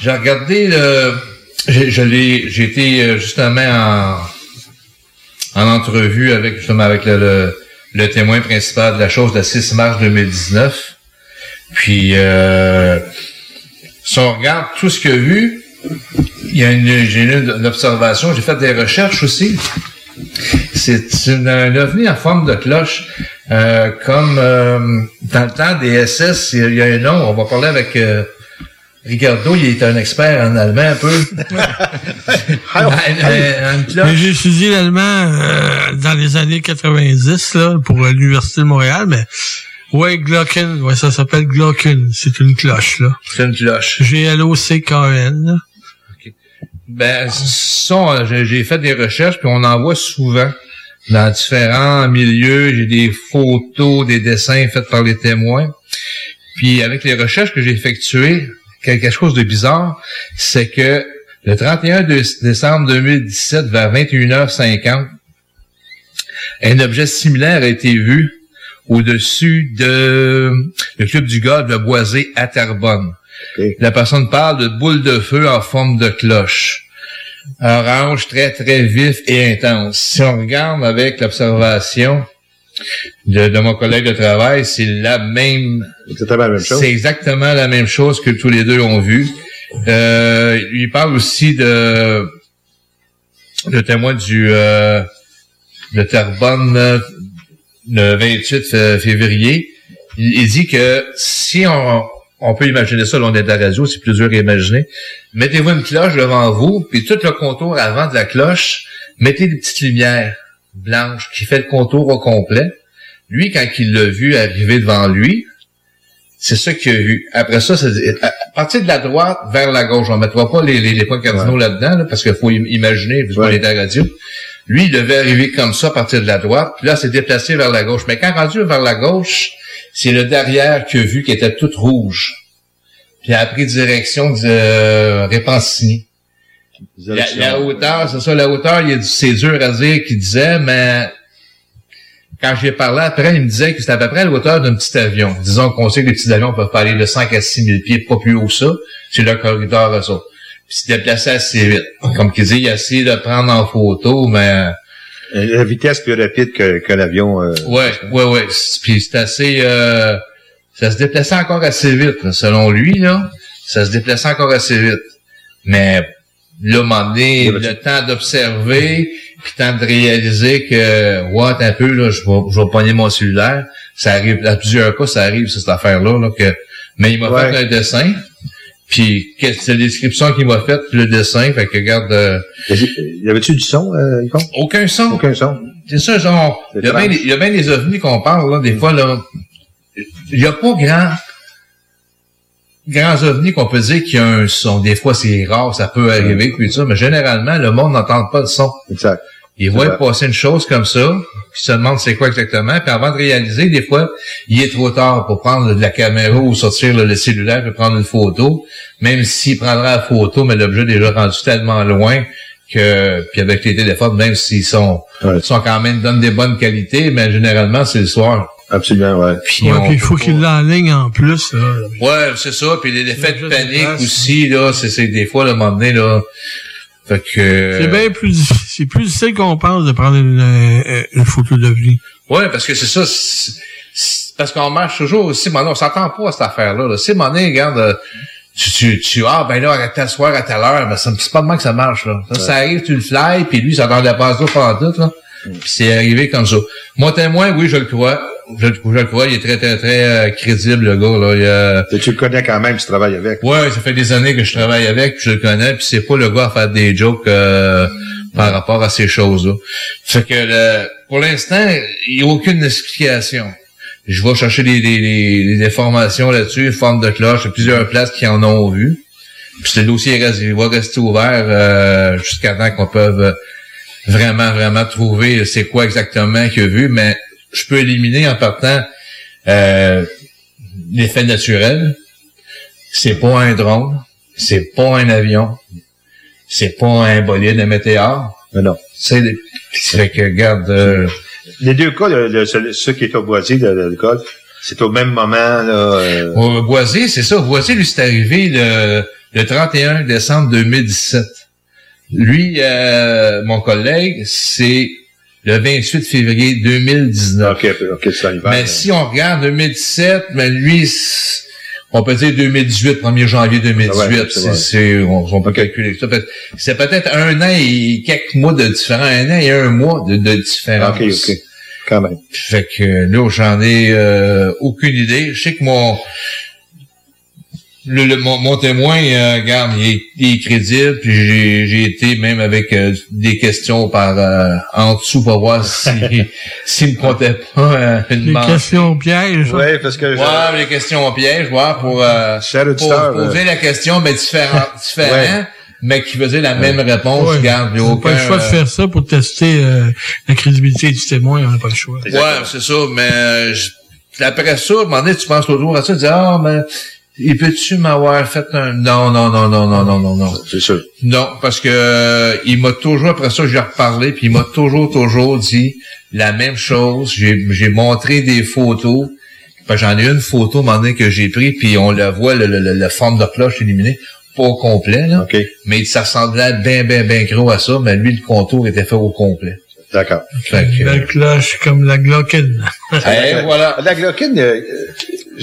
[SPEAKER 9] J'ai regardé j'ai été euh, justement en, en entrevue avec justement avec le, le, le témoin principal de la chose le 6 mars 2019. Puis euh, si on regarde tout ce qu'il a vu, il y a une, j'ai eu une observation, j'ai fait des recherches aussi. C'est une, un ovni en forme de cloche. Euh, comme euh, dans le temps des SS, il y a un nom, on va parler avec euh, Ricardo, il est un expert en allemand un peu. Cloche.
[SPEAKER 8] Mais j'ai étudié l'allemand euh, dans les années 90 là, pour l'Université de Montréal, mais ouais, Glocken, ouais, ça s'appelle Glocken, c'est une cloche là.
[SPEAKER 9] C'est une cloche.
[SPEAKER 8] G-L-O-C-K-N.
[SPEAKER 9] Ben, ça, j'ai fait des recherches, puis on en voit souvent dans différents milieux. J'ai des photos, des dessins faits par les témoins. Puis avec les recherches que j'ai effectuées, quelque chose de bizarre, c'est que le 31 de- décembre 2017, vers 21h50, un objet similaire a été vu au-dessus de le club du golf de Boisé à Terrebonne. La personne parle de boule de feu en forme de cloche. Orange très très vif et intense. Si on regarde avec l'observation de, de mon collègue de travail, c'est la même.
[SPEAKER 7] Exactement la même chose.
[SPEAKER 9] C'est exactement la même chose que tous les deux ont vu. Euh, il parle aussi de le témoin du euh, de Terrebonne euh, le 28 fé- février. Il, il dit que si on, on peut imaginer ça, là, on est à la radio, c'est plus dur à imaginer. Mettez-vous une cloche devant vous, puis tout le contour avant de la cloche, mettez des petites lumières blanches qui fait le contour au complet. Lui, quand il l'a vu arriver devant lui, c'est ça qu'il a vu. Après ça, c'est à partir de la droite vers la gauche. On ne mettra pas les, les, les points cardinaux là-dedans, là, parce qu'il faut im- imaginer, puisqu'on est à la radio. Lui, il devait arriver comme ça à partir de la droite, puis là, c'est déplacé vers la gauche. Mais quand rendu vers la gauche, c'est le derrière qu'il a vu qui était tout rouge. Puis il a pris direction de euh, Répentigny. La, la hauteur, c'est ça, la hauteur, il c'est dur à dire qu'il disait, mais quand j'ai parlé après, il me disait que c'était à peu près à la hauteur d'un petit avion. Disons qu'on sait que les petits avions peuvent aller de 5 à 6 000 pieds, pas plus haut que ça. C'est le corridor à ça. puis se déplaçait assez vite. Comme qu'il dit, il a essayé de prendre en photo, mais...
[SPEAKER 7] Euh, La vitesse plus rapide que, que l'avion. euh,
[SPEAKER 9] Ouais, ouais, ouais. Puis c'est assez... euh, ça se déplaçait encore assez vite, là, selon lui, là. Ça se déplaçait encore assez vite. Mais là, un moment donné, le temps d'observer, puis le temps de réaliser que, ouais, un peu, là, je vais, je vais pogner mon cellulaire. Ça arrive, à plusieurs cas, ça arrive, cette affaire-là, là, que, mais il m'a
[SPEAKER 7] Ouais.
[SPEAKER 9] fait un dessin, puis c'est la description qu'il m'a faite, puis le dessin, fait que, regarde, euh,
[SPEAKER 7] Y avait-tu du son, euh, Yvon?
[SPEAKER 9] aucun son.
[SPEAKER 7] Aucun son.
[SPEAKER 9] C'est ça, genre, il y a bien il y a bien des ovnis qu'on parle, là, des fois, là. Il y a pas grand, grands ovnis qu'on peut dire qu'il y a un son. Des fois, c'est rare, ça peut arriver, puis ça, mais généralement, le monde n'entend pas le son.
[SPEAKER 7] Exact.
[SPEAKER 9] Il
[SPEAKER 7] C'est
[SPEAKER 9] voit
[SPEAKER 7] vrai.
[SPEAKER 9] passer une chose comme ça, puis se demande c'est quoi exactement, puis avant de réaliser, des fois, il est trop tard pour prendre de la caméra ou sortir le, le cellulaire et prendre une photo, même s'il prendra la photo, mais l'objet est déjà rendu tellement loin que, puis avec les téléphones, même s'ils sont, sont quand même, donnent des bonnes qualités, mais généralement, c'est le soir.
[SPEAKER 7] Absolument, ouais.
[SPEAKER 9] Puis
[SPEAKER 8] Ouais, il faut qu'il l'enligne en plus. Là.
[SPEAKER 9] Ouais, c'est ça. Puis les effets de panique aussi, là, c'est, c'est des fois, le moment donné, là. Fait que.
[SPEAKER 8] C'est bien plus difficile. C'est plus difficile qu'on pense de prendre une, euh, une photo d'OVNI.
[SPEAKER 9] Ouais, parce que c'est ça. c'est- c'est- parce qu'on marche toujours aussi, mais on s'entend pas à cette affaire-là. Là. C'est monnaie, regarde, euh, tu, tu, tu, ah, ben là, à tel soir, à telle heure, ben, ça- c'est pas de même que ça marche, là. Ça, ça arrive, tu le fly, puis lui, ça t'en pas ça pendant tout, là. Puis c'est arrivé comme ça. Mon témoin, oui, je le crois. Je, le- je le crois, il est très, très, très euh, crédible, le gars, là. Il, euh,
[SPEAKER 7] Tu le connais quand même, tu travailles avec.
[SPEAKER 9] Ouais, ça fait des années que je travaille avec, puis je le connais, puis c'est pas le gars à faire des jokes euh, par rapport à ces choses-là. Fait que le- pour l'instant, il n'y a aucune explication. Je vais chercher des, des, des- des informations là-dessus, forme de cloche, il y a plusieurs places qui en ont vu. Puis le dossier reste, il va rester ouvert euh, jusqu'à temps qu'on peut vraiment, vraiment trouver c'est quoi exactement qu'il a vu, mais je peux éliminer en partant euh, l'effet naturel. C'est pas un drone, c'est pas un avion, c'est pas un bolide, un météore.
[SPEAKER 7] non.
[SPEAKER 9] C'est fait que regarde euh,
[SPEAKER 7] Les deux cas, le, qui est au boisier, le golf, c'est au même moment, là. euh,
[SPEAKER 9] au Boisier, c'est ça. Boisier, lui, c'est arrivé le, le 31 décembre 2017. Lui, euh, mon collègue, c'est le 28 février 2019.
[SPEAKER 7] OK, OK, c'est l'hiver.
[SPEAKER 9] Mais si on regarde 2017, mais lui, on peut dire 2018, 1er janvier 2018.
[SPEAKER 7] Ah ouais, c'est
[SPEAKER 9] c'est, on, on peut calculer ça. C'est peut-être un an et quelques mois de différence, un an et un mois de, de différence.
[SPEAKER 7] OK, OK. Quand même.
[SPEAKER 9] Fait que là, j'en ai euh, aucune idée. Je sais que mon le, le- mon, mon témoin, euh, regarde, il est, il est crédible, puis j'ai, j'ai été même avec euh, des questions par euh, en dessous pour voir si s'il me comptait pas euh, une
[SPEAKER 8] Les
[SPEAKER 9] banque.
[SPEAKER 8] questions pièges.
[SPEAKER 7] Ouais, parce que...
[SPEAKER 9] Ouais, les questions au piège, ouais, pour, euh, pour
[SPEAKER 7] auditeur,
[SPEAKER 9] poser
[SPEAKER 7] euh,
[SPEAKER 9] la question, mais différent, différent,
[SPEAKER 7] Ouais.
[SPEAKER 9] mais qui faisait la même réponse.
[SPEAKER 8] Ouais.
[SPEAKER 9] Regarde, il y a
[SPEAKER 8] On n'a
[SPEAKER 9] aucun,
[SPEAKER 8] pas le choix de faire ça pour tester euh, la crédibilité du témoin. On n'a pas le choix.
[SPEAKER 9] Ouais, c'est ça, mais euh, je- après ça, à un moment donné, tu penses autour à ça, tu dis, ah, mais il peut-tu m'avoir fait un... Non, non, non, non, non, non, non, non?
[SPEAKER 7] C'est sûr.
[SPEAKER 9] Non, parce que euh, il m'a toujours, après ça, j'ai reparlé, puis il m'a toujours, toujours dit la même chose. J'ai j'ai montré des photos. Que J'en ai une photo, à un moment donné, que j'ai pris, puis on la voit, le, le, le- la forme de cloche illuminée, pas au complet, là. Mais ça ressemblait bien, bien, bien gros à ça, mais lui, le contour était fait au complet.
[SPEAKER 7] D'accord.
[SPEAKER 9] Fait que,
[SPEAKER 8] La cloche comme la Glocken.
[SPEAKER 9] Eh, voilà.
[SPEAKER 7] La Glocken, euh,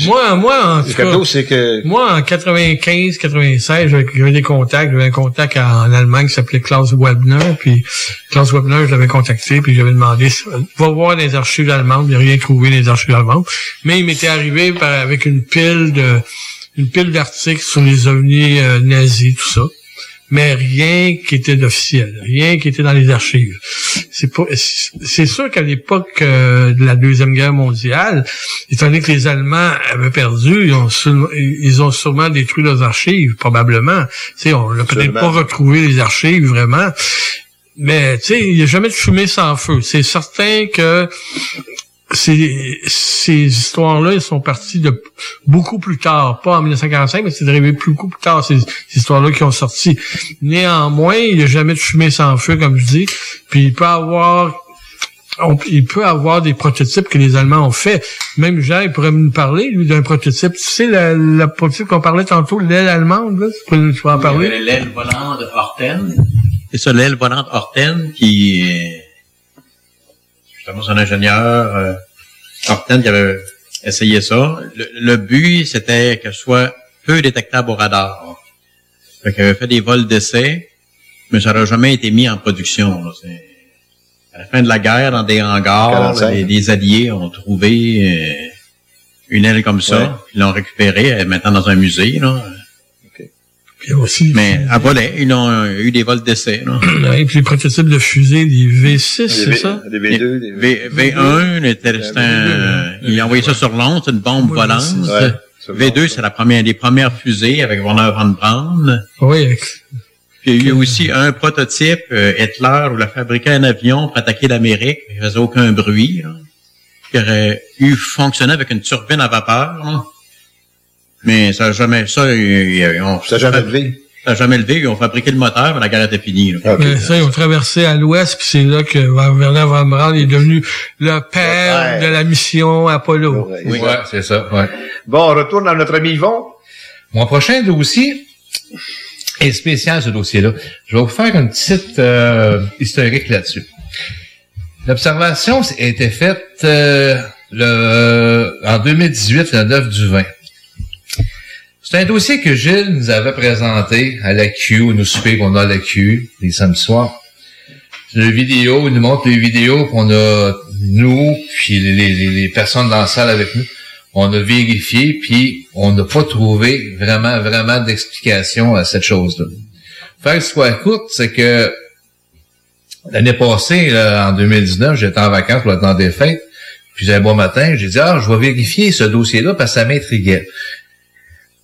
[SPEAKER 8] Moi, moi, en tout
[SPEAKER 7] cadeau, c'est que...
[SPEAKER 8] moi, en 95, 96, j'avais j'avais des contacts. J'avais un contact en Allemagne qui s'appelait Klaus Webner. Puis Klaus Webner, je l'avais contacté, puis j'avais demandé, va voir les archives allemandes. Il n'a rien trouvé dans les archives allemandes. Mais il m'était arrivé par- avec une pile de, une pile d'articles sur les ovnis euh, nazis, tout ça. Mais rien qui était d'officiel, rien qui était dans les archives. C'est pas, c'est sûr qu'à l'époque euh, de la deuxième guerre mondiale, étant donné que les Allemands avaient perdu, ils ont, sûrement- ils ont sûrement détruit leurs archives, probablement. Sais, on n'a peut-être pas retrouvé les archives vraiment. Mais tu sais, il n'y a jamais de fumée sans feu. C'est certain que ces, ces histoires-là, elles sont parties de beaucoup plus tard, pas en 1945, mais c'est arrivé beaucoup plus tard, ces, ces histoires-là qui ont sorti. Néanmoins, il n'y a jamais de fumée sans feu, comme je dis. Puis il peut y avoir on- il peut avoir des prototypes que les Allemands ont fait. Même Jean, il pourrait nous parler, lui, d'un prototype. Tu sais, la, la prototype qu'on parlait tantôt, l'aile allemande, là, tu peux, tu peux en parler?
[SPEAKER 10] l'aile volante Horten. C'est ça, l'aile volante Horten qui, justement, son ingénieur, euh, qui avait essayé ça. Le, le but, c'était que ce soit peu détectable au radar. Fait qu'il avait fait des vols d'essai, mais ça n'aurait jamais été mis en production. là. À la fin de la guerre, dans des hangars,
[SPEAKER 7] 45.
[SPEAKER 10] les, les Alliés ont trouvé euh, une aile comme ça.
[SPEAKER 7] Ouais.
[SPEAKER 10] Ils l'ont récupérée, elle est maintenant dans un musée. Là.
[SPEAKER 8] Puis aussi,
[SPEAKER 10] Mais à volet, ils ont euh, eu des vols d'essai. là.
[SPEAKER 8] Et puis les prototypes de fusées, des V6, c'est
[SPEAKER 10] V-
[SPEAKER 8] ça?
[SPEAKER 7] Des V2, des
[SPEAKER 10] V, V1, était- c'était un, il a envoyé ça sur Londres, c'est une bombe volante.
[SPEAKER 7] Ouais, sur
[SPEAKER 10] V2, c'est la première, des premières fusées avec Werner von Braun.
[SPEAKER 8] Oui,
[SPEAKER 10] Puis il y a eu aussi un prototype, euh, Hitler, où il a fabriqué un avion pour attaquer l'Amérique. Il faisait aucun bruit. là. Qui aurait eu fonctionné avec une turbine à vapeur. là. Mais ça n'a jamais, ça, ils, ils ont,
[SPEAKER 7] Ça n'a jamais levé.
[SPEAKER 10] ça a jamais levé. Ils ont fabriqué le moteur, mais la guerre était finie. là.
[SPEAKER 8] Mais ça, ils ont traversé à l'ouest, puis c'est là que Werner von Braun est devenu le père de la mission Apollo.
[SPEAKER 9] Oui, ouais, c'est ça, ouais.
[SPEAKER 7] Bon, on retourne à notre ami Yvon.
[SPEAKER 9] Mon prochain dossier est spécial, ce dossier-là. Je vais vous faire une petite euh, historique là-dessus. L'observation a été faite euh, le, en 2018, le 9 du 20. C'est un dossier que Gilles nous avait présenté à la Q, nous souper qu'on a à la Q, les samedis soirs. C'est une vidéo, il nous montre les vidéos qu'on a, nous, puis les, personnes dans la salle avec nous, on a vérifié, puis on n'a pas trouvé vraiment, vraiment d'explication à cette chose-là. Faire l'histoire courte, c'est que l'année passée, en 2019, j'étais en vacances pour le temps des fêtes, puis un bon matin, j'ai dit, ah, je vais vérifier ce dossier-là parce que ça m'intriguait.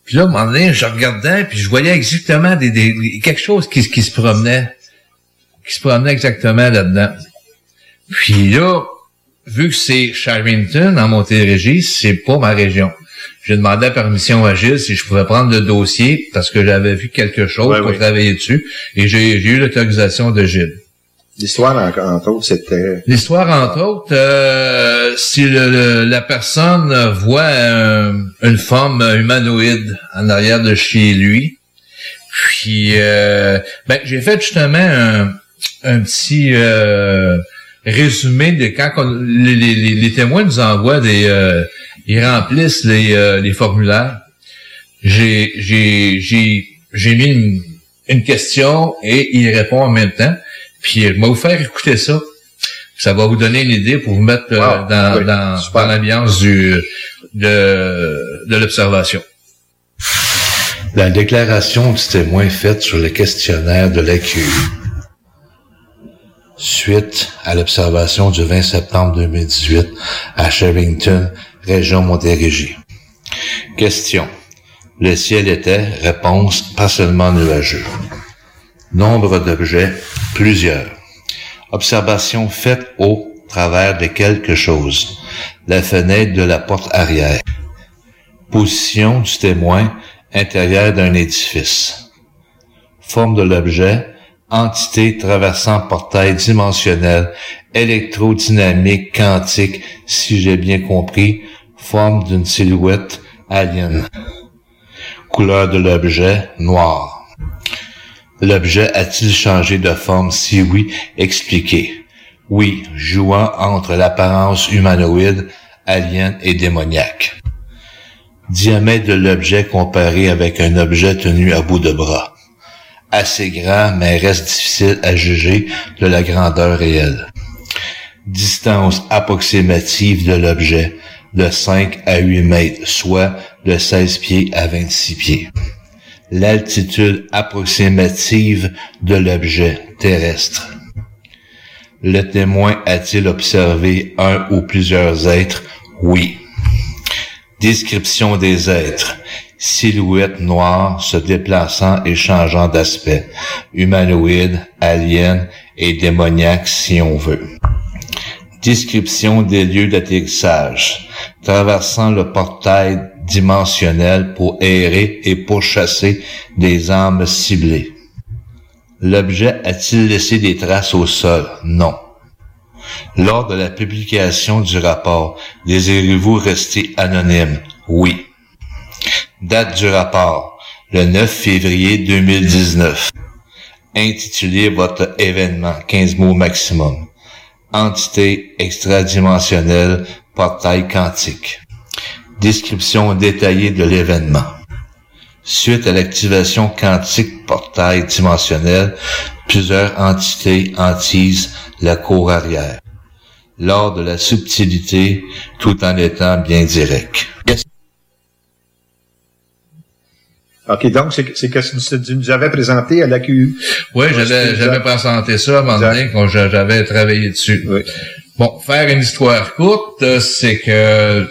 [SPEAKER 9] Puis là, à un moment donné, je regardais, puis je voyais exactement des, des- quelque chose qui, qui se promenait, qui se promenait exactement là-dedans. Puis là, vu que c'est Charrington, en Montérégie, c'est pas ma région. J'ai demandé la permission à Gilles si je pouvais prendre le dossier parce que j'avais vu quelque chose
[SPEAKER 7] Ouais,
[SPEAKER 9] pour
[SPEAKER 7] oui.
[SPEAKER 9] travailler dessus et j'ai j'ai eu l'autorisation de Gilles.
[SPEAKER 7] L'histoire, en- entre autres, c'était...
[SPEAKER 9] L'histoire, entre autres, euh, si le- le- la personne voit un- une forme humanoïde en arrière de chez lui, puis euh, ben, j'ai fait justement un, un petit euh, résumé de quand les- les- les témoins nous envoient des... euh, ils remplissent les, euh, les formulaires. J'ai j'ai j'ai j'ai mis une, une question et il répond en même temps. Puis je vais vous faire écouter ça. Ça va vous donner une idée pour vous mettre euh,
[SPEAKER 7] Wow,
[SPEAKER 9] dans,
[SPEAKER 7] oui,
[SPEAKER 9] dans, dans l'ambiance du de, de l'observation.
[SPEAKER 19] La déclaration du témoin faite sur le questionnaire de l'AQI. Suite à l'observation du 20 septembre 2018 à Sherrington, région Montérégie. Question. Le ciel était, réponse, partiellement nuageux. Nombre d'objets, plusieurs. Observation faite au travers de quelque chose. La fenêtre de la porte arrière. Position du témoin, intérieur d'un édifice. Forme de l'objet, entité traversant portail dimensionnel, électrodynamique quantique, si j'ai bien compris, forme d'une silhouette alien. Couleur de l'objet, noir. L'objet a-t-il changé de forme? Si oui, expliquez. Oui, jouant entre l'apparence humanoïde, alien et démoniaque. Diamètre de l'objet comparé avec un objet tenu à bout de bras. Assez grand, mais reste difficile à juger de la grandeur réelle. Distance approximative de l'objet de 5 à 8 mètres, soit de 16 pieds à 26 pieds. L'altitude approximative de l'objet terrestre. Le témoin a-t-il observé un ou plusieurs êtres? Oui. Description des êtres. Silhouette noire se déplaçant et changeant d'aspect. Humanoïde, alien et démoniaque si on veut. Description des lieux d'atterrissage. Traversant le portail dimensionnel pour errer et pourchasser des âmes ciblées. L'objet a-t-il laissé des traces au sol? Non. Lors de la publication du rapport, désirez-vous rester anonyme? Oui. Date du rapport, le 9 février 2019. Intitulez votre événement, 15 mots maximum. Entité extradimensionnelle, portail quantique. Description détaillée de l'événement. Suite à l'activation quantique portail dimensionnel, plusieurs entités hantisent la cour arrière. Lors de la subtilité, tout en étant bien direct.
[SPEAKER 7] OK, donc c'est c'est que tu nous avais présenté à l'AQU.
[SPEAKER 9] Oui, j'avais, j'avais présenté ça à un moment donné quand j'avais travaillé dessus. Bon, faire une histoire courte, euh, c'est que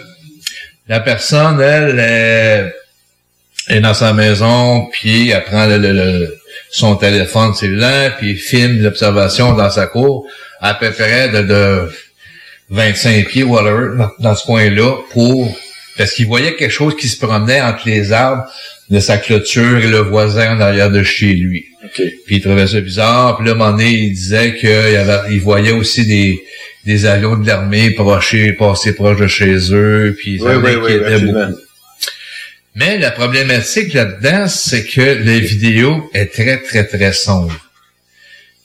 [SPEAKER 9] la personne, elle, est, est dans sa maison, puis elle prend le, le- le- son téléphone cellulaire, puis filme l'observation dans sa cour, à peu près de, de 25 pieds, whatever, dans, dans ce coin-là, pour parce qu'il voyait quelque chose qui se promenait entre les arbres de sa clôture et le voisin en arrière de chez lui. Puis il trouvait ça bizarre. Puis là, à un moment donné, il disait qu'il il voyait aussi des, des avions de l'armée passer, passer proche de chez eux. Puis ça
[SPEAKER 7] Oui, oui, oui,
[SPEAKER 9] beaucoup. Mais la problématique là-dedans, c'est que la vidéo est très, très, très sombre.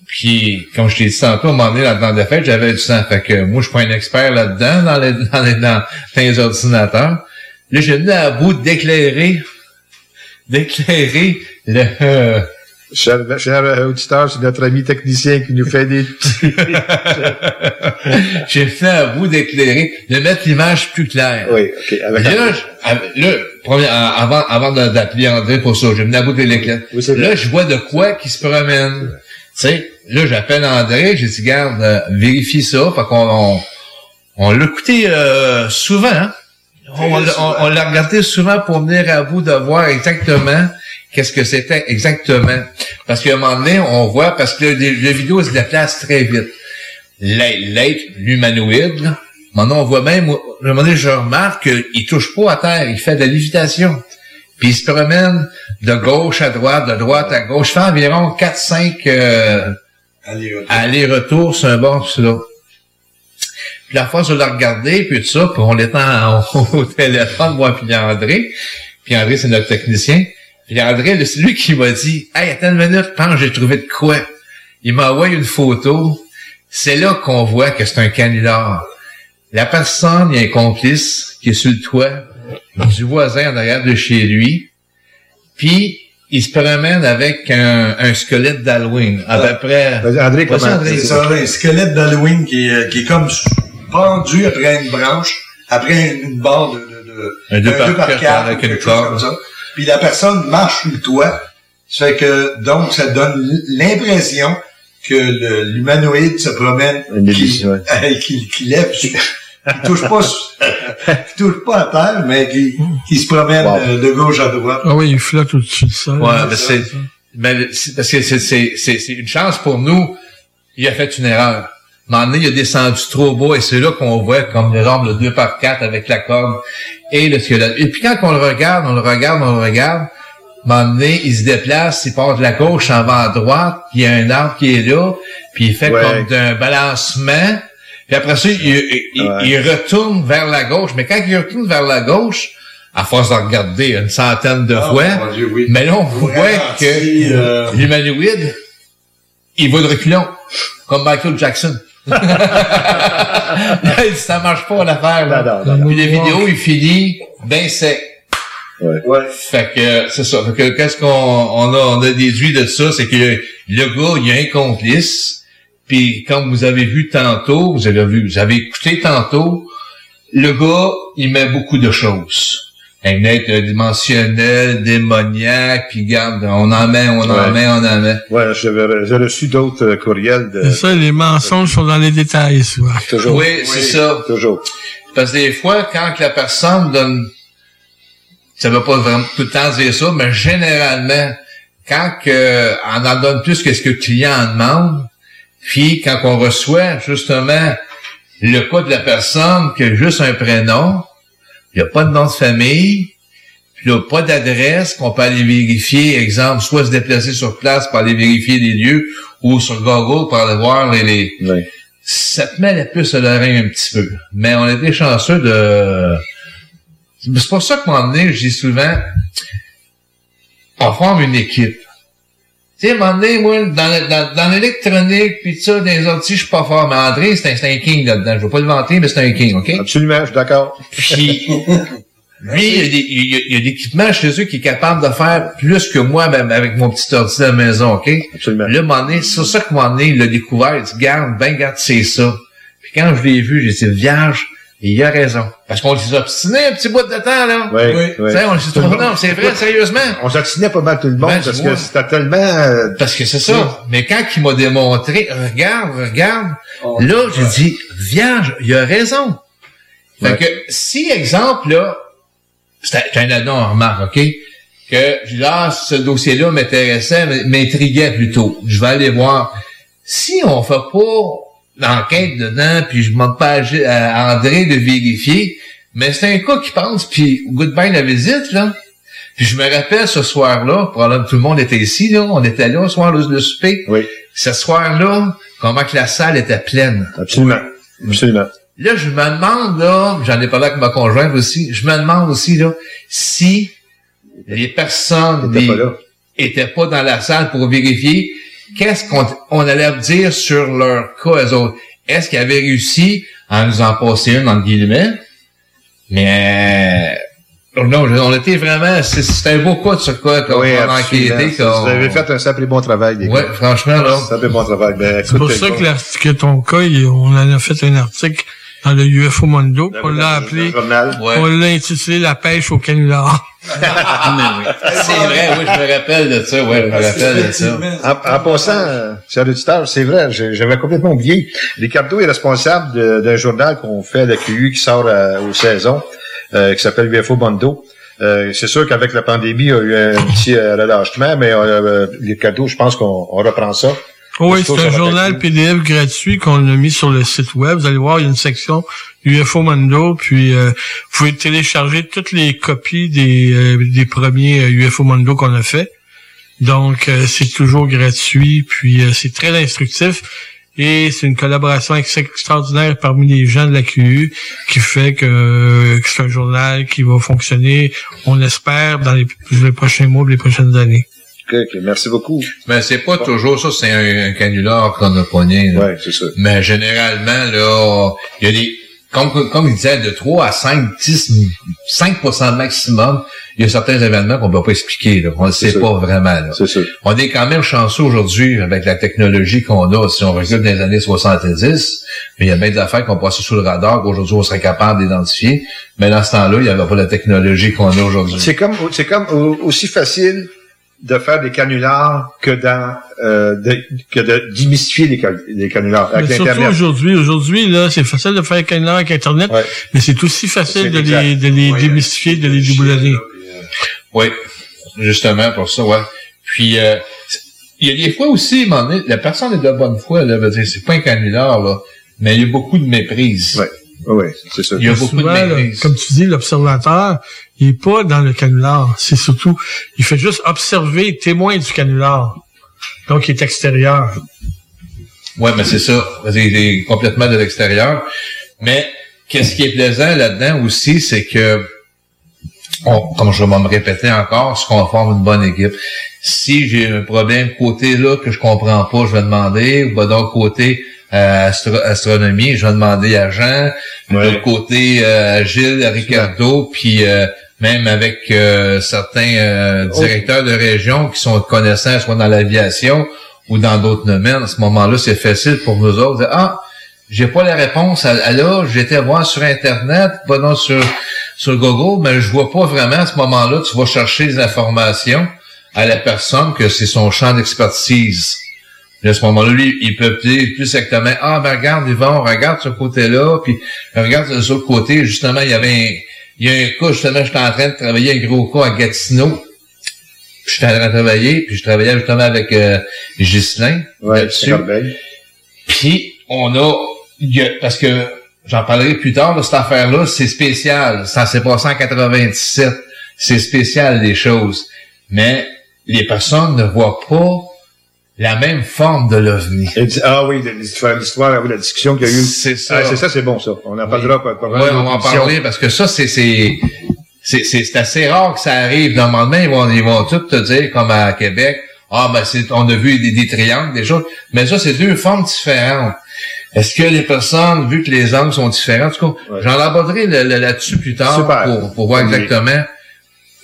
[SPEAKER 9] Puis, comme je t'ai dit tantôt, à un moment donné, là-dedans de fête, j'avais du temps. Fait que moi, je suis pas un expert là-dedans, dans les, dans les, dans les ordinateurs. Là, j'ai venu à bout d'éclairer, d'éclairer le, euh,
[SPEAKER 7] Cher, cher auditeur, c'est notre ami technicien qui nous fait des petits...
[SPEAKER 9] j'ai fait à bout d'éclairer, de mettre l'image plus claire.
[SPEAKER 7] Oui, OK. Avec
[SPEAKER 9] là, je- là, premier- avant, avant d'appeler André pour ça, j'ai venu à bout de l'éclair. là, je vois de quoi qui se promène. Tu sais, là, j'appelle André, j'ai dit, garde, euh, vérifie ça. Fait qu'on, on, on l'a écouté euh, souvent. hein. On, l'a- on- on l'a regardé souvent pour venir à bout de voir exactement qu'est-ce que c'était exactement. Parce qu'à un moment donné, on voit, parce que le, le vidéo se déplace très vite. L'être, l'humanoïde, là, maintenant on voit même, à un moment donné, je remarque qu'il touche pas à terre, il fait de la lévitation. Puis il se promène de gauche à droite, de droite à gauche. Il fait environ 4-5 euh, allers-retours sur un bord sur l'autre. Puis la fois, je l'ai regardé, puis tout ça, puis on en- au téléphone, moi puis André. Puis André, c'est notre technicien. Puis André, c'est lui qui m'a dit, « Hey, attends une minute, je pense que j'ai trouvé de quoi. » Il m'a envoyé une photo. C'est là qu'on voit que c'est un canular. La personne, il y a un complice qui est sur le toit du voisin en arrière de chez lui. Puis, il se promène avec un, un squelette d'Halloween, à peu près.
[SPEAKER 7] André, comment-
[SPEAKER 9] André.
[SPEAKER 20] C'est ça, un squelette d'Halloween qui est, qui est comme pendu après une branche, après une barre de, de, de
[SPEAKER 9] Un deux par
[SPEAKER 20] par
[SPEAKER 9] quatre
[SPEAKER 20] quatre,
[SPEAKER 9] avec une corde.
[SPEAKER 20] comme ça. Puis la personne marche sur le toit. Ça fait que, donc, ça donne l'impression que l'humanoïde se promène, qui, euh, qui, qui lève, qui touche pas, qui touche pas à terre, mais qui, qui se promène euh, de gauche à droite.
[SPEAKER 8] Ah oui, il flotte au-dessus de ça.
[SPEAKER 9] Ouais, mais c'est, mais parce que c'est, c'est, c'est, c'est une chance pour nous. Il a fait une erreur. Un moment donné, il a descendu trop bas et c'est là qu'on voit comme les armes de 2 par 4 avec la corde et le squelette. Et puis quand on le regarde, on le regarde, on le regarde, un moment donné, il se déplace, il part de la gauche, s'en va à droite, puis il y a un arbre qui est là, puis il fait
[SPEAKER 7] Ouais.
[SPEAKER 9] comme d'un balancement. Puis après ça, il, il- il- il retourne vers la gauche. Mais quand il retourne vers la gauche, à force de regarder une centaine de
[SPEAKER 20] Ah,
[SPEAKER 9] fois,
[SPEAKER 20] mon Dieu, oui.
[SPEAKER 9] mais là, on voit que
[SPEAKER 20] euh,
[SPEAKER 9] l'humanoïde, il va de reculons, comme Michael Jackson. Ça marche pas l'affaire. là. Puis la vidéo, il finit ben sec.
[SPEAKER 20] Ouais.
[SPEAKER 9] Fait que c'est ça. Fait que qu'est-ce qu'on on a, on a déduit de ça, c'est que le gars, il y a un complice. Puis comme vous avez vu tantôt, vous avez vu, vous avez écouté tantôt, le gars, il met beaucoup de choses. Un être dimensionnel, démoniaque, puis garde, on en met, on en met, on en met.
[SPEAKER 7] Ouais, j'avais- j'ai reçu d'autres euh, courriels de...
[SPEAKER 8] C'est ça, les mensonges sont dans les détails, souvent.
[SPEAKER 7] Toujours.
[SPEAKER 9] Oui, c'est ça.
[SPEAKER 7] Toujours.
[SPEAKER 9] Parce que des fois, quand que la personne donne, ça veut pas vraiment tout le temps dire ça, mais généralement, quand que, on en donne plus que ce que le client en demande, puis quand on reçoit justement le cas de la personne qui a juste un prénom, il n'y a pas de nom de famille, puis il n'y a pas d'adresse qu'on peut aller vérifier, exemple, soit se déplacer sur place pour aller vérifier les lieux, ou sur Google pour aller voir les... les- ça te met la puce à l'oreille un petit peu. Mais on était chanceux de... C'est pour ça que, moment donné, je dis souvent, on forme une équipe. Tu sais, à un moment donné, moi, dans, dans, dans l'électronique, puis ça, dans les orties, je suis pas fort. Mais André, c'est un, king là-dedans. Je veux pas le vanter, mais c'est un king, OK?
[SPEAKER 7] Absolument, je suis d'accord.
[SPEAKER 9] Puis, lui, il y a des- il y a, il y a des équipements chez eux qui est capable de faire plus que moi, même avec mon petit ordi à la maison, OK?
[SPEAKER 7] Absolument.
[SPEAKER 9] Là, à un moment donné, c'est ça que moment donné, il l'a découvert. Il dit, garde, ben, garde, c'est ça. Puis quand je l'ai vu, j'ai dit, vierge, et il a raison. Parce qu'on s'est obstiné un petit bout de temps, là.
[SPEAKER 7] Oui, oui.
[SPEAKER 9] Tu sais, on s'est
[SPEAKER 7] Tout le
[SPEAKER 9] trouvé,
[SPEAKER 7] monde-
[SPEAKER 9] non, c'est vrai, sérieusement.
[SPEAKER 7] On s'obstinait pas mal tout le monde
[SPEAKER 9] Ben,
[SPEAKER 7] parce que c'était tellement... euh,
[SPEAKER 9] Parce que c'est ça. Mais quand il m'a démontré, regarde, regarde, là, j'ai dit, vierge, il a raison. Fait
[SPEAKER 7] Ouais.
[SPEAKER 9] que, si, exemple, là, c'était c'était un addon en remarque, OK? Que, je dis, ah, ce dossier-là m'intéressait, m'intriguait plutôt. Je vais aller voir. Si on fait pas l'enquête dedans, puis je demande pas à, André de vérifier, mais c'est un cas qui pense, puis goodbye la visite, là. Puis je me rappelle ce soir-là, probablement tout le monde était ici, là, on était là, ce soir, le, le souper.
[SPEAKER 7] Oui.
[SPEAKER 9] Ce soir-là, comment que la salle était pleine.
[SPEAKER 7] Absolument. Absolument.
[SPEAKER 9] Là, je me demande, là, j'en ai parlé avec ma conjointe aussi, je me demande aussi, là, si les personnes
[SPEAKER 7] T'étais
[SPEAKER 9] des-
[SPEAKER 7] pas là.
[SPEAKER 9] étaient pas dans la salle pour vérifier, qu'est-ce qu'on on allait dire sur leur cas, eux autres? Est-ce qu'ils avaient réussi à nous en passer une, entre guillemets? Mais, euh, non, on était vraiment, c'était un beau cas de ce cas qu'on
[SPEAKER 7] Oui,
[SPEAKER 9] a
[SPEAKER 7] absolument.
[SPEAKER 9] enquêté.
[SPEAKER 7] Vous avez fait un simple et bon travail, les
[SPEAKER 9] Ouais,
[SPEAKER 7] gars.
[SPEAKER 9] franchement, là.
[SPEAKER 7] Un simple et bon travail. Ben,
[SPEAKER 8] C'est pour ça que, l'article- que ton cas, on en a fait un article dans le UFO Mondo. On l'a appelé, on l'a intitulé La pêche au canular.
[SPEAKER 9] C'est vrai, oui, je me rappelle de ça, ouais, je me rappelle de ça.
[SPEAKER 7] En, en passant, euh, cher auditeur, c'est vrai, j'avais complètement oublié. Ricardo est responsable d'un journal qu'on fait à la QU qui sort à- aux saisons, euh, qui s'appelle UFO Bondo. Euh, c'est sûr qu'avec la pandémie, il y a eu un petit euh, relâchement, mais euh, Ricardo, je pense qu'on on reprend ça.
[SPEAKER 8] Oui, c'est un journal PDF gratuit qu'on a mis sur le site web. Vous allez voir, il y a une section UFO Mondo, puis euh, vous pouvez télécharger toutes les copies des, euh, des premiers euh, UFO Mondo qu'on a fait. Donc, euh, c'est toujours gratuit, puis euh, c'est très instructif. Et c'est une collaboration ex- extraordinaire parmi les gens de la QU qui fait que, que c'est un journal qui va fonctionner, on l'espère, dans les, les prochains mois, les prochaines années.
[SPEAKER 7] Ok, ok, merci beaucoup.
[SPEAKER 9] Mais c'est pas toujours ça, c'est un, un canular qu'on a pogné. là.
[SPEAKER 7] Ouais, c'est ça.
[SPEAKER 9] Mais généralement, là, il y a des, comme, comme il disait, de 3 à 5, 10, 5% maximum, il y a certains événements qu'on peut pas expliquer, là. On ne sait
[SPEAKER 7] sûr.
[SPEAKER 9] pas vraiment, là.
[SPEAKER 7] Sûr.
[SPEAKER 9] On est quand même chanceux aujourd'hui avec la technologie qu'on a. Si on regarde dans les années 70, mais il y a bien des affaires qui ont passé sous le radar qu'aujourd'hui on serait capable d'identifier. Mais dans ce temps-là, il n'y avait pas la technologie qu'on a aujourd'hui.
[SPEAKER 7] C'est comme, c'est comme au- aussi facile de faire des canulars que dans, euh, de, que de démystifier les, can- les canulars avec
[SPEAKER 8] Mais surtout aujourd'hui, aujourd'hui, là, c'est facile de faire un canular avec Internet, mais c'est aussi facile de
[SPEAKER 9] exact.
[SPEAKER 8] les, de les démystifier, de les doublonner.
[SPEAKER 9] Oui, justement pour ça, ouais. Puis euh, il y a des fois aussi, donné, la personne est de bonne foi, là, veut dire, c'est pas un canular, là, mais il y a beaucoup de méprise.
[SPEAKER 7] Ouais. Oui, c'est ça.
[SPEAKER 9] Il y a beaucoup de
[SPEAKER 8] Souvent, là,
[SPEAKER 9] méprise.
[SPEAKER 8] comme tu dis, l'observateur, il est pas dans le canular. C'est surtout, il fait juste observer, témoin du canular. Donc, il est extérieur.
[SPEAKER 9] Ouais, mais c'est ça. C'est c'est complètement de l'extérieur. Mais qu'est-ce qui est plaisant là-dedans aussi, c'est que, on- comme je vais me répéter encore, c'est qu'on forme une bonne équipe. Si j'ai un problème côté là que je comprends pas, je vais demander. Ou ben, d'autre côté euh, astro- astronomie, je vais demander à Jean. De l'autre côté euh, à Gilles, à Ricardo, puis euh, même avec euh, certains euh, directeurs de région qui sont connaissants, soit dans l'aviation ou dans d'autres domaines. À ce moment-là, c'est facile pour nous autres. de dire, ah, j'ai pas la réponse à, à là, j'étais voir sur Internet, pas non sur, sur Google, mais je vois pas vraiment à ce moment-là, tu vas chercher des informations à la personne que c'est son champ d'expertise. À ce moment-là, lui, il peut dire plus exactement, ah, ben regarde, Yvon, regarde ce côté-là, puis regarde de l'autre côté, justement, il y avait un, il y a un cas, justement, j'étais en train de travailler un gros cas à Gatineau, puis j'étais en train de travailler, puis je travaillais justement avec euh, Ghislain là-dessus.
[SPEAKER 7] Corbeil.
[SPEAKER 9] Puis on a, il y a- parce que j'en parlerai plus tard, là, cette affaire-là, c'est spécial. Ça s'est passé en 97. C'est spécial les choses. Mais les personnes ne voient pas la même forme de l'OVNI.
[SPEAKER 7] Ah oui, l'histoire, la discussion qu'il y a eu.
[SPEAKER 9] C'est ça.
[SPEAKER 7] Ah, c'est ça, c'est bon, ça. On en parlera.
[SPEAKER 9] Oui, on va en parler parce que ça, c'est, c'est, c'est, assez rare que ça arrive. Normalement, ils vont, ils vont tout te dire, comme à Québec, ah, ben, c'est, on a vu des, des triangles, des choses. Mais ça, c'est deux formes différentes. Est-ce que les personnes, vu que les angles sont différents, en tout cas, j'en aborderai là-dessus plus tard
[SPEAKER 7] Super.
[SPEAKER 9] pour, pour voir
[SPEAKER 7] Oui.
[SPEAKER 9] exactement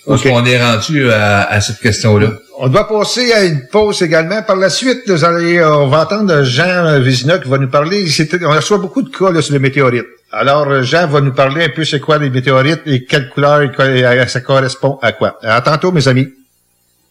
[SPEAKER 9] on est rendu à, à cette question-là?
[SPEAKER 7] On doit passer à une pause également. Par la suite, vous allez, euh, on va entendre Jean Vizina qui va nous parler. On reçoit beaucoup de cas là, sur les météorites. Alors, euh, Jean va nous parler un peu c'est quoi les météorites et quelle couleur et quoi- et ça correspond à quoi. À tantôt, mes amis.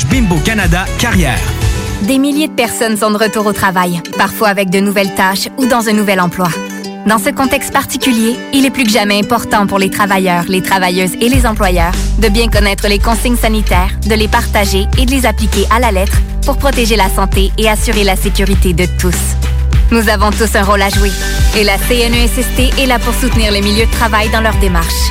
[SPEAKER 5] Bimbo Canada Carrière.
[SPEAKER 14] Des milliers de personnes sont de retour au travail, parfois avec de nouvelles tâches ou dans un nouvel emploi. Dans ce contexte particulier, il est plus que jamais important pour les travailleurs, les travailleuses et les employeurs de bien connaître les consignes sanitaires, de les partager et de les appliquer à la lettre pour protéger la santé et assurer la sécurité de tous. Nous avons tous un rôle à jouer et la CNESST est là pour soutenir les milieux de travail dans leur démarche.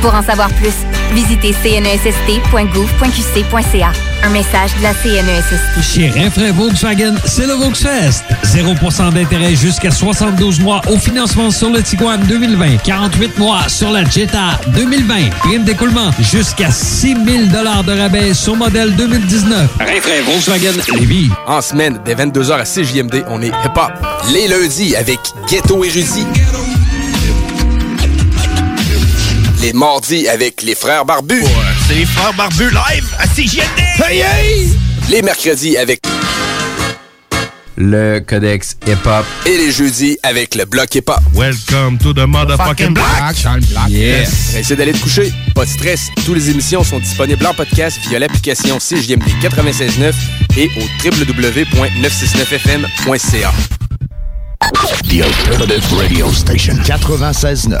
[SPEAKER 14] Pour en savoir plus, visitez cnessst.gouv.qc.ca. Un message de la CNESST.
[SPEAKER 16] Chez Renfrais Volkswagen, c'est le Volksfest. 0% d'intérêt jusqu'à 72 mois au financement sur le Tiguan 2020. 48 mois sur la Jetta 2020. Prime d'écoulement jusqu'à 6 000 de rabais sur modèle 2019. Renfrais Volkswagen Lévis.
[SPEAKER 21] En semaine, dès 22h à CJMD, on est hip-hop. Les lundis avec Ghetto Érudit. Les mardis avec les frères barbus.
[SPEAKER 11] C'est les frères barbus live à CJMD! Hey, hey!
[SPEAKER 21] Les mercredis avec
[SPEAKER 22] Le Codex Hip Hop.
[SPEAKER 21] et les jeudis avec le bloc hip-hop.
[SPEAKER 22] Welcome to the motherfucking block. Yes.
[SPEAKER 21] Essayez d'aller te coucher. Pas de stress. Toutes les émissions sont disponibles en podcast via l'application CJMD 96.9 et au www.969fm.ca.
[SPEAKER 12] The Alternative Radio Station 96.9.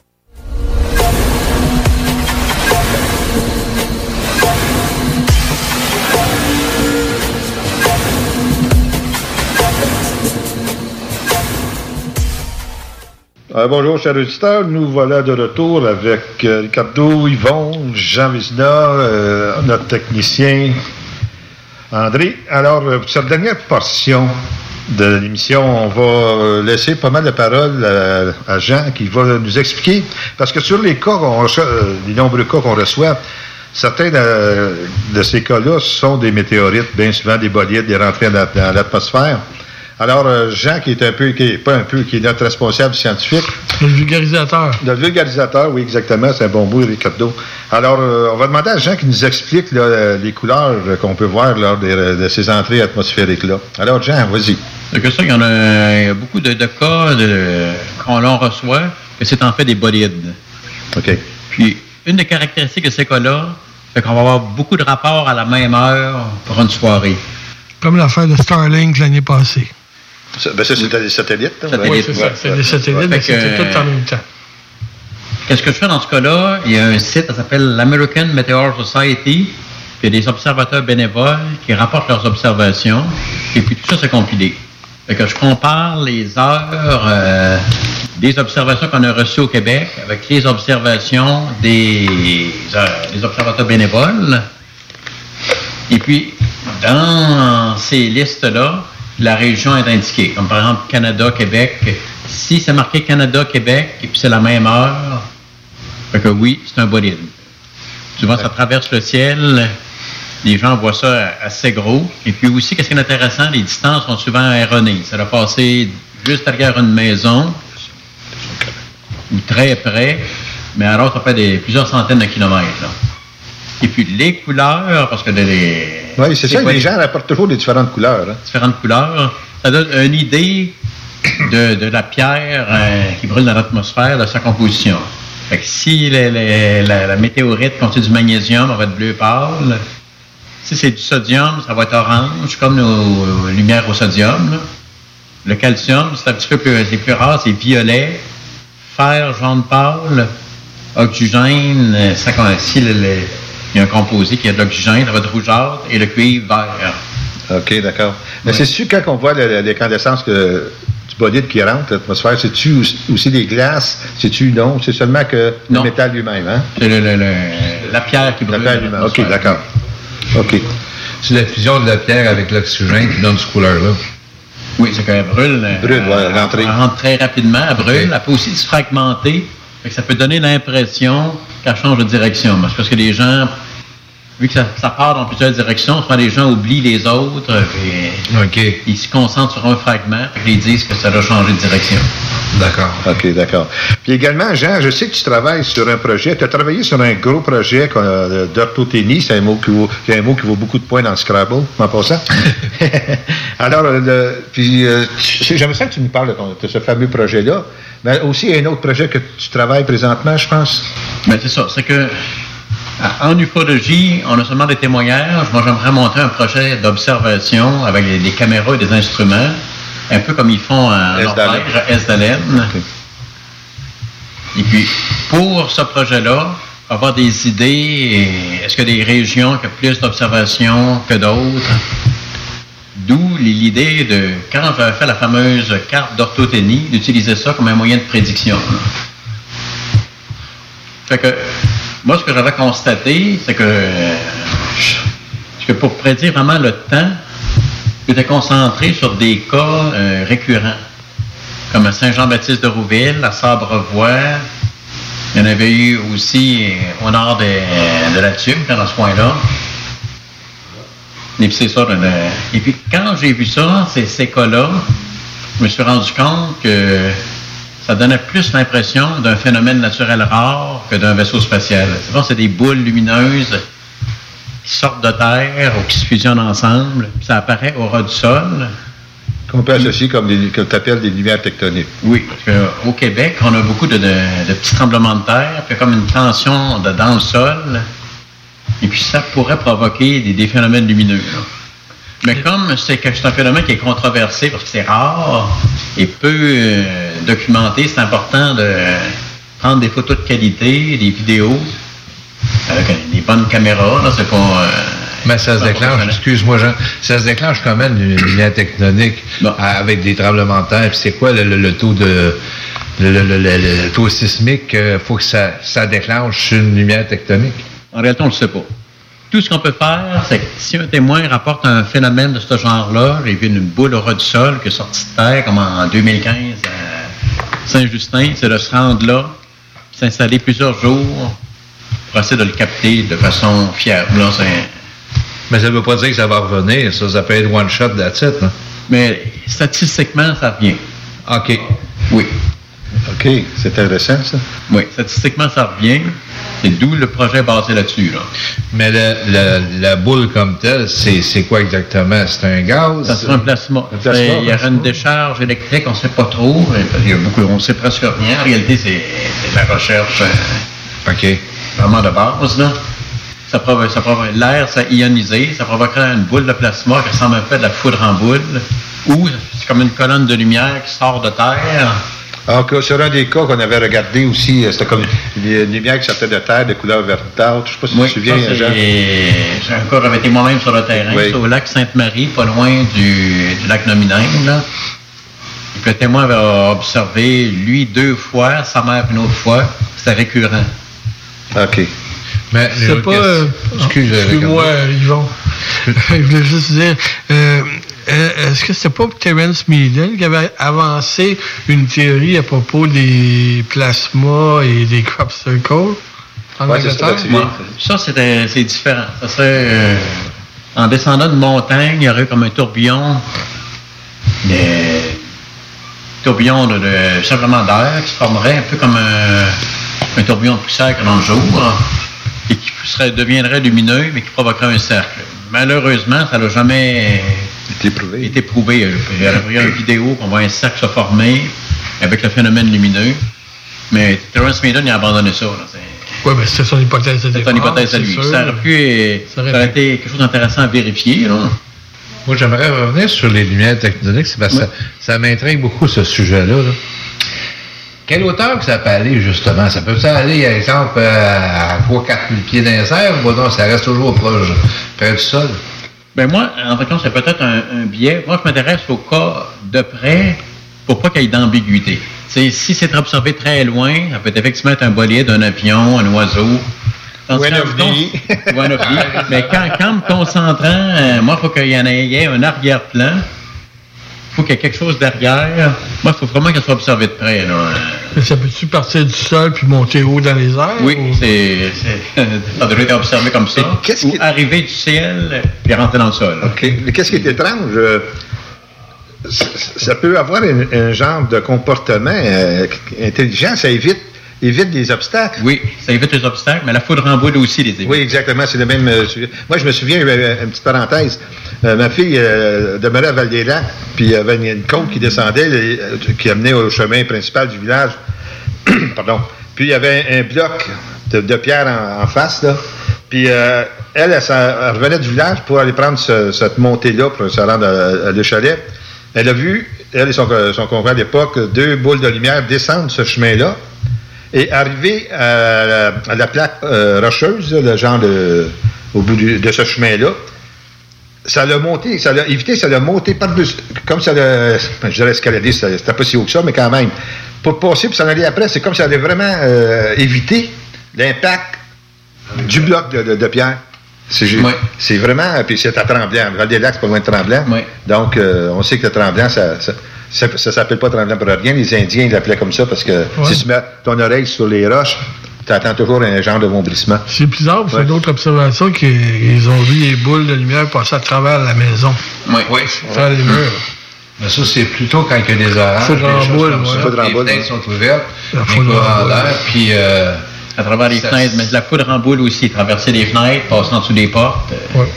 [SPEAKER 7] Euh, bonjour, chers auditeurs. Nous voilà de retour avec euh, Ricardo, Yvon, Jean Vizina, euh, notre technicien André. Alors, pour cette dernière portion de l'émission, on va laisser pas mal de paroles à, Jean qui va nous expliquer, parce que sur les cas, qu'on reçoit, les nombreux cas qu'on reçoit, certains de, ces cas-là sont des météorites, bien souvent des bolides, des rentrées dans l'atmosphère. Alors, euh, Jean, qui est un peu, qui est pas un peu, qui est notre responsable scientifique.
[SPEAKER 8] Le vulgarisateur.
[SPEAKER 7] Le vulgarisateur, oui, exactement, c'est un bon mot, Ricardo. Alors, euh, on va demander à Jean qui nous explique là, euh, les couleurs euh, qu'on peut voir lors des- de ces entrées atmosphériques-là. Alors, Jean, vas-y.
[SPEAKER 10] C'est que ça, il y en a, il y a beaucoup de, de cas de, qu'on l'on reçoit, que c'est en fait des bolides.
[SPEAKER 7] OK.
[SPEAKER 10] Puis, une des caractéristiques de ces cas-là, c'est qu'on va avoir beaucoup de rapports à la même heure pour une soirée.
[SPEAKER 8] Comme l'affaire de Starlink l'année passée.
[SPEAKER 7] Ça, ben ça, c'était des satellites. hein?
[SPEAKER 8] Oui, c'est ça. C'est des satellites, mais c'était tout en même temps.
[SPEAKER 10] Qu'est-ce que je fais dans ce cas-là? Il y a un site, ça s'appelle l'American Meteor Society. Puis il y a des observateurs bénévoles qui rapportent leurs observations. Et puis tout ça, c'est compilé. Fait que je compare les heures euh, des observations qu'on a reçues au Québec avec les observations des, euh, des observateurs bénévoles. Et puis, dans ces listes-là, la région est indiquée. Comme par exemple Canada, Québec. Si c'est marqué Canada, Québec, et puis c'est la même heure, fait que oui, c'est un bolide. Souvent, ça traverse le ciel. Les gens voient ça assez gros. Et puis aussi, qu'est-ce qui est intéressant, les distances sont souvent erronées. Ça doit passer juste derrière une maison, ou très près, mais alors ça fait des, plusieurs centaines de kilomètres. là. Et puis les couleurs, parce que les...
[SPEAKER 7] Oui, c'est ça,
[SPEAKER 10] quoi
[SPEAKER 7] les gens rapportent toujours des différentes couleurs. hein.
[SPEAKER 10] différentes couleurs, ça donne une idée de, de la pierre euh, qui brûle dans l'atmosphère, de sa composition. Fait que si les- les- la, la météorite contient du magnésium, ça va être bleu pâle. Si c'est du sodium, ça va être orange, comme nos lumières au sodium. là. Le calcium, c'est un petit peu plus, c'est plus rare, c'est violet. Fer, jaune pâle. Oxygène, euh, ça, si le- le- il y a un composé qui a de l'oxygène, être rougeâtre. Et le cuivre, vert.
[SPEAKER 7] OK, d'accord. Mais c'est sûr, quand on voit le- le- l'incandescence que, du bolide qui rentre, l'atmosphère, c'est-tu aussi, aussi des glaces? C'est-tu non? C'est seulement que le métal lui-même, hein?
[SPEAKER 10] C'est le- le- le- la pierre qui brûle.
[SPEAKER 7] La pierre lui-même. OK, d'accord. OK.
[SPEAKER 9] C'est la fusion de la pierre avec l'oxygène qui donne cette couleur-là.
[SPEAKER 10] Oui, c'est qu'elle brûle. euh,
[SPEAKER 7] Brûle,
[SPEAKER 10] elle-. Elle rentre très rapidement, elle brûle. Elle peut aussi se fragmenter. Ça peut donner l'impression qu'elle change de direction. Parce que les gens, vu que ça, ça part dans plusieurs directions, souvent les gens oublient les autres. Et Ils se concentrent sur un fragment. Puis ils disent que ça doit changer de direction.
[SPEAKER 7] D'accord. OK, d'accord. Puis également, Jean, je sais que tu travailles sur un projet. Tu as travaillé sur un gros projet euh, d'orthothénie. C'est un mot qui vaut, un mot qui vaut beaucoup de points dans le Scrabble, en passant. Alors, euh, le- puis, euh, j'aimerais ça que tu nous parles de, ton- de ce fameux projet-là. Mais aussi, il y a un autre projet que tu travailles présentement, je pense.
[SPEAKER 10] Ben, c'est ça. C'est que en ufologie, on a seulement des témoignages. Moi, j'aimerais monter un projet d'observation avec des, des caméras et des instruments, un peu comme ils font en Norvège, à Esdalen. Et puis, pour ce projet-là, avoir des idées, est-ce qu'il y a des régions qui ont plus d'observations que d'autres? D'où l'idée de, quand j'avais fait la fameuse carte d'orthothénie, d'utiliser ça comme un moyen de prédiction. Fait que, moi, ce que j'avais constaté, c'est que, euh, que pour prédire vraiment le temps, j'étais concentré sur des cas euh, récurrents, comme à Saint-Jean-Baptiste de Rouville, à Sabrevoix. Il y en avait eu aussi euh, au nord de, de la Tube, dans ce coin-là. Et puis c'est ça. Et puis quand j'ai vu ça, ces, ces cas-là, je me suis rendu compte que ça donnait plus l'impression d'un phénomène naturel rare que d'un vaisseau spatial. C'est vrai, c'est des boules lumineuses qui sortent de terre ou qui se fusionnent ensemble, puis ça apparaît au ras du sol.
[SPEAKER 7] Qu'on peut associer comme des, que tu appelles des lumières tectoniques.
[SPEAKER 10] Oui, parce qu'au Québec, on a beaucoup de, de- de petits tremblements de terre, puis comme une tension de- dans le sol, et puis ça pourrait provoquer des, des phénomènes lumineux. là. Mais comme c'est un phénomène qui est controversé parce que c'est rare et peu euh, documenté, c'est important de prendre des photos de qualité, des vidéos avec des bonnes caméras. Là, c'est pas. euh,
[SPEAKER 9] Mais ça se déclenche, excuse-moi Jean, ça se déclenche quand même une lumière tectonique avec des tremblements de terre? Puis c'est quoi le, le- le taux de le, le- le- le- le taux sismique Il faut que ça, ça déclenche sur une lumière tectonique?
[SPEAKER 10] En réalité, on ne le sait pas. Tout ce qu'on peut faire, c'est que si un témoin rapporte un phénomène de ce genre-là, j'ai vu une boule au ras du sol qui est sortie de terre, comme en 2015 à Saint-Justin, c'est de se rendre là, s'installer plusieurs jours pour essayer de le capter de façon fiable. Là,
[SPEAKER 9] Mais ça ne veut pas dire que ça va revenir. Ça, ça peut être one shot that's it. là.
[SPEAKER 10] Mais statistiquement, ça revient.
[SPEAKER 9] OK.
[SPEAKER 10] Oui.
[SPEAKER 7] OK, c'est intéressant, ça.
[SPEAKER 10] Oui, statistiquement, ça revient. C'est d'où le projet est basé là-dessus. Là.
[SPEAKER 9] Mais le- le- la boule comme telle, c'est c'est quoi exactement? C'est un gaz?
[SPEAKER 10] Ça sera un plasma.
[SPEAKER 9] Un plasma,
[SPEAKER 10] C'est- Il y aura une décharge électrique, on ne sait pas trop. Il y a beaucoup, on ne sait presque rien. En réalité, c'est la recherche euh, vraiment de base. Là. Ça provoque, ça provoque- l'air, ça ionisé, ça provoquerait une boule de plasma qui ressemble un peu à de la foudre en boule. Ou c'est comme une colonne de lumière qui sort de terre.
[SPEAKER 7] Alors, que sur un des cas qu'on avait regardé aussi, euh, c'était comme une, lumière qui sortait de terre de couleur verdâtre. Je ne sais pas si tu te souviens,
[SPEAKER 10] Ça, c'est-
[SPEAKER 7] Jean.
[SPEAKER 10] J'ai encore été moi-même sur le terrain,
[SPEAKER 7] Oui.
[SPEAKER 10] c'est au lac Sainte-Marie, pas loin du, du lac Nomineng. Là. Et le témoin avait observé, lui, deux fois, sa mère une autre fois. C'était récurrent.
[SPEAKER 7] OK.
[SPEAKER 9] Mais
[SPEAKER 8] C'est pas. euh,
[SPEAKER 9] Excuse,
[SPEAKER 8] Excuse-moi, Yvon. Je voulais juste dire. euh, euh, Est-ce que c'était pas Terence Meaden qui avait avancé une théorie à propos des plasmas et des crop circles en
[SPEAKER 10] Ouais, c'est ça? Ouais. Ça, c'était- c'est différent. Ça serait, euh, en descendant de montagne, il y aurait comme un tourbillon de- tourbillon de, de- simplement d'air qui se formerait un peu comme un, un tourbillon de poussière que dans le jour et qui serait, deviendrait lumineux mais qui provoquerait un cercle. Malheureusement, ça n'a jamais été prouvé. Il y a il y a une vidéo qu'on voit un cercle se former avec le phénomène lumineux. Mais Terence Maiden a abandonné ça.
[SPEAKER 8] Oui, mais c'est son hypothèse de
[SPEAKER 10] C'est son hypothèse à lui.
[SPEAKER 8] sûr.
[SPEAKER 10] Ça aurait pu euh, ça aurait été quelque chose d'intéressant à vérifier. Là.
[SPEAKER 9] Moi, j'aimerais revenir sur les lumières tectoniques, c'est parce que ça, ça m'intrigue beaucoup, ce sujet-là. là. Quelle hauteur que ça peut aller, justement? Ça peut ça aller, par exemple, à 3-4 000 pieds dans les airs, ou non, ça reste toujours proche, près du sol?
[SPEAKER 10] Ben moi, en fait, c'est peut-être un, un biais. Moi, je m'intéresse au cas de près pour pas qu'il y ait d'ambiguïté. Si c'est observé très loin, ça peut effectivement être un bolide, un avion, un oiseau. Dans
[SPEAKER 20] Ou un ovni.
[SPEAKER 10] Ou un ovni. Mais quand, quand me concentrant, euh, moi, il faut qu'il y en ait un arrière-plan. Il faut qu'il y ait quelque chose derrière. Moi, il faut vraiment qu'elle soit observée de près. Là.
[SPEAKER 8] Ça peut-tu partir du sol puis monter haut dans les airs?
[SPEAKER 10] Oui,
[SPEAKER 8] ou-
[SPEAKER 10] c'est, c'est- ça devrait être observé comme ça. Ou arriver du ciel puis rentrer dans le sol.
[SPEAKER 7] OK. Mais qu'est-ce qui est étrange? euh, ça peut avoir un, un genre de comportement euh, intelligent, ça évite, évite des obstacles.
[SPEAKER 10] Oui, ça évite les obstacles, mais la foudre en boule aussi les évite.
[SPEAKER 7] Oui, exactement, c'est le même euh, sujet. Moi, je me souviens, euh, une petite parenthèse, euh, ma fille euh, demeurait à Val-des-Lacs, puis il y avait une, côte qui descendait, euh, qui amenait au chemin principal du village. Pardon. Puis il y avait un, un bloc de, de pierre en, en face, là. Puis euh, elle, elle, revenait du village pour aller prendre ce- cette montée-là pour se rendre à, à le chalet. Elle a vu, elle et son, son conjoint à l'époque, deux boules de lumière descendre ce chemin-là et arriver à la, à la plaque euh, rocheuse, le genre de, au bout du- de ce chemin-là. Ça l'a monté, ça l'a évité, ça l'a monté par-dessus, comme ça l'a, je dirais escaladé, c'était pas si haut que ça, mais quand même. Pour passer, puis s'en aller après, c'est comme ça allait vraiment euh, éviter l'impact du bloc de, de- de pierre. C'est ju- c'est vraiment, puis c'est à Tremblant. Val-des-Lacs, c'est pas loin de Tremblant. Donc, euh, on sait que Tremblant, ça, ça, ça, ça s'appelle pas Tremblant pour rien. Les Indiens, ils l'appelaient comme ça parce que si tu mets ton oreille sur les roches, tu entends toujours un genre de vombrissement.
[SPEAKER 8] C'est bizarre, parce qu'il y a d'autres observations qu'ils ont vu les boules de lumière passer à travers la maison.
[SPEAKER 10] Oui,
[SPEAKER 9] oui.
[SPEAKER 8] Faire les murs.
[SPEAKER 9] Mais ça, c'est plutôt quand il y a des orages,
[SPEAKER 8] Foudre en boule, ouais.
[SPEAKER 9] les
[SPEAKER 8] boule,
[SPEAKER 9] fenêtres
[SPEAKER 8] ouais.
[SPEAKER 9] sont ouvertes,
[SPEAKER 8] La
[SPEAKER 9] les
[SPEAKER 8] foudre en
[SPEAKER 9] d'air, puis... euh,
[SPEAKER 10] À travers les
[SPEAKER 9] ça-
[SPEAKER 10] fenêtres, mais la foudre en boule aussi, traverser les fenêtres, passer en dessous des portes. euh,
[SPEAKER 7] Ouais,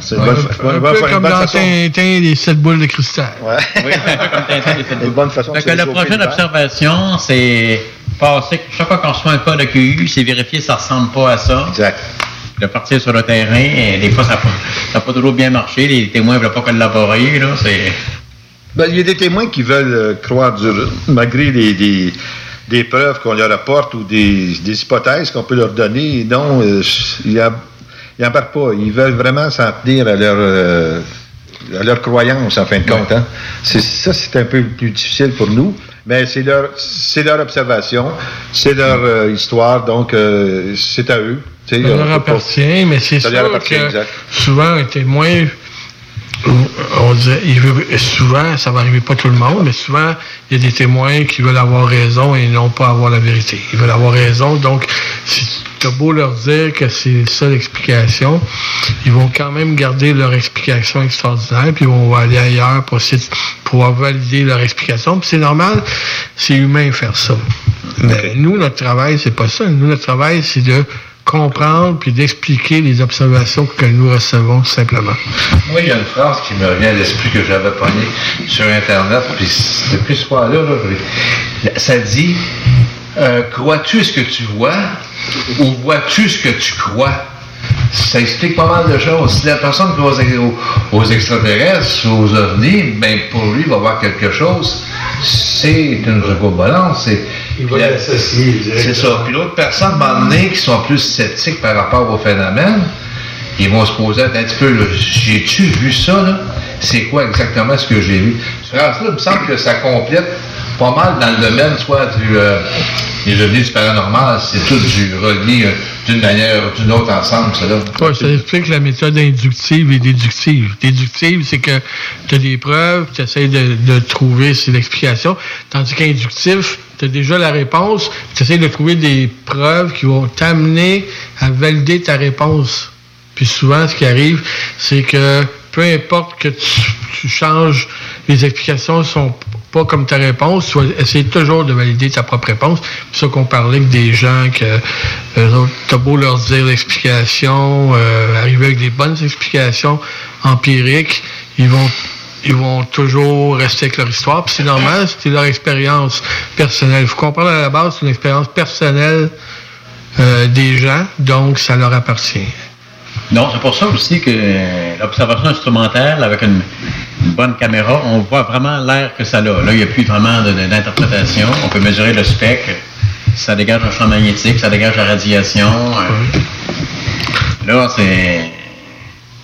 [SPEAKER 7] c'est une
[SPEAKER 10] Ouais.
[SPEAKER 7] bonne,
[SPEAKER 10] Un
[SPEAKER 8] peu
[SPEAKER 7] bonne
[SPEAKER 8] comme dans
[SPEAKER 7] façon.
[SPEAKER 8] Tintin, les sept boules de cristal.
[SPEAKER 7] Ouais.
[SPEAKER 10] Oui, un peu comme Tintin et cette
[SPEAKER 7] Une bonne façon de
[SPEAKER 10] que la prochaine observation, c'est passer, chaque fois qu'on reçoit un cas de QU, c'est vérifier si ça ressemble pas à ça.
[SPEAKER 7] Exact.
[SPEAKER 10] De partir sur le terrain, et des fois, ça n'a pas, a toujours bien marché. Les témoins ne veulent pas collaborer, là. C'est.
[SPEAKER 7] Ben, il y a des témoins qui veulent euh, croire dur, malgré les, des, des preuves qu'on leur apporte ou des, des hypothèses qu'on peut leur donner. Non, euh, ils n'embarquent pas. Ils veulent vraiment s'en tenir à leur, euh, à leur croyance, en fin de compte. Hein. C'est, ça, c'est un peu plus difficile pour nous. Mais c'est leur, c'est leur observation, c'est leur euh, histoire, donc euh, c'est à eux.
[SPEAKER 8] Ça leur appartient, mais c'est
[SPEAKER 7] Ça
[SPEAKER 8] sûr
[SPEAKER 7] leur appartient,
[SPEAKER 8] que
[SPEAKER 7] exact.
[SPEAKER 8] souvent un témoin, on il veut, souvent, ça va arriver pas tout le monde, mais souvent, il y a des témoins qui veulent avoir raison et non pas avoir la vérité. Ils veulent avoir raison, donc si tu as beau leur dire que c'est la seule explication, ils vont quand même garder leur explication extraordinaire, puis ils vont aller ailleurs pour essayer de pouvoir valider leur explication. Puis c'est normal, c'est humain de faire ça. Mais nous, notre travail, c'est pas ça. Nous, notre travail, c'est de comprendre puis d'expliquer les observations que nous recevons simplement.
[SPEAKER 9] Moi, il y a une phrase qui me revient à l'esprit que j'avais pognée sur Internet, puis depuis ce soir-là, ça dit euh, Crois-tu ce que tu vois ou vois-tu ce que tu crois? Ça explique pas mal de choses. Si la personne croit aux, aux- extraterrestres, aux ovnis, ben pour lui, il va voir quelque chose. C'est une balance. C'est
[SPEAKER 20] Il va l'associer
[SPEAKER 9] c'est ça. Puis l'autre personne, à un moment donné, qui sont plus sceptiques par rapport au phénomène, ils vont se poser un petit peu, j'ai-tu vu ça, là? C'est quoi exactement ce que j'ai vu? Cette phrase-là, il me semble que ça complète pas mal dans le domaine, soit du, euh, des ovnis du paranormal, c'est tout du relié euh, d'une manière ou d'une autre ensemble, ça.
[SPEAKER 8] Ouais, ça explique la méthode inductive et déductive. Déductive, c'est que tu as des preuves, tu essaies de, de trouver l'explication, tandis qu'inductif, tu as déjà la réponse, tu essaies de trouver des preuves qui vont t'amener à valider ta réponse. Puis souvent, ce qui arrive, c'est que peu importe que tu, tu changes les explications sont pas comme ta réponse, essayer toujours de valider ta propre réponse. C'est ça qu'on parlait avec des gens que euh, t'as beau leur dire l'explication, euh, arriver avec des bonnes explications empiriques, ils vont ils vont toujours rester avec leur histoire. Puis c'est normal, c'est leur expérience personnelle. Il faut comprendre à la base, c'est une expérience personnelle euh, des gens, donc ça leur appartient.
[SPEAKER 10] Non, c'est pour ça aussi que l'observation instrumentale avec une, bonne caméra, on voit vraiment l'air que ça a. Là, il n'y a plus vraiment d'interprétation. On peut mesurer le spectre. Ça dégage un champ magnétique, ça dégage la radiation. euh. Là, c'est.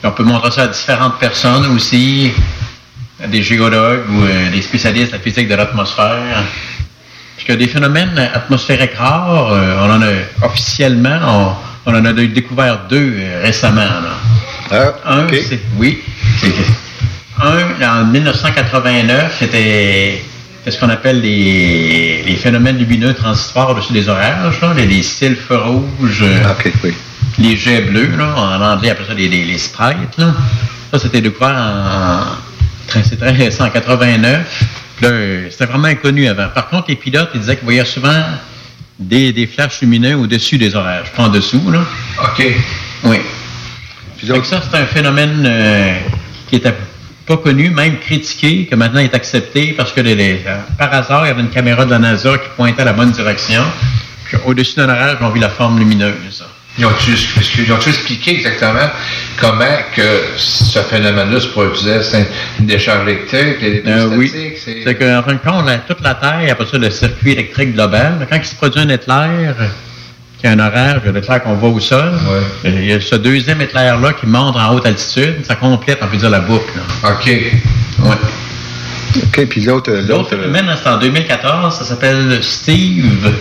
[SPEAKER 10] On peut montrer ça à différentes personnes aussi, à des géologues ou euh, des spécialistes de la physique de l'atmosphère. Parce que des phénomènes atmosphériques rares, euh, on en a officiellement, on, on en a découvert deux euh, récemment. là. un, c'est oui. c'est- Un, en 1989, c'était ce qu'on appelle les, les phénomènes lumineux transitoires au-dessus des orages, là, les, les sylphes rouges, euh, les jets bleus, là, en anglais, après ça, les, sprites. Là. Ça, c'était découvert en, en- c'est très récent, en 89. Là, euh, c'était vraiment inconnu avant. Par contre, les pilotes, ils disaient qu'ils voyaient souvent des, des flashs lumineux au-dessus des orages, pas en dessous. Là.
[SPEAKER 19] OK.
[SPEAKER 10] Oui. Que ça, c'est un phénomène euh, qui était pas connu, même critiqué, que maintenant est accepté parce que les- les- euh, par hasard, il y avait une caméra de la NASA qui pointait à la bonne direction. Puis au-dessus d'un orage, on vit la forme lumineuse.
[SPEAKER 19] Ils ont-tu ils ont-tu expliqué exactement comment que ce phénomène-là se produisait? C'est une décharge électrique, les
[SPEAKER 10] Euh, oui.
[SPEAKER 19] statiques, c'est...
[SPEAKER 10] C'est qu'en fin de compte, la- toute la Terre, après ça, le circuit électrique global, quand il se produit un éclair, euh, qu'il y a un orage, l'éclair qu'on voit au sol, euh, il y a ce deuxième éclair-là qui monte en haute altitude, ça complète, on peut dire, la boucle.
[SPEAKER 19] OK.
[SPEAKER 10] Ouais.
[SPEAKER 7] OK, puis l'autre...
[SPEAKER 10] L'autre phénomène, c'est en 2014, ça s'appelle Steve.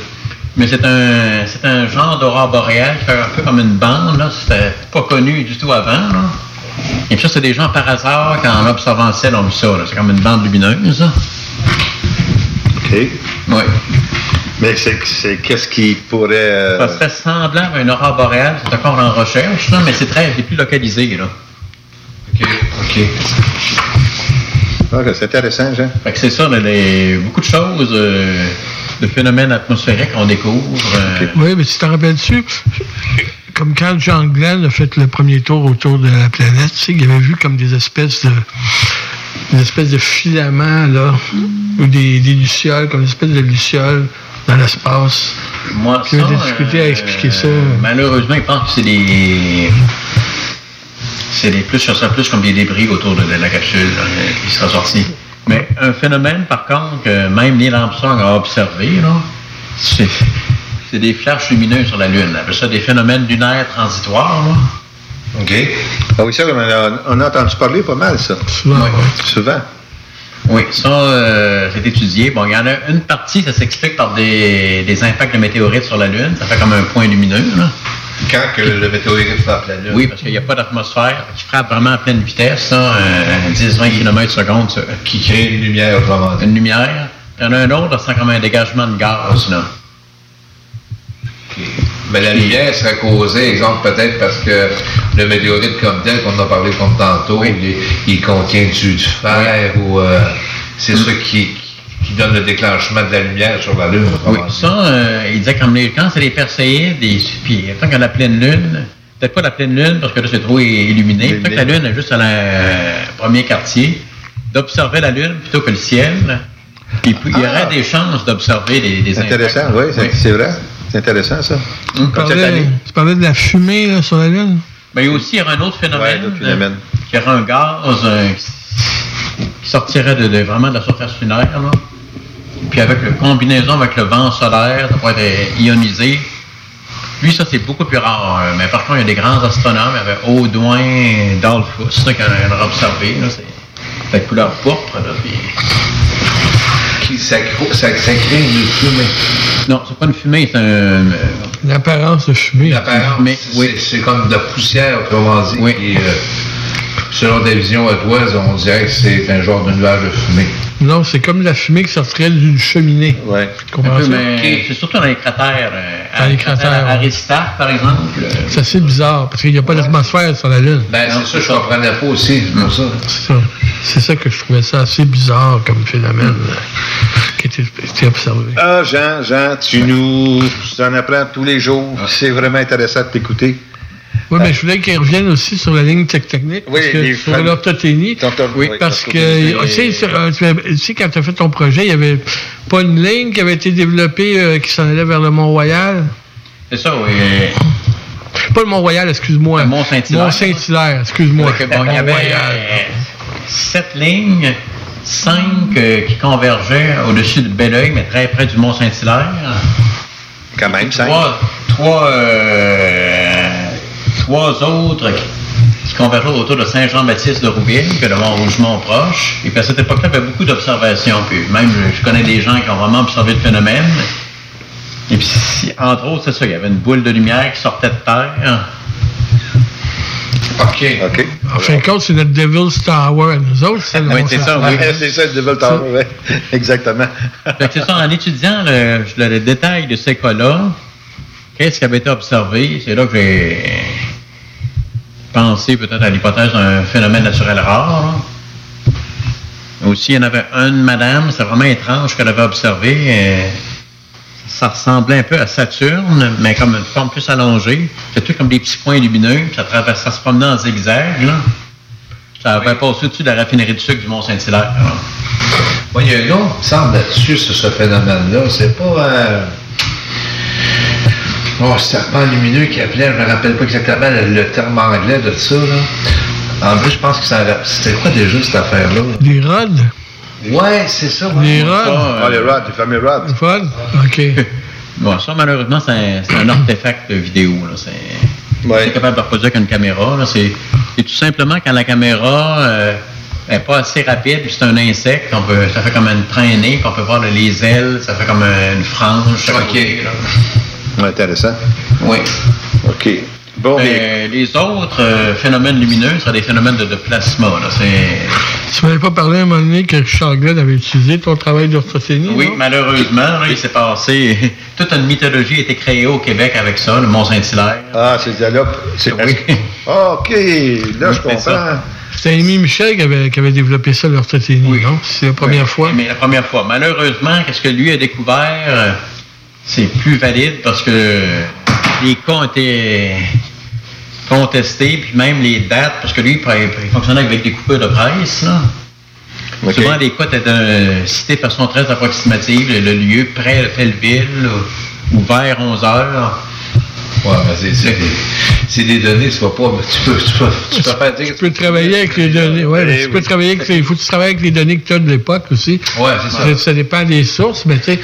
[SPEAKER 10] Mais c'est un, c'est un genre d'aurore boréale qui fait un peu comme une bande. Là. C'était pas connu du tout avant. Là. Et puis ça, c'est des gens par hasard, quand en observant le ciel, ont vu ça. là. C'est comme une bande lumineuse. là.
[SPEAKER 7] OK.
[SPEAKER 10] Oui.
[SPEAKER 7] Mais c'est, c'est qu'est-ce qui pourrait... euh,
[SPEAKER 10] Ça serait semblant à une aurore boréale. C'est encore en recherche, là, mais c'est très c'est plus localisé. Là.
[SPEAKER 19] OK. OK.
[SPEAKER 7] Ah, c'est intéressant, Jean.
[SPEAKER 10] Fait que c'est ça, là, les- beaucoup de choses, euh, de phénomènes atmosphériques qu'on découvre. euh,
[SPEAKER 8] Oui, mais tu t'en rappelles-tu? Comme quand John Glenn a fait le premier tour autour de la planète, tu sais, il avait vu comme des espèces de des espèces de filaments, là, ou des, des lucioles, comme des espèces de lucioles dans l'espace.
[SPEAKER 10] Moi,
[SPEAKER 8] eu
[SPEAKER 10] ça,
[SPEAKER 8] à
[SPEAKER 10] euh,
[SPEAKER 8] expliquer ça?
[SPEAKER 10] Malheureusement, ils pensent que c'est des. C'est des plus, ça serait plus comme des débris autour de, de la capsule là, qui sera sorti. Mais un phénomène, par contre, que même Neil Armstrong a observé, c'est, des flashs lumineux sur la Lune. On appelle ça des phénomènes lunaires transitoires. là.
[SPEAKER 7] OK. Ah oui, ça, on a, on a entendu parler pas mal, ça.
[SPEAKER 8] Souvent,
[SPEAKER 7] Souvent.
[SPEAKER 10] Oui, ça, euh, c'est étudié. Bon, il y en a une partie, ça s'explique par des, des impacts de météorites sur la Lune. Ça fait comme un point lumineux. Là.
[SPEAKER 19] Quand que le météorite frappe la Lune?
[SPEAKER 10] Oui, parce qu'il n'y a pas d'atmosphère qui frappe vraiment à pleine vitesse, euh, 10-20 km secondes. ça.
[SPEAKER 19] Qui crée une lumière, autrement.
[SPEAKER 10] Une lumière. Il y en a un autre, c'est comme un dégagement de gaz. Là.
[SPEAKER 19] Mais la lumière serait causée, exemple, peut-être parce que le météorite comme tel, qu'on en a parlé comme tantôt, il, il contient du, du fer ou euh, c'est ça qui, qui donne le déclenchement de la lumière sur la Lune.
[SPEAKER 10] Oui, ça, euh, il disait comme les, quand c'est les Perséides, des, puis tant qu'il y a la pleine lune, peut-être pas la pleine lune parce que là c'est trop illuminé, tant que la lune est juste à la euh, premier quartier, d'observer la lune plutôt que le ciel. Puis il y aurait des chances d'observer des, des
[SPEAKER 7] C'est intéressant,
[SPEAKER 10] impacts.
[SPEAKER 7] oui, c'est, c'est vrai. C'est intéressant, ça.
[SPEAKER 8] Tu parlais,
[SPEAKER 7] année.
[SPEAKER 8] tu parlais de la fumée là, sur la Lune?
[SPEAKER 10] Mais il y a aussi il y aura un autre phénomène,
[SPEAKER 7] Ouais, d'autres phénomènes.
[SPEAKER 10] euh, qui aurait un gaz euh, qui sortirait de, de- vraiment de la surface lunaire. Là. Puis avec le combinaison avec le vent solaire, ça pourrait être ionisé. Lui, ça, c'est beaucoup plus rare. euh, Mais par contre, il y a des grands astronomes, il y avait Audouin, Dolphus, là, qui en a observé. Là, c'est la couleur pourpre. Là, puis...
[SPEAKER 19] Qui, ça, ça, ça crée une fumée.
[SPEAKER 10] Non, c'est pas une fumée, c'est un...
[SPEAKER 8] L'apparence de fumée.
[SPEAKER 19] L'apparence, c'est, c'est comme de la poussière, autrement dit. qui, euh, selon ta vision à toi, on dirait que c'est un genre de nuage de fumée.
[SPEAKER 8] Non, c'est comme la fumée qui sortirait d'une cheminée. Ça?
[SPEAKER 10] mais c'est surtout dans les cratères. euh,
[SPEAKER 8] Dans
[SPEAKER 10] à-
[SPEAKER 8] les
[SPEAKER 10] cratères par exemple.
[SPEAKER 8] C'est assez bizarre, parce qu'il n'y a pas d'atmosphère sur la Lune.
[SPEAKER 9] Ben, c'est ça, je comprenais pas aussi, c'est pour ça.
[SPEAKER 8] C'est ça. C'est ça que je trouvais ça assez bizarre comme phénomène euh, qui été, été observé.
[SPEAKER 7] Ah, Jean, Jean, tu nous en apprends tous les jours. C'est vraiment intéressant de t'écouter.
[SPEAKER 8] Oui, mais je voulais qu'il revienne aussi sur la ligne tech technique.
[SPEAKER 7] Oui,
[SPEAKER 8] parce que
[SPEAKER 7] les
[SPEAKER 8] sur l'orthothénie. Oui, parce que, tu sais, quand tu as fait ton projet, il n'y avait pas une ligne qui avait été développée euh, qui s'en allait vers le Mont-Royal?
[SPEAKER 10] C'est ça, oui.
[SPEAKER 8] Pas le Mont-Royal, excuse-moi. Le
[SPEAKER 10] Mont-Saint-Hilaire.
[SPEAKER 8] Mont-Saint-Hilaire, excuse-moi.
[SPEAKER 10] Bon, il y avait euh, sept lignes, cinq euh, qui convergeaient au-dessus de Belleuil, mais très près du Mont-Saint-Hilaire.
[SPEAKER 7] Quand même, cinq.
[SPEAKER 10] Trois, trois, euh, trois autres qui, convergeaient autour de Saint-Jean-Baptiste de Rouville, que le Mont-Rougemont proche. Et puis à cette époque-là, il y avait beaucoup d'observations. Puis même, je connais des gens qui ont vraiment observé le phénomène. Et puis, entre autres, c'est ça, il y avait une boule de lumière qui sortait de terre.
[SPEAKER 9] OK.
[SPEAKER 7] OK.
[SPEAKER 8] En fin de compte, c'est notre Devil's Tower à nous autres. C'est le
[SPEAKER 10] Oui, c'est ça, oui.
[SPEAKER 7] c'est ça, le Devil Tower, ouais. Exactement.
[SPEAKER 10] Fait que c'est ça, en étudiant le, le- le détail de ces cas-là, qu'est-ce qui avait été observé, c'est là que j'ai pensé peut-être à l'hypothèse d'un phénomène naturel rare. là. Aussi, il y en avait une madame, c'est vraiment étrange qu'elle avait observé. ça ressemblait un peu à Saturne, mais comme une forme plus allongée. C'était tout comme des petits points lumineux, puis ça, ça se promenait en zigzag. Là. Ça avait passé au-dessus de la raffinerie du sucre du Mont-Saint-Hilaire.
[SPEAKER 9] Moi, il y a un nom qui semble là-dessus, sur ce phénomène-là. C'est pas. Euh... Oh, serpent lumineux qui appelait, je me rappelle pas exactement le, le terme anglais de ça. Là. En plus, je pense que ça. C'était quoi déjà cette affaire-là?
[SPEAKER 8] Des rods?
[SPEAKER 9] Ouais, c'est ça. ouais.
[SPEAKER 8] Des rods?
[SPEAKER 7] Ah, les rods, les fameux rods.
[SPEAKER 8] Des rods? OK.
[SPEAKER 10] Bon, ça, malheureusement, c'est un, artefact vidéo. là. C'est c'est capable de reproduire qu'une caméra. C'est tout simplement quand la caméra euh, est pas assez rapide, puis c'est un insecte, on peut, ça fait comme une traînée, puis on peut voir là, les ailes, ça fait comme une frange. OK.
[SPEAKER 7] Intéressant.
[SPEAKER 10] Oui.
[SPEAKER 7] OK. Bon,
[SPEAKER 10] Euh, les autres euh, phénomènes lumineux seraient des phénomènes de, de plasma. Là. C'est-
[SPEAKER 8] Tu m'avais pas parlé à un moment donné que Richard Glenn avait utilisé ton travail d'orthothénie?
[SPEAKER 10] Oui,
[SPEAKER 8] non?
[SPEAKER 10] malheureusement, là, il s'est passé. Toute une mythologie a été créée au Québec avec ça, le Mont-Saint-Hilaire.
[SPEAKER 7] Ah, c'est là. C'est
[SPEAKER 10] Oui.
[SPEAKER 7] Ah, OK. Là, je
[SPEAKER 10] C'est
[SPEAKER 7] comprends.
[SPEAKER 8] C'était Amy Michel qui avait, qui avait développé ça, l'orthothénie, non? C'est la première fois.
[SPEAKER 10] Mais la première fois. Malheureusement, qu'est-ce que lui a découvert, euh, c'est plus valide parce que les cas ont été contestés, puis même les dates, parce que lui, il, il fonctionnait avec des coupures de presse, là. Souvent, les cas étaient cités de façon très approximative, le, le lieu près de telle ville, là, ou vers 11 heures.
[SPEAKER 9] Ouais, mais c'est- c'est des, c'est des données, tu vas pas. Tu peux, tu peux, tu peux faire dire.
[SPEAKER 8] Tu peux travailler avec les données. Ouais,
[SPEAKER 9] Eh
[SPEAKER 8] tu peux travailler avec les. Il faut que tu travailles avec les données que tu as de l'époque aussi.
[SPEAKER 9] Ouais, c'est ça.
[SPEAKER 8] Ça dépend des sources, mais tu sais,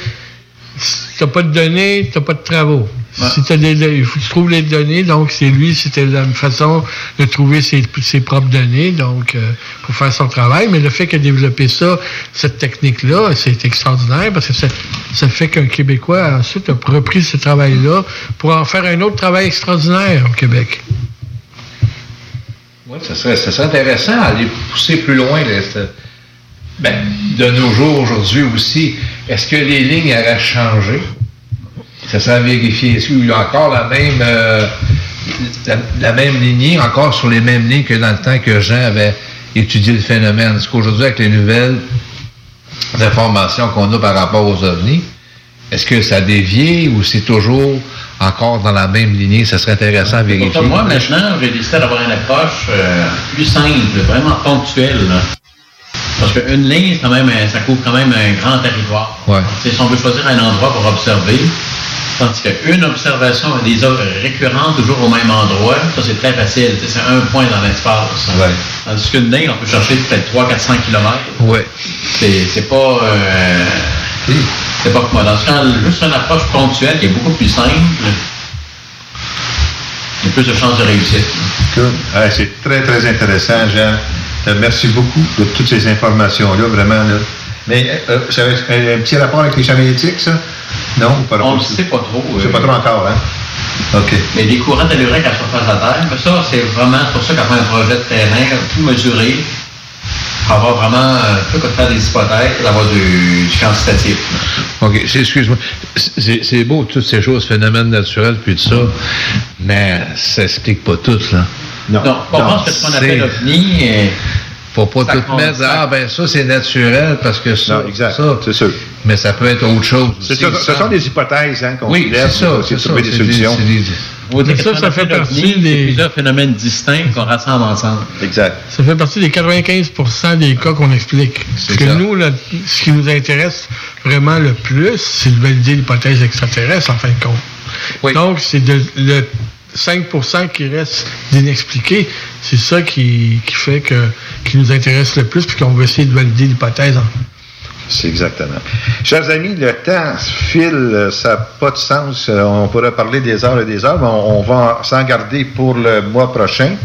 [SPEAKER 8] n'as pas de données, tu n'as pas de travaux. Si t'as des, il faut que tu trouves les données, donc c'est lui, c'était la façon de trouver ses, ses propres données, donc euh, pour faire son travail. Mais le fait qu'il a développé ça, cette technique-là, c'est extraordinaire parce que ça, ça fait qu'un Québécois ensuite a repris ce travail-là pour en faire un autre travail extraordinaire au Québec.
[SPEAKER 9] Oui, ça serait, ça serait intéressant d'aller pousser plus loin. là, ben, de nos jours, aujourd'hui aussi, est-ce que les lignes auraient changé? Ça serait à vérifier. Est-ce qu'il y a encore la même, euh, la, la même lignée, encore sur les mêmes lignes que dans le temps que Jean avait étudié le phénomène? Est-ce qu'aujourd'hui, avec les nouvelles informations qu'on a par rapport aux ovnis, est-ce que ça a dévié ou c'est toujours encore dans la même lignée? Ça serait intéressant à vérifier.
[SPEAKER 10] Pour moi, maintenant, j'ai décidé d'avoir une approche euh, plus simple, vraiment ponctuelle. là. Parce qu'une ligne, quand même, ça couvre quand même un grand territoire.
[SPEAKER 9] Ouais.
[SPEAKER 10] Si on veut choisir un endroit pour observer, tandis qu'une observation, des œuvres récurrentes toujours au même endroit, ça c'est très facile. C'est un point dans l'espace.
[SPEAKER 9] Ouais.
[SPEAKER 10] Tandis qu'une ligne, on peut chercher peut-être 300-400 km.
[SPEAKER 9] Ouais.
[SPEAKER 10] C'est c'est pas. euh, c'est pas moi. Dans ce cas, juste une approche ponctuelle qui est beaucoup plus simple, il y a plus de chances de réussite.
[SPEAKER 7] Good. Ouais, c'est très, très intéressant, Jean. Euh, merci beaucoup de toutes ces informations-là, vraiment. Là. Mais euh, ça va être un, petit rapport avec les champs magnétiques, ça? Non, pas
[SPEAKER 10] On ne sait pas trop.
[SPEAKER 7] C'est
[SPEAKER 10] euh,
[SPEAKER 7] pas trop encore, hein? OK.
[SPEAKER 10] Mais les courants telluriques à la surface de la Terre, mais ça, c'est vraiment pour ça qu'on fait un projet de terrain tout mesuré, avoir vraiment un peu comme faire des hypothèses, d'avoir du, du quantitatif.
[SPEAKER 9] OK, excuse-moi. C'est c'est beau, toutes ces choses, phénomènes naturels, puis tout ça, mais ça explique pas tout, là.
[SPEAKER 10] Non, on pense que ce qu'on appelle ovni, euh,
[SPEAKER 9] Faut pas
[SPEAKER 10] ça
[SPEAKER 9] tout
[SPEAKER 10] compte,
[SPEAKER 9] mettre,
[SPEAKER 10] ça-
[SPEAKER 9] ah ben ça c'est naturel parce que ça,
[SPEAKER 7] Non, exact,
[SPEAKER 9] ça,
[SPEAKER 7] c'est sûr.
[SPEAKER 9] mais ça peut être autre chose.
[SPEAKER 7] C'est
[SPEAKER 9] aussi,
[SPEAKER 7] ça, ce sont des hypothèses hein, qu'on
[SPEAKER 9] Oui, c'est ça,
[SPEAKER 7] pour
[SPEAKER 9] c'est
[SPEAKER 7] trouver
[SPEAKER 9] ça,
[SPEAKER 7] des solutions.
[SPEAKER 9] des- c'est des-
[SPEAKER 8] Ça, ça fait partie
[SPEAKER 10] c'est
[SPEAKER 8] des-
[SPEAKER 10] plusieurs phénomènes distincts qu'on rassemble ensemble.
[SPEAKER 7] Exact.
[SPEAKER 8] Ça fait partie des 95% des cas qu'on explique. Parce que
[SPEAKER 10] ça.
[SPEAKER 8] nous, là, ce qui nous intéresse vraiment le plus, c'est de valider l'hypothèse extraterrestre, en fin de compte. Donc, c'est de, le 5% qui reste d'inexpliqué. C'est ça qui, qui fait que, qui nous intéresse le plus, puis qu'on veut essayer de valider l'hypothèse.
[SPEAKER 7] C'est exactement. Chers amis, le temps file, ça n'a pas de sens. Euh, On pourrait parler des heures et des heures, mais on, va s'en garder pour le mois prochain.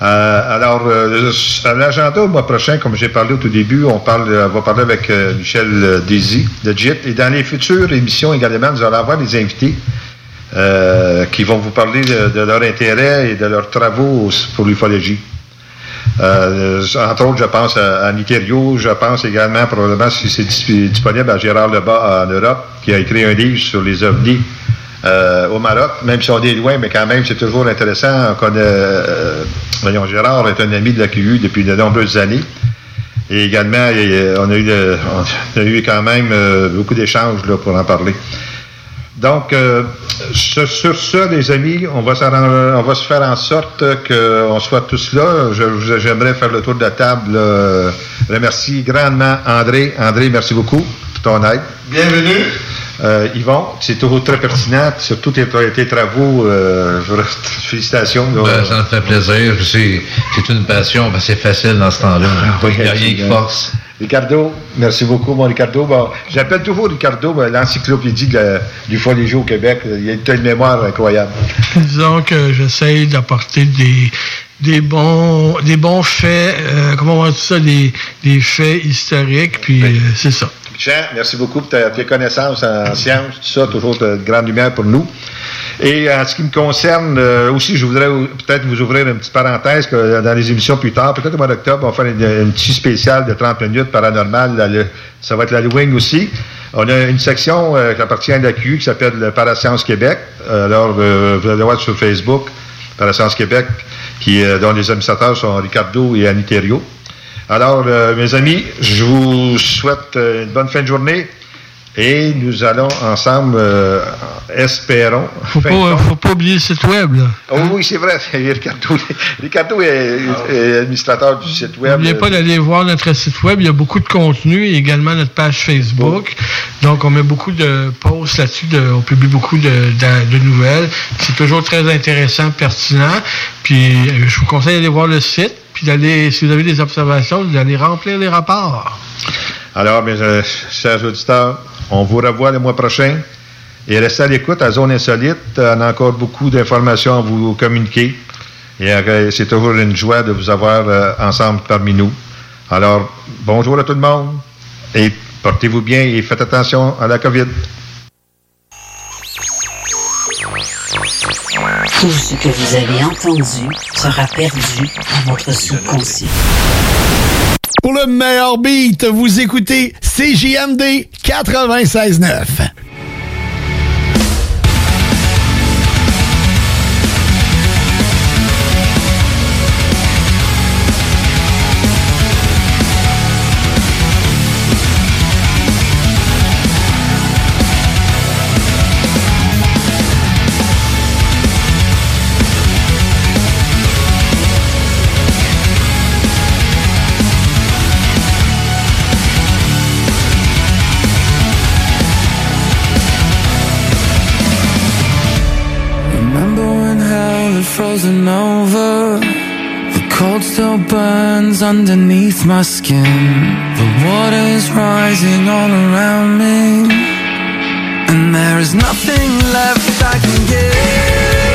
[SPEAKER 7] Euh, alors, euh, l'agenda au mois prochain, comme j'ai parlé au tout début, on parle, on va parler avec Michel Désy de JIT. Et dans les futures émissions également, nous allons avoir des invités euh, qui vont vous parler de, de leur intérêt et de leurs travaux pour l'ufologie. Euh, entre autres, je pense à, à je pense également probablement si c'est dis- disponible à Gérard Lebas en Europe, qui a écrit un livre sur les ovnis euh, au Maroc, même si on est loin, mais quand même c'est toujours intéressant. On connaît, euh, voyons, Gérard est un ami de la QU depuis de nombreuses années. Et également, on a eu, on a eu quand même euh, beaucoup d'échanges là, pour en parler. Donc, euh, sur, sur ça, les amis, on va, s'arran- on va se faire en sorte qu'on soit tous là. J'aimerais faire le tour de la table. Je remercie grandement André. André, merci beaucoup pour ton aide.
[SPEAKER 20] Bienvenue.
[SPEAKER 7] Euh, Yvon, c'est toujours très pertinent, surtout tes, tes travaux. Euh, je- félicitations.
[SPEAKER 9] Ben, ça me fait plaisir. C'est une passion, ben, c'est facile dans ce temps-là.
[SPEAKER 7] Oui,
[SPEAKER 9] Il n'y a rien qui force.
[SPEAKER 7] Ricardo, merci beaucoup, mon Ricardo. Bon, J'appelle toujours Ricardo ben, l'encyclopédie du Folie au Québec. Il a une mémoire incroyable.
[SPEAKER 8] Disons que j'essaye d'apporter des, des bons des bons faits, euh, comment on va dire ça, des, des faits historiques, puis euh, c'est ça.
[SPEAKER 7] Jean, merci beaucoup pour tes connaissances en sciences, tout ça, toujours de grande lumière pour nous. Et en ce qui me concerne, euh, aussi, je voudrais ou- peut-être vous ouvrir une petite parenthèse que dans les émissions plus tard, peut-être au mois d'octobre, on va faire une, une petite spéciale de 30 minutes paranormal. ça va être l'Halloween aussi. On a une section euh, qui appartient à la QU qui s'appelle le Parascience Québec. Alors, euh, vous allez voir sur Facebook, Parascience Québec, qui, euh, dont les administrateurs sont Ricardo et Aniterio. Alors, euh, mes amis, je vous souhaite euh, une bonne fin de journée et nous allons ensemble, euh, espérons.
[SPEAKER 8] Faut pas,
[SPEAKER 7] compte-
[SPEAKER 8] faut pas oublier le site web, là.
[SPEAKER 7] Oh oui, c'est vrai, Ricardo, Ricardo est, est administrateur du site web.
[SPEAKER 8] N'oubliez pas d'aller voir notre site web. Il y a beaucoup de contenu et également notre page Facebook. Donc, on met beaucoup de posts là-dessus. de- on publie beaucoup de, de- de nouvelles. C'est toujours très intéressant, pertinent. Puis, euh, je vous conseille d'aller voir le site. Puis d'aller, si vous avez des observations, d'aller remplir les rapports.
[SPEAKER 7] Alors, mes euh, chers auditeurs, on vous revoit le mois prochain. Et restez à l'écoute à Zone Insolite. On a encore beaucoup d'informations à vous communiquer. Et euh, c'est toujours une joie de vous avoir euh, ensemble parmi nous. Alors, bonjour à tout le monde. Et portez-vous bien et faites attention à la COVID.
[SPEAKER 23] Tout ce que vous avez entendu sera perdu à votre subconscient.
[SPEAKER 4] Pour le meilleur beat, vous écoutez CJMD 96.9.
[SPEAKER 24] burns underneath my skin. The water is rising all around me. And there is nothing left I can give.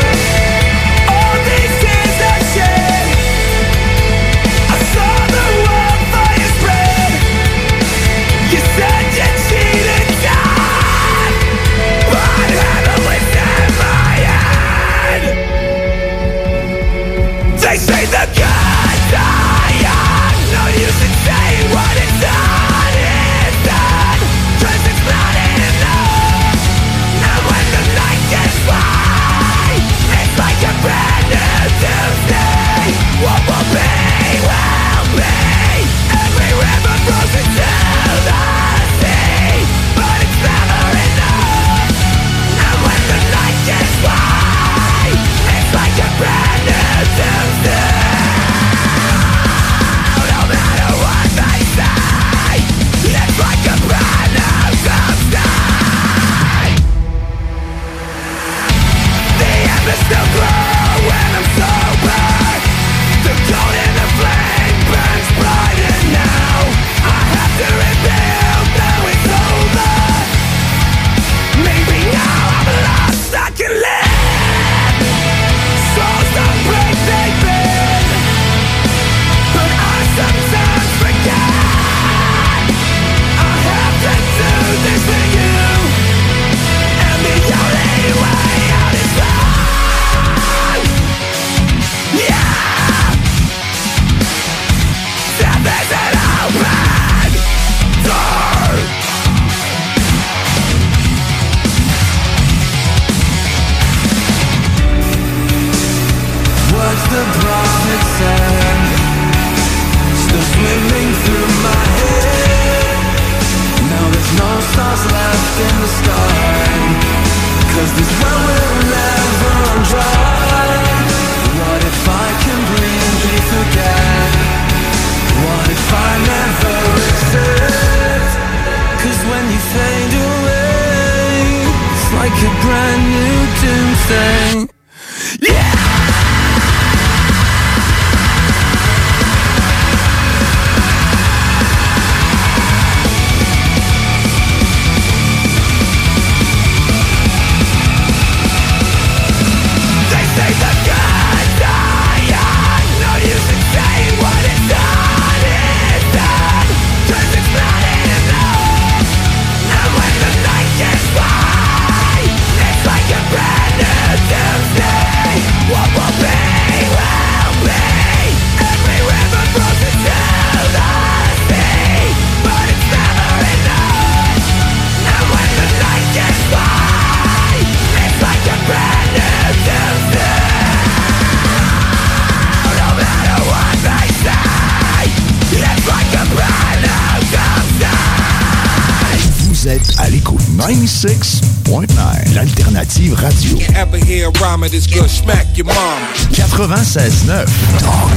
[SPEAKER 12] 96.9, talk,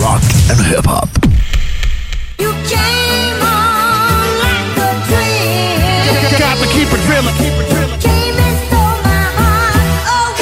[SPEAKER 12] rock and hip-hop.
[SPEAKER 24] You came on like a dream. Got to keep it real, keep it real. Came and stole my heart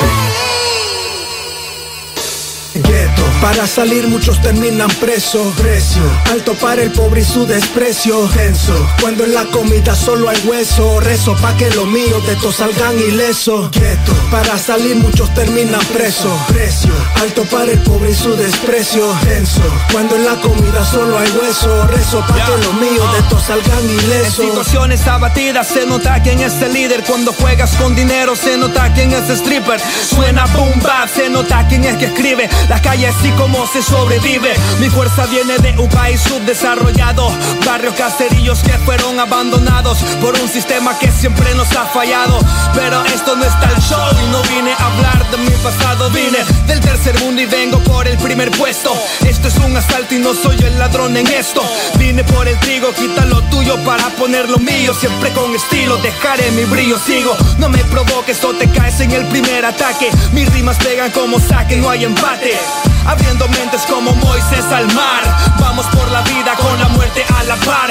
[SPEAKER 24] away.
[SPEAKER 25] Gueto. Para salir muchos terminan presos. Precio. Alto para el pobre y su desprecio. Tenso. Cuando en la comida solo hay hueso. Rezo pa' que los míos de estos salgan ilesos. Gueto. Para salir muchos terminan presos. Precio. Alto para el pobre y su desprecio. Tenso. Cuando en la comida solo hay hueso. Rezo pa' que los míos de estos salgan
[SPEAKER 26] En
[SPEAKER 25] ilesos.
[SPEAKER 26] situaciones abatidas se nota quién es el líder Cuando juegas con dinero se nota quién es stripper Suena boom bap, se nota quién es que escribe La calle así como se sobrevive Mi fuerza viene de un país subdesarrollado. Barrios caserillos que fueron abandonados Por un sistema que siempre nos ha fallado. Pero esto no es tal show y no vine a hablar de mi pasado. Vine del tercer mundo y vengo por el primer puesto. Esto es un asalto y no soy el ladrón en esto. Vine por el trigo, quita lo tuyo para poner lo mío. Siempre con estilo, dejaré mi brillo, sigo. No me provoques o te caes en el primer ataque. Mis rimas pegan como saque, no hay empate. Abriendo mentes como Moisés al mar. Vamos por la vida con la muerte a la par.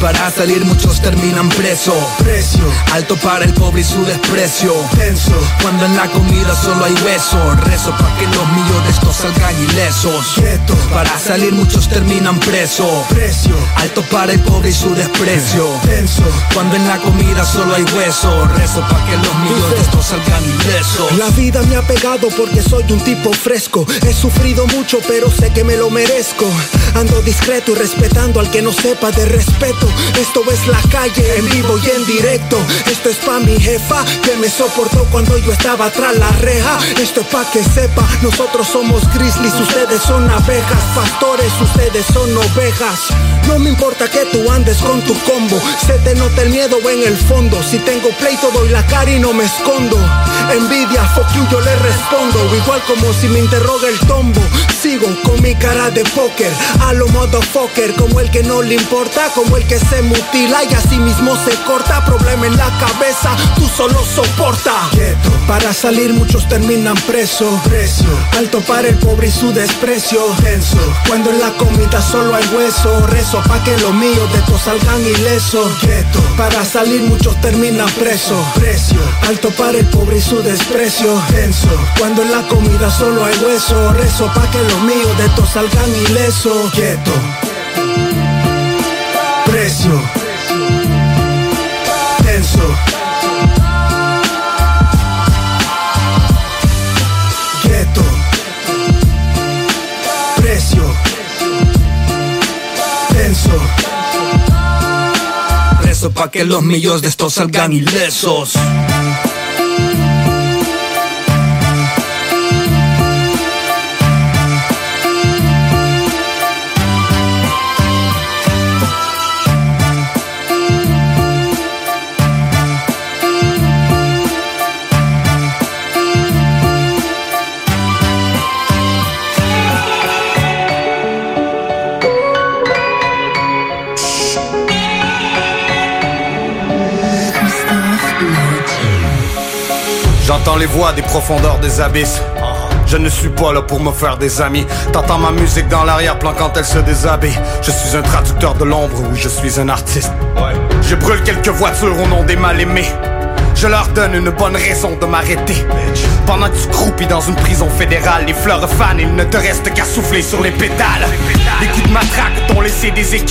[SPEAKER 26] Para salir muchos terminan preso Precio. Alto para el pobre y su desprecio. Tenso. Cuando en la comida solo hay hueso Rezo pa' que los de estos salgan ilesos. Para salir muchos terminan preso Precio. Alto para el pobre y su desprecio. Tenso. Cuando en la comida solo hay hueso Rezo pa' que los de estos salgan ilesos.
[SPEAKER 25] La vida me ha pegado porque soy un tipo fresco. He sufrido mucho, pero sé que me lo merezco. Ando discreto y respetando al que no sepa de respeto. Esto es la calle, en vivo y en directo. Esto es pa' mi jefa, que me soportó cuando yo estaba tras la reja. Esto es pa' que sepa, nosotros somos grizzlies, ustedes son abejas. Pastores, ustedes son ovejas. No me importa que tú andes con tu combo. Se te nota el miedo en el fondo. Si tengo pleito, doy la cara y no me escondo. Envidia, fuck you, yo le respondo. Igual como si me interroga el tombo. Sigo con mi cara de póker. A lo motherfucker, como el que no le importa. Como el que se mutila y así mismo se corta. Problema en la cabeza, tú solo soporta. Para salir muchos terminan preso. Precio. Alto para el pobre y su desprecio. Tenso. Cuando en la comida solo hay hueso. Rezo pa' que los míos de estos salgan ilesos. Para salir muchos terminan preso. Precio. Alto para el pobre y su desprecio. Tenso. Cuando en la comida solo hay hueso. Rezo pa' que los míos de estos salgan ilesos. Quieto. Precio. Tenso. Quieto. Precio. Tenso.
[SPEAKER 26] Rezo pa' que los millos de estos salgan ilesos
[SPEAKER 27] J'entends les voix des profondeurs des abysses. Je ne suis pas là pour me faire des amis. T'entends ma musique dans l'arrière-plan quand elle se déshabille. Je suis un traducteur de l'ombre, oui, je suis un artiste. Je brûle quelques voitures au nom des mal-aimés. Je leur donne une bonne raison de m'arrêter. Pendant que tu croupis dans une prison fédérale, les fleurs fanes, il ne te reste qu'à souffler sur les pétales. Les coups de matraque t'ont laissé des équipes.